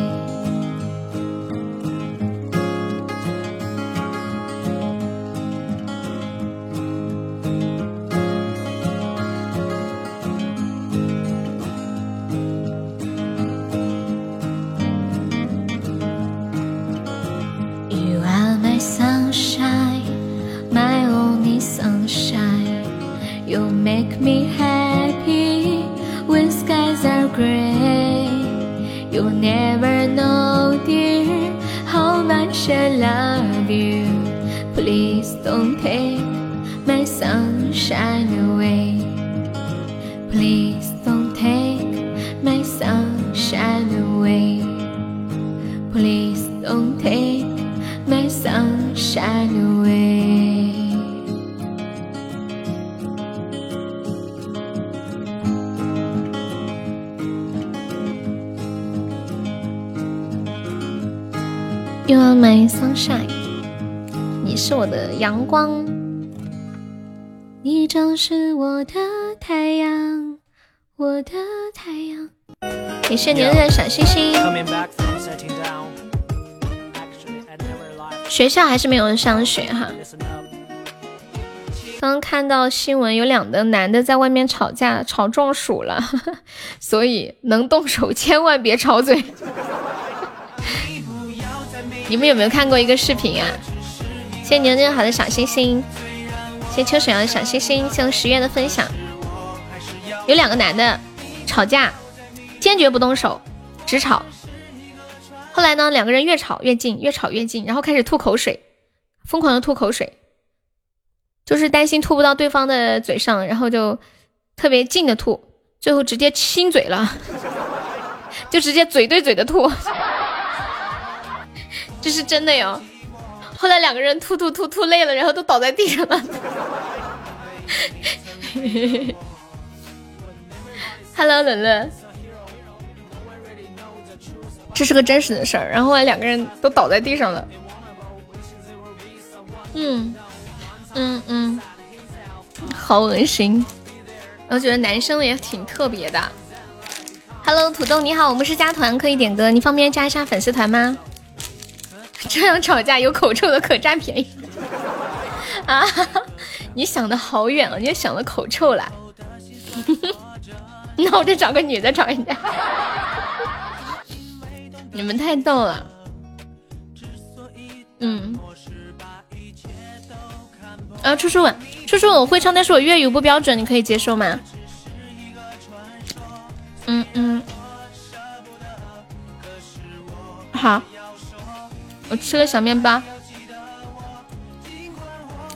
是我的太阳，我的太阳。感谢年的小星星。学校还是没有人上学哈。刚刚看到新闻，有两个男的在外面吵架，吵中暑了，所以能动手千万别吵嘴。你们有没有看过一个视频啊？谢谢牛牛好的小星星，谢秋水阳的小星星，谢谢十月的分享。有两个男的吵架，坚决不动手，只吵。后来呢，两个人越吵越近，越吵越近，然后开始吐口水，疯狂的吐口水。就是担心吐不到对方的嘴上，然后就特别近的吐，最后直接亲嘴了，就直接嘴对嘴的吐，这是真的哟。后来两个人吐吐吐吐累了，然后都倒在地上了。Hello，冷冷，这是个真实的事儿。然后后来两个人都倒在地上了。嗯。嗯嗯，好恶心。我觉得男生也挺特别的。Hello，土豆你好，我们是加团，可以点歌，你方便加一下粉丝团吗？这样吵架有口臭的可占便宜啊！你想的好远了，你也想到口臭了。那我就找个女的吵一架。你们太逗了。嗯。啊，初初吻，初初吻我会唱，但是我粤语不标准，你可以接受吗？嗯嗯，好，我吃个小面包。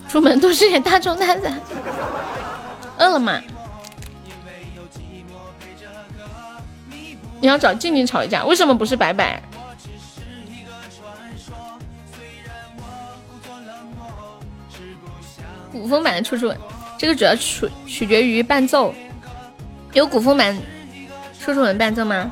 出门都是点大众蛋散，饿了吗？你要找静静吵一架，为什么不是白白？古风版的处处吻，这个主要取取决于伴奏，有古风版初初吻伴奏吗？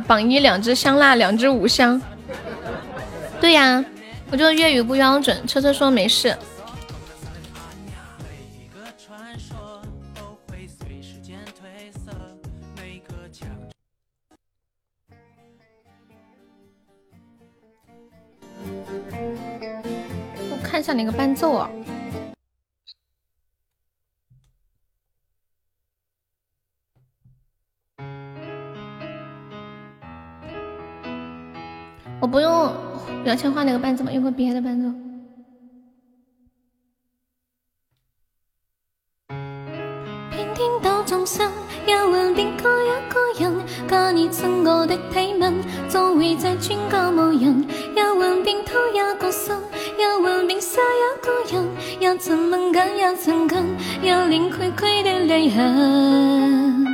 榜一两只香辣，两只五香。对呀，我就粤语不标准，车车说没事。摇钱花那个伴奏吗？用个别的伴奏。偏顛倒眾生，又還變過一個人。假你親我的體吻，做回這專個無人。又還變偷一個心，又還變殺一個人。也曾敏感，也曾近，有連潰潰的淚痕。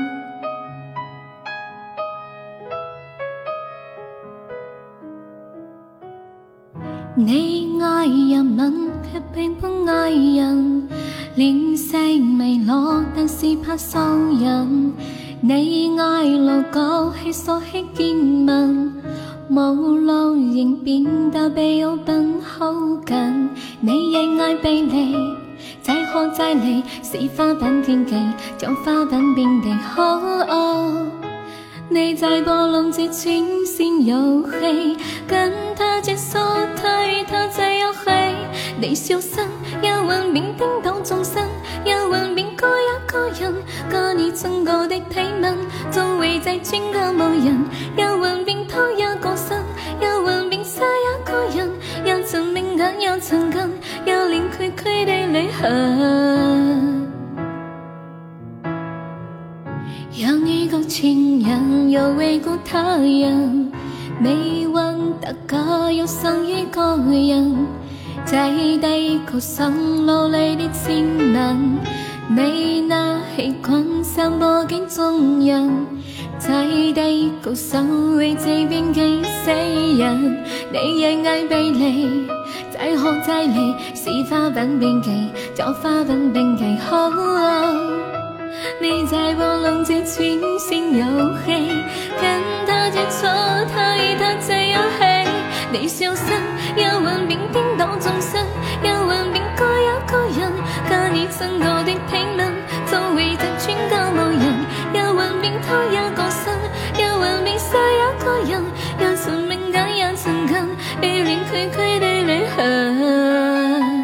你爱入吻，却并不爱人。脸色微落，但是怕受人。你爱路寞，去疏去见闻。无路仍变得被有份好近。你亦爱被离，再渴再离，是花瓣天气，将花瓣遍地。你在波浪之前先遊戲，跟他接觸睇他這遊戲，你消失，又還變顛倒眾生，又還變過一個人，假你親過的體吻，做回這專個無人，又還變偷一個心，又還變殺一個人，又曾敏感，又曾近，有連潰潰的旅行。情人又為過他人，沒 want 得個又傷一個人，在地球上流淚的親吻，你那氣棍散播給眾人，在地球上為這邊幾世人，你也愛被離，再喝再離，是花瓣變記，將花瓣變記好。你在波浪之前先遊戲，跟他接觸，他與他這遊戲，你消失，又還變顛倒眾生，又還變過一個人，假你親我的體吻，做回這專個無人，又還變偷一個心，又還變殺一個人，又曾敏感，又曾近，被連潰潰的淚痕。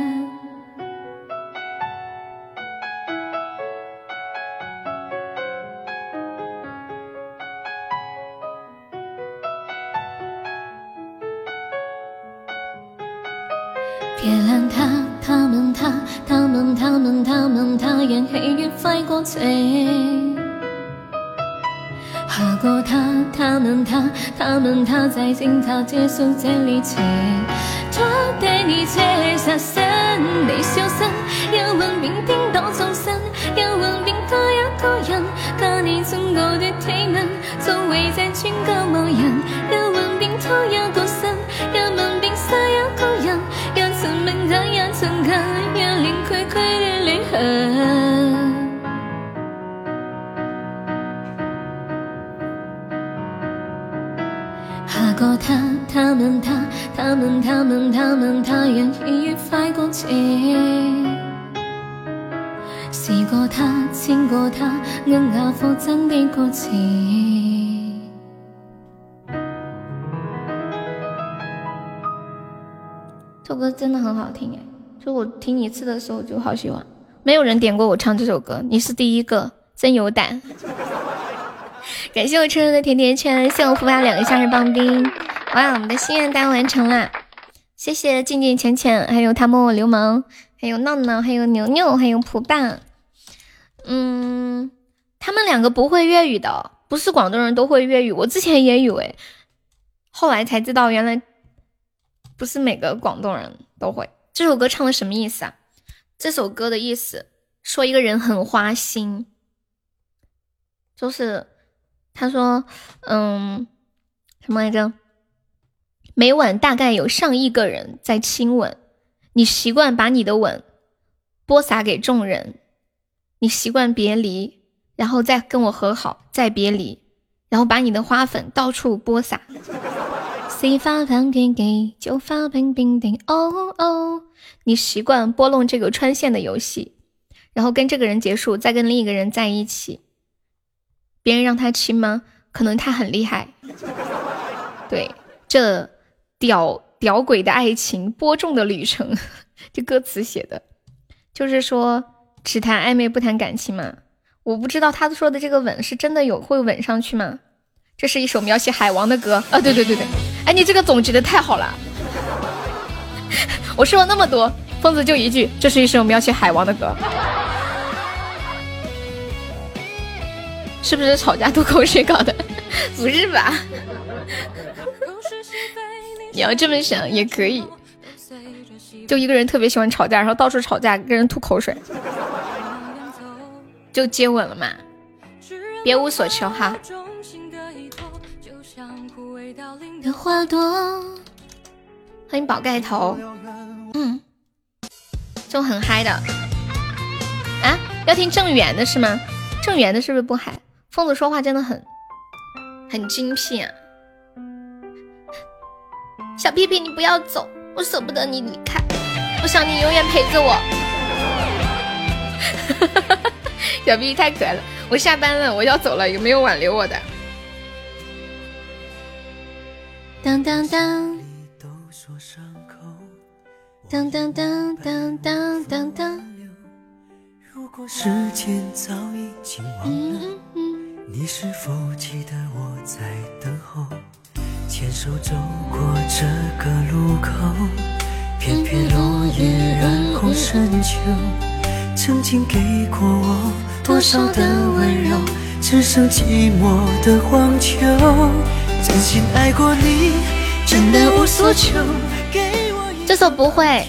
人喜悦快過情。下過他，他們他，他們他在警察結束這旅程。昨天一切殺身，你消失，又還變顛倒眾生，又還變多一個人，假你親我的體吻，做回這專個無人，又還變偷一個心，又還變殺一個人，又曾敏感，又曾近，又連潰潰的淚痕。下過他，他們他，他們他们他们他人喜悦快过情。試過他，牽過他，硬下課真的過程。这首歌真的很好听哎，就我听一次的时候就好喜欢。没有人点过我唱这首歌，你是第一个，真有胆。感谢我车车的甜甜圈，谢我福爸两个夏日棒冰。哇，我们的心愿单完成了，谢谢静静浅浅，还有他摸我流氓，还有闹闹，还有牛牛，还有普爸。嗯，他们两个不会粤语的，不是广东人都会粤语，我之前也以为，后来才知道原来不是每个广东人都会。这首歌唱的什么意思啊？这首歌的意思说一个人很花心，就是他说，嗯，什么来着？每晚大概有上亿个人在亲吻，你习惯把你的吻播撒给众人，你习惯别离，然后再跟我和好，再别离，然后把你的花粉到处播撒。谁发饭给给就发冰冰冰哦哦，你习惯拨弄这个穿线的游戏，然后跟这个人结束，再跟另一个人在一起。别人让他亲吗？可能他很厉害。对，这。屌屌鬼的爱情，播种的旅程，这歌词写的，就是说只谈暧昧不谈感情嘛。我不知道他说的这个吻是真的有会吻上去吗？这是一首描写海王的歌啊！对对对对，哎，你这个总结的太好了。我说了那么多，疯子就一句，这是一首描写海王的歌，是不是吵架吐口水搞的？不是吧？你要这么想也可以，就一个人特别喜欢吵架，然后到处吵架，跟人吐口水，就接吻了嘛，别无所求哈。花朵，欢迎宝盖头，嗯，就很嗨的啊，要听郑源的是吗？郑源的是不是不嗨？疯子说话真的很很精辟啊。小屁屁，你不要走，我舍不得你离开，我想你永远陪着我。小屁屁太可爱了，我下班了，我要走了，有没有挽留我的？当当当，当当当当当当当。如果时间早已经忘了，你是否记得我在等候？牵手走过这个路口，片片落叶染红深秋。曾经给过我多少的温柔，只剩寂寞的荒丘。真心爱过你，真的无所求。这首不会，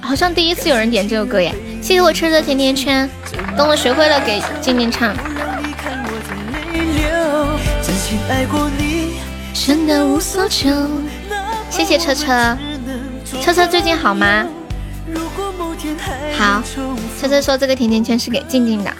好像第一次有人点这首歌耶！谢谢我吃的甜甜圈，等我学会了给静静唱。谢谢车车，车车最近好吗？好，车车说这个甜甜圈是给静静的。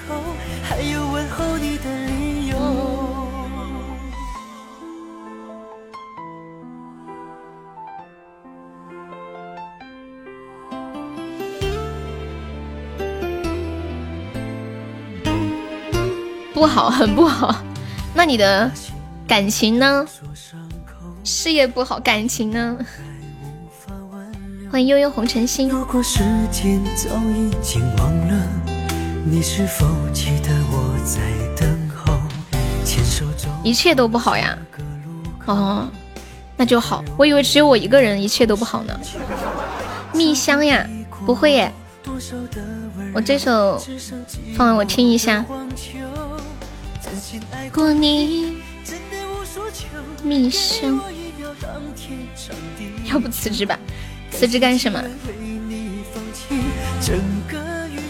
不好，很不好。那你的感情呢？事业不好，感情呢？欢迎悠悠红尘心。一切都不好呀？哦，那就好。我以为只有我一个人一切都不好呢。蜜香呀，不会耶。我这首放我听一下。过你，蜜生。要不辞职吧？辞职干什么？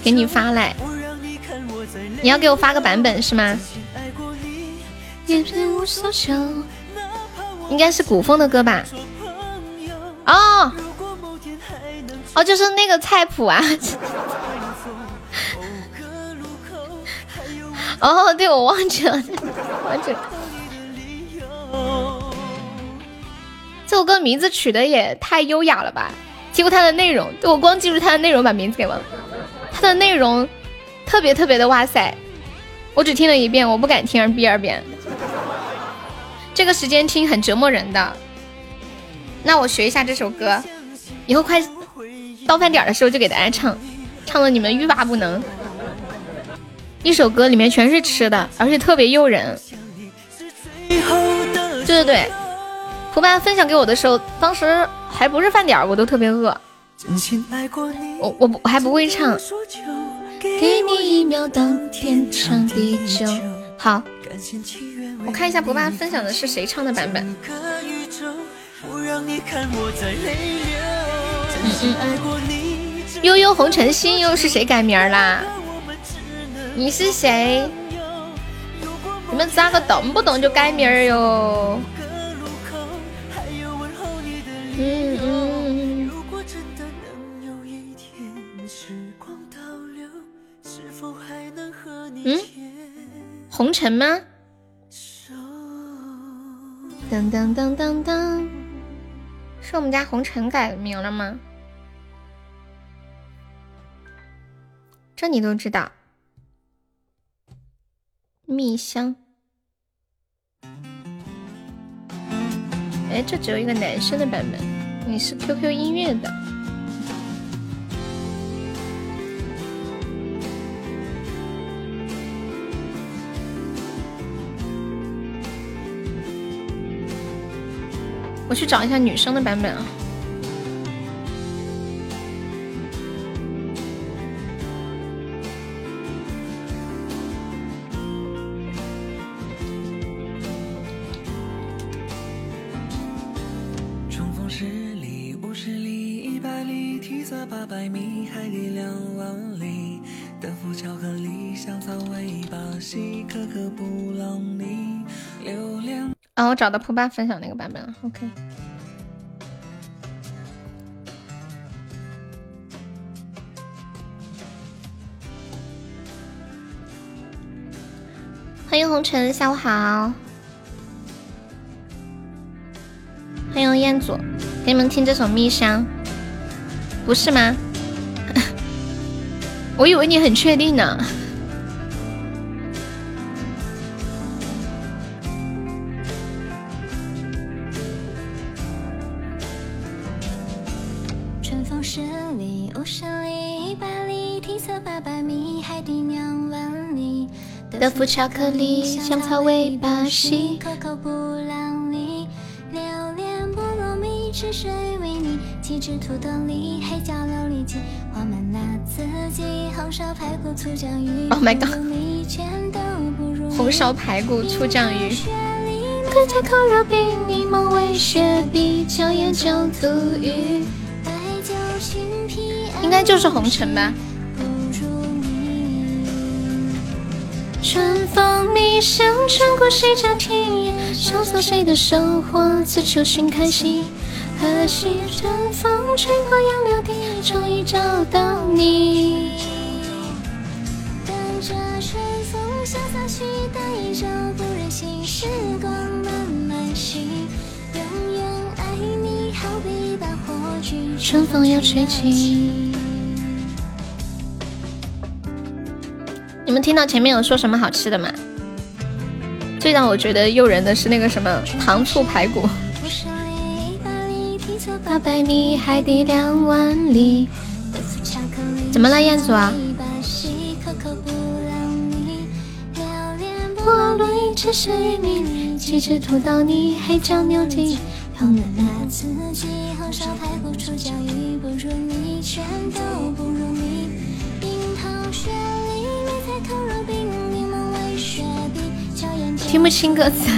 给你发来，你要给我发个版本是吗？应该是古风的歌吧？哦，哦，就是那个菜谱啊！哦，对，我忘记了，忘记了。这首歌名字取的也太优雅了吧！结果它的内容，对我光记住它的内容，把名字给忘了。它的内容特别特别的哇塞！我只听了一遍，我不敢听第二遍。这个时间听很折磨人的。那我学一下这首歌，以后快到饭点的时候就给大家唱，唱的你们欲罢不能。一首歌里面全是吃的，而且特别诱人。对对对，蒲爸分享给我的时候，当时还不是饭点，我都特别饿。我我不我还不会唱。给你一秒当天长地久。好，我看一下蒲爸分享的是谁唱的版本。悠悠红尘心又是谁改名啦？你是谁？你们咋个动不动就改名儿哟？嗯嗯。嗯，红尘吗？当当当当当，是我们家红尘改名了吗？这你都知道？蜜香。哎，这只有一个男生的版本，你是 QQ 音乐的。我去找一下女生的版本啊。尾巴细，可可布朗尼，榴莲。啊，我找到蒲爸分享那个版本了。OK，欢迎红尘，下午好。欢迎彦祖，给你们听这首《蜜香》，不是吗？我以为你很确定呢。十里，五十里，一百里，体色八百米，海底两万里。德芙巧克力，香草味巴西。可可布朗尼，榴莲菠萝蜜，吃水维尼，鸡汁土豆泥，黑椒琉璃鸡，黄焖辣子鸡，红烧排骨醋酱鱼。Oh my god 你全都不如红烧排骨醋酱鱼。可菜烤肉饼，柠檬味雪碧，椒盐酒肚鱼，应该就是红尘吧。春风蜜香，穿过谁家田野，潇洒谁的生活，自求寻开心。何西春风吹过杨柳地，终于找到你。等着春风潇洒去带走不忍心，时光慢慢行，永远爱你，好比一把火炬，春风又吹起。你们听到前面有说什么好吃的吗？最让我觉得诱人的是那个什么糖醋排骨。怎么了彦祖啊听不清歌词。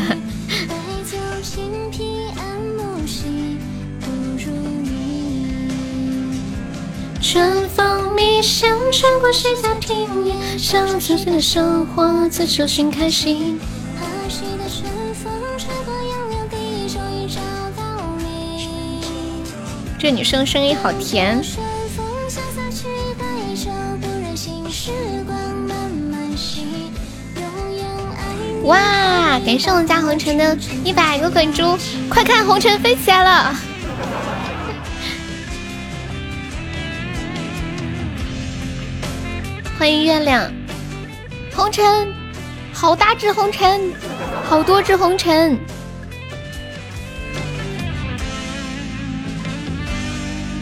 春风蜜香，穿过谁家田野，想自己的生活，自求寻开心。和煦的春风吹过杨柳地，终于找到你。这女生声音好甜。春风潇洒去带走，不忍心时光慢慢行，永远爱你。哇！感谢我们家红尘的一百个滚珠，快看红尘飞起来了！欢迎月亮，红尘，好大只红尘，好多只红尘。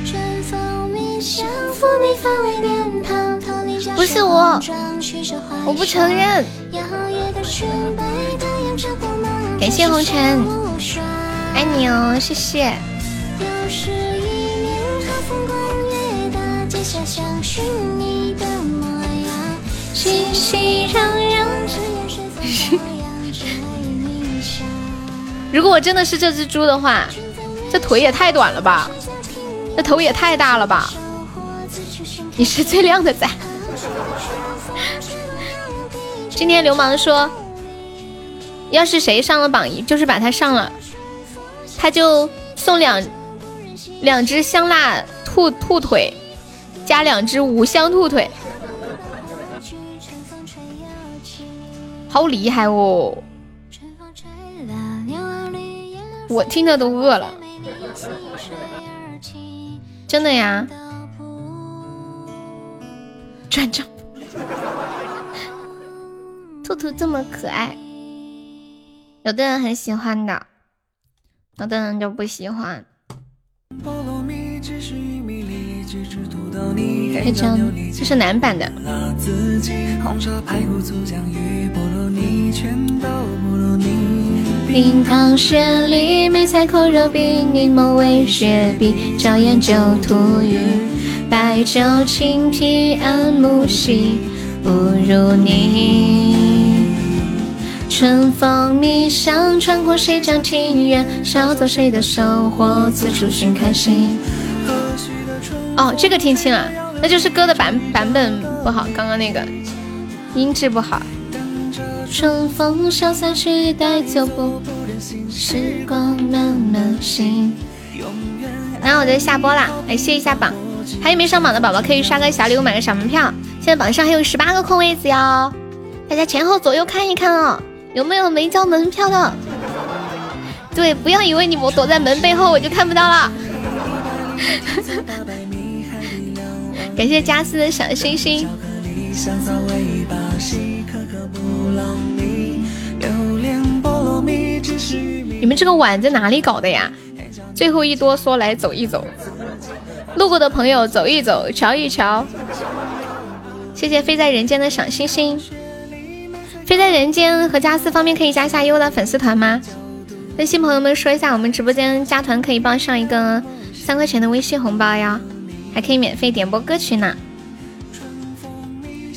春不是我，我不承认。感谢红尘，爱你哦，谢谢。熙熙攘攘。如果我真的是这只猪的话，这腿也太短了吧，这头也太大了吧。你是最靓的仔。今天流氓说，要是谁上了榜一，就是把他上了，他就送两两只香辣兔兔腿，加两只五香兔腿，好厉害哦！我听着都饿了，真的呀！转账，兔兔这么可爱，有的人很喜欢的，有的人就不喜欢。黑酱，这是男版的。冰糖雪梨，梅菜扣肉饼，柠檬味雪碧，椒盐酒兔鱼，白酒青皮安慕希，不如你。春风迷香穿过谁家庭院，捎走谁的收获，四处寻开心。哦，这个听清了，那就是歌的版版本不好，刚刚那个音质不好。春风潇洒去，带走不时光慢慢行。然后我就下播啦，来谢一下榜，还有没上榜的宝宝可以刷个小礼物，买个小门票。现在榜上还有十八个空位子哟，大家前后左右看一看哦，有没有没交门票的？对，不要以为你我躲在门背后我就看不到了。感谢加斯的小星星。你们这个碗在哪里搞的呀？最后一多说来走一走，路过的朋友走一走，瞧一瞧。谢谢飞在人间的小星星。飞在人间和加私方面可以加一下优的粉丝团吗？跟新朋友们说一下，我们直播间加团可以报上一个三块钱的微信红包呀，还可以免费点播歌曲呢。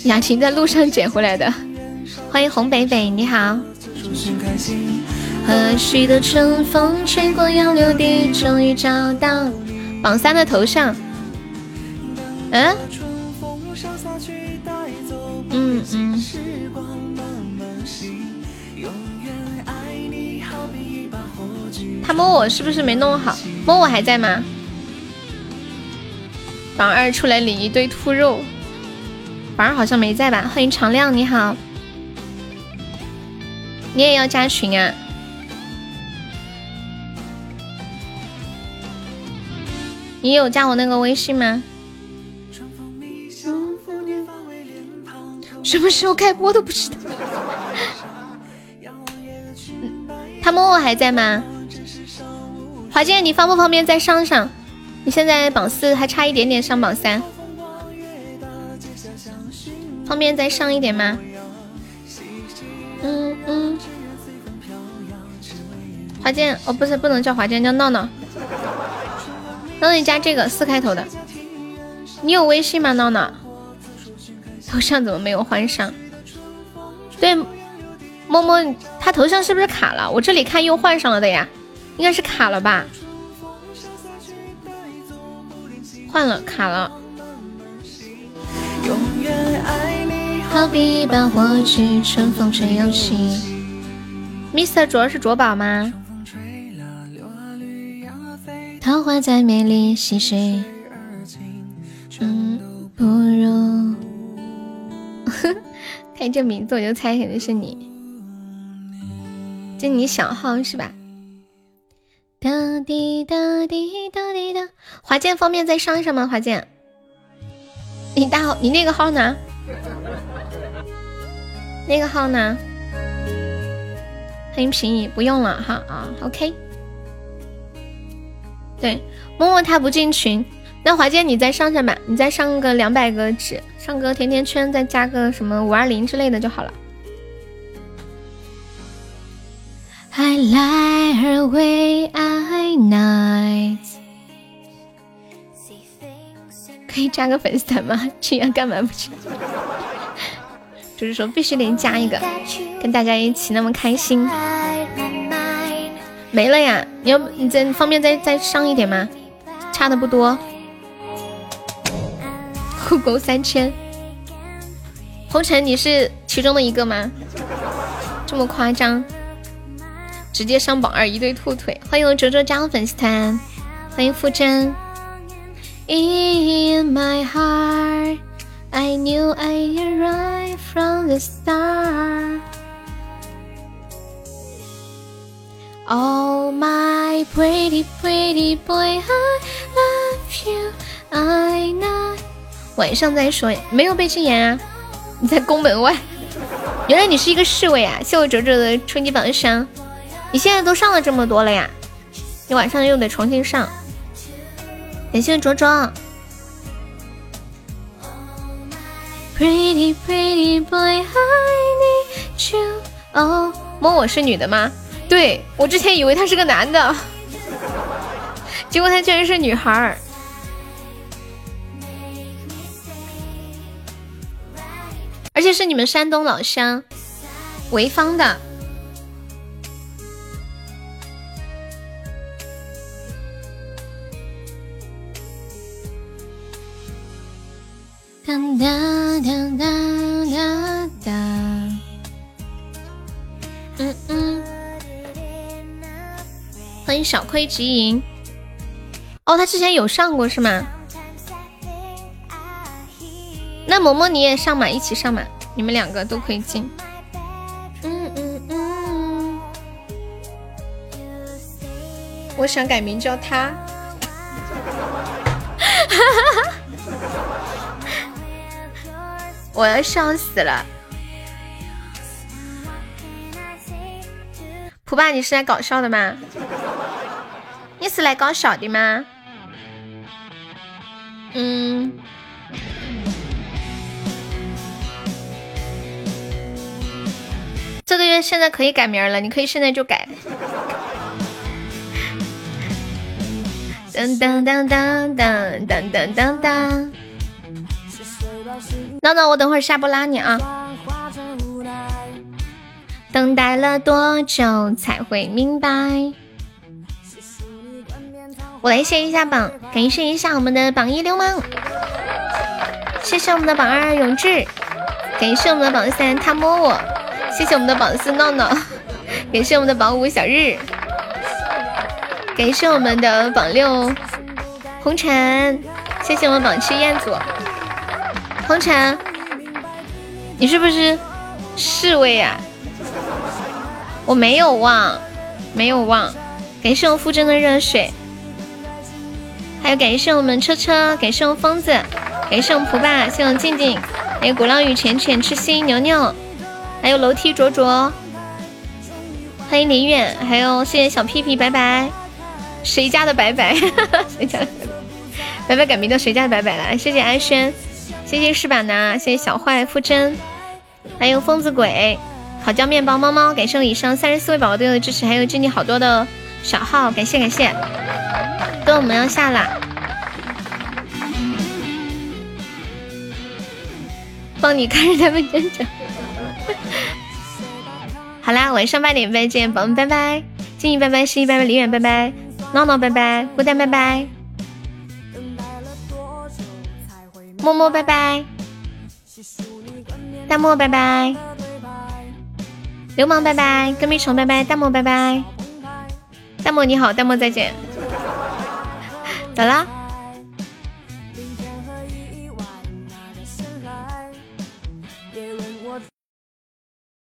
雅琴在路上捡回来的，欢迎红北北，你好。和煦的春风吹过杨柳堤，终于找到榜三的头像。嗯？嗯嗯。他摸我是不是没弄好？摸我还在吗？榜二出来领一堆兔肉。榜二好像没在吧？欢迎常亮，你好，你也要加群啊？你有加我那个微信吗？什么时候开播都不知道。他摸我还在吗？华健，你方不方便再上上？你现在榜四，还差一点点上榜三。方便再上一点吗？嗯嗯。华健，哦，不是，不能叫华健，叫闹闹。闹闹，你加这个四开头的。你有微信吗？闹闹。头像怎么没有换上？对，摸摸，他头像是不是卡了？我这里看又换上了的呀，应该是卡了吧？换了，卡了。永远爱好比一把火炬，春风吹又起。Mr. 卓是卓宝吗？桃花再美丽，溪水嗯不如。看这名字我就猜肯定是你，这你小号是吧？哒滴哒滴哒滴哒。华健方便再上一上吗？华健，你大号，你那个号呢？那个号呢？欢迎平移，不用了哈啊，OK。对，默默他不进群，那华健你再上上吧，你再上个两百个纸，上个甜甜圈，再加个什么五二零之类的就好了。I like her way I night。可以加个粉丝团吗？这样干嘛不去？就是说必须得加一个，跟大家一起那么开心。没了呀，你要你再方便再再上一点吗？差的不多。护狗三千，红尘你是其中的一个吗？这么夸张，直接上榜二一对兔腿。欢迎我卓卓加入粉丝团，欢迎傅真。In my heart, I knew I arrived from the start. Oh my pretty pretty boy, I love you. I know. 晚上再说，没有被禁言啊！你在宫门外，原来你是一个侍卫啊！谢我卓卓的初级榜上，你现在都上了这么多了呀？你晚上又得重新上。感谢卓卓。Pretty pretty boy, I need you. 哦，摸我是女的吗？对我之前以为他是个男的，结果他居然是女孩儿。而且是你们山东老乡，潍坊的。当当当当当当，嗯嗯，欢迎小亏直营。哦，他之前有上过是吗？那萌萌你也上嘛，一起上嘛，你们两个都可以进。嗯嗯嗯，我想改名叫他。哈哈哈！我要笑死了。普爸，你是来搞笑的吗？你是来搞笑的吗？嗯。这个月现在可以改名了，你可以现在就改。当当当当当当当当当。闹闹，我等会儿下播拉你啊。等待了多久才会明白？我来谢一下榜，感谢一下我们的榜一流氓，谢谢我们的榜二永志，感谢我们的榜三他摸我。谢谢我们的榜四闹闹，感谢我们的榜五小日，感谢我们的榜六红尘，谢谢我们榜七彦祖。红尘，你是不是侍卫呀？我没有忘，没有忘。感谢我傅真的热水，还有感谢我们车车，感谢我疯子，感谢我们蒲爸，谢谢我静静，还有鼓浪屿浅浅痴心牛牛。还有楼梯卓卓，欢迎林远，还有谢谢小屁屁，拜拜。谁家的白白？谁家的白白改名叫谁家的白白了？谢谢安轩，谢谢石板拿，谢谢小坏傅真，还有疯子鬼，烤焦面包猫猫，感谢我以上三十四位宝宝对我的支持，还有珍妮好多的小号，感谢感谢。哥，我们要下啦，帮你看着他们真着。好啦，晚上八点半见，宝宝们拜拜，静怡拜拜，诗怡拜拜，李远拜拜，闹闹拜拜，孤单拜拜，默默拜拜，大漠拜拜，流氓拜拜，跟屁虫拜拜，大漠拜拜，大漠你好，大漠再见，咋啦？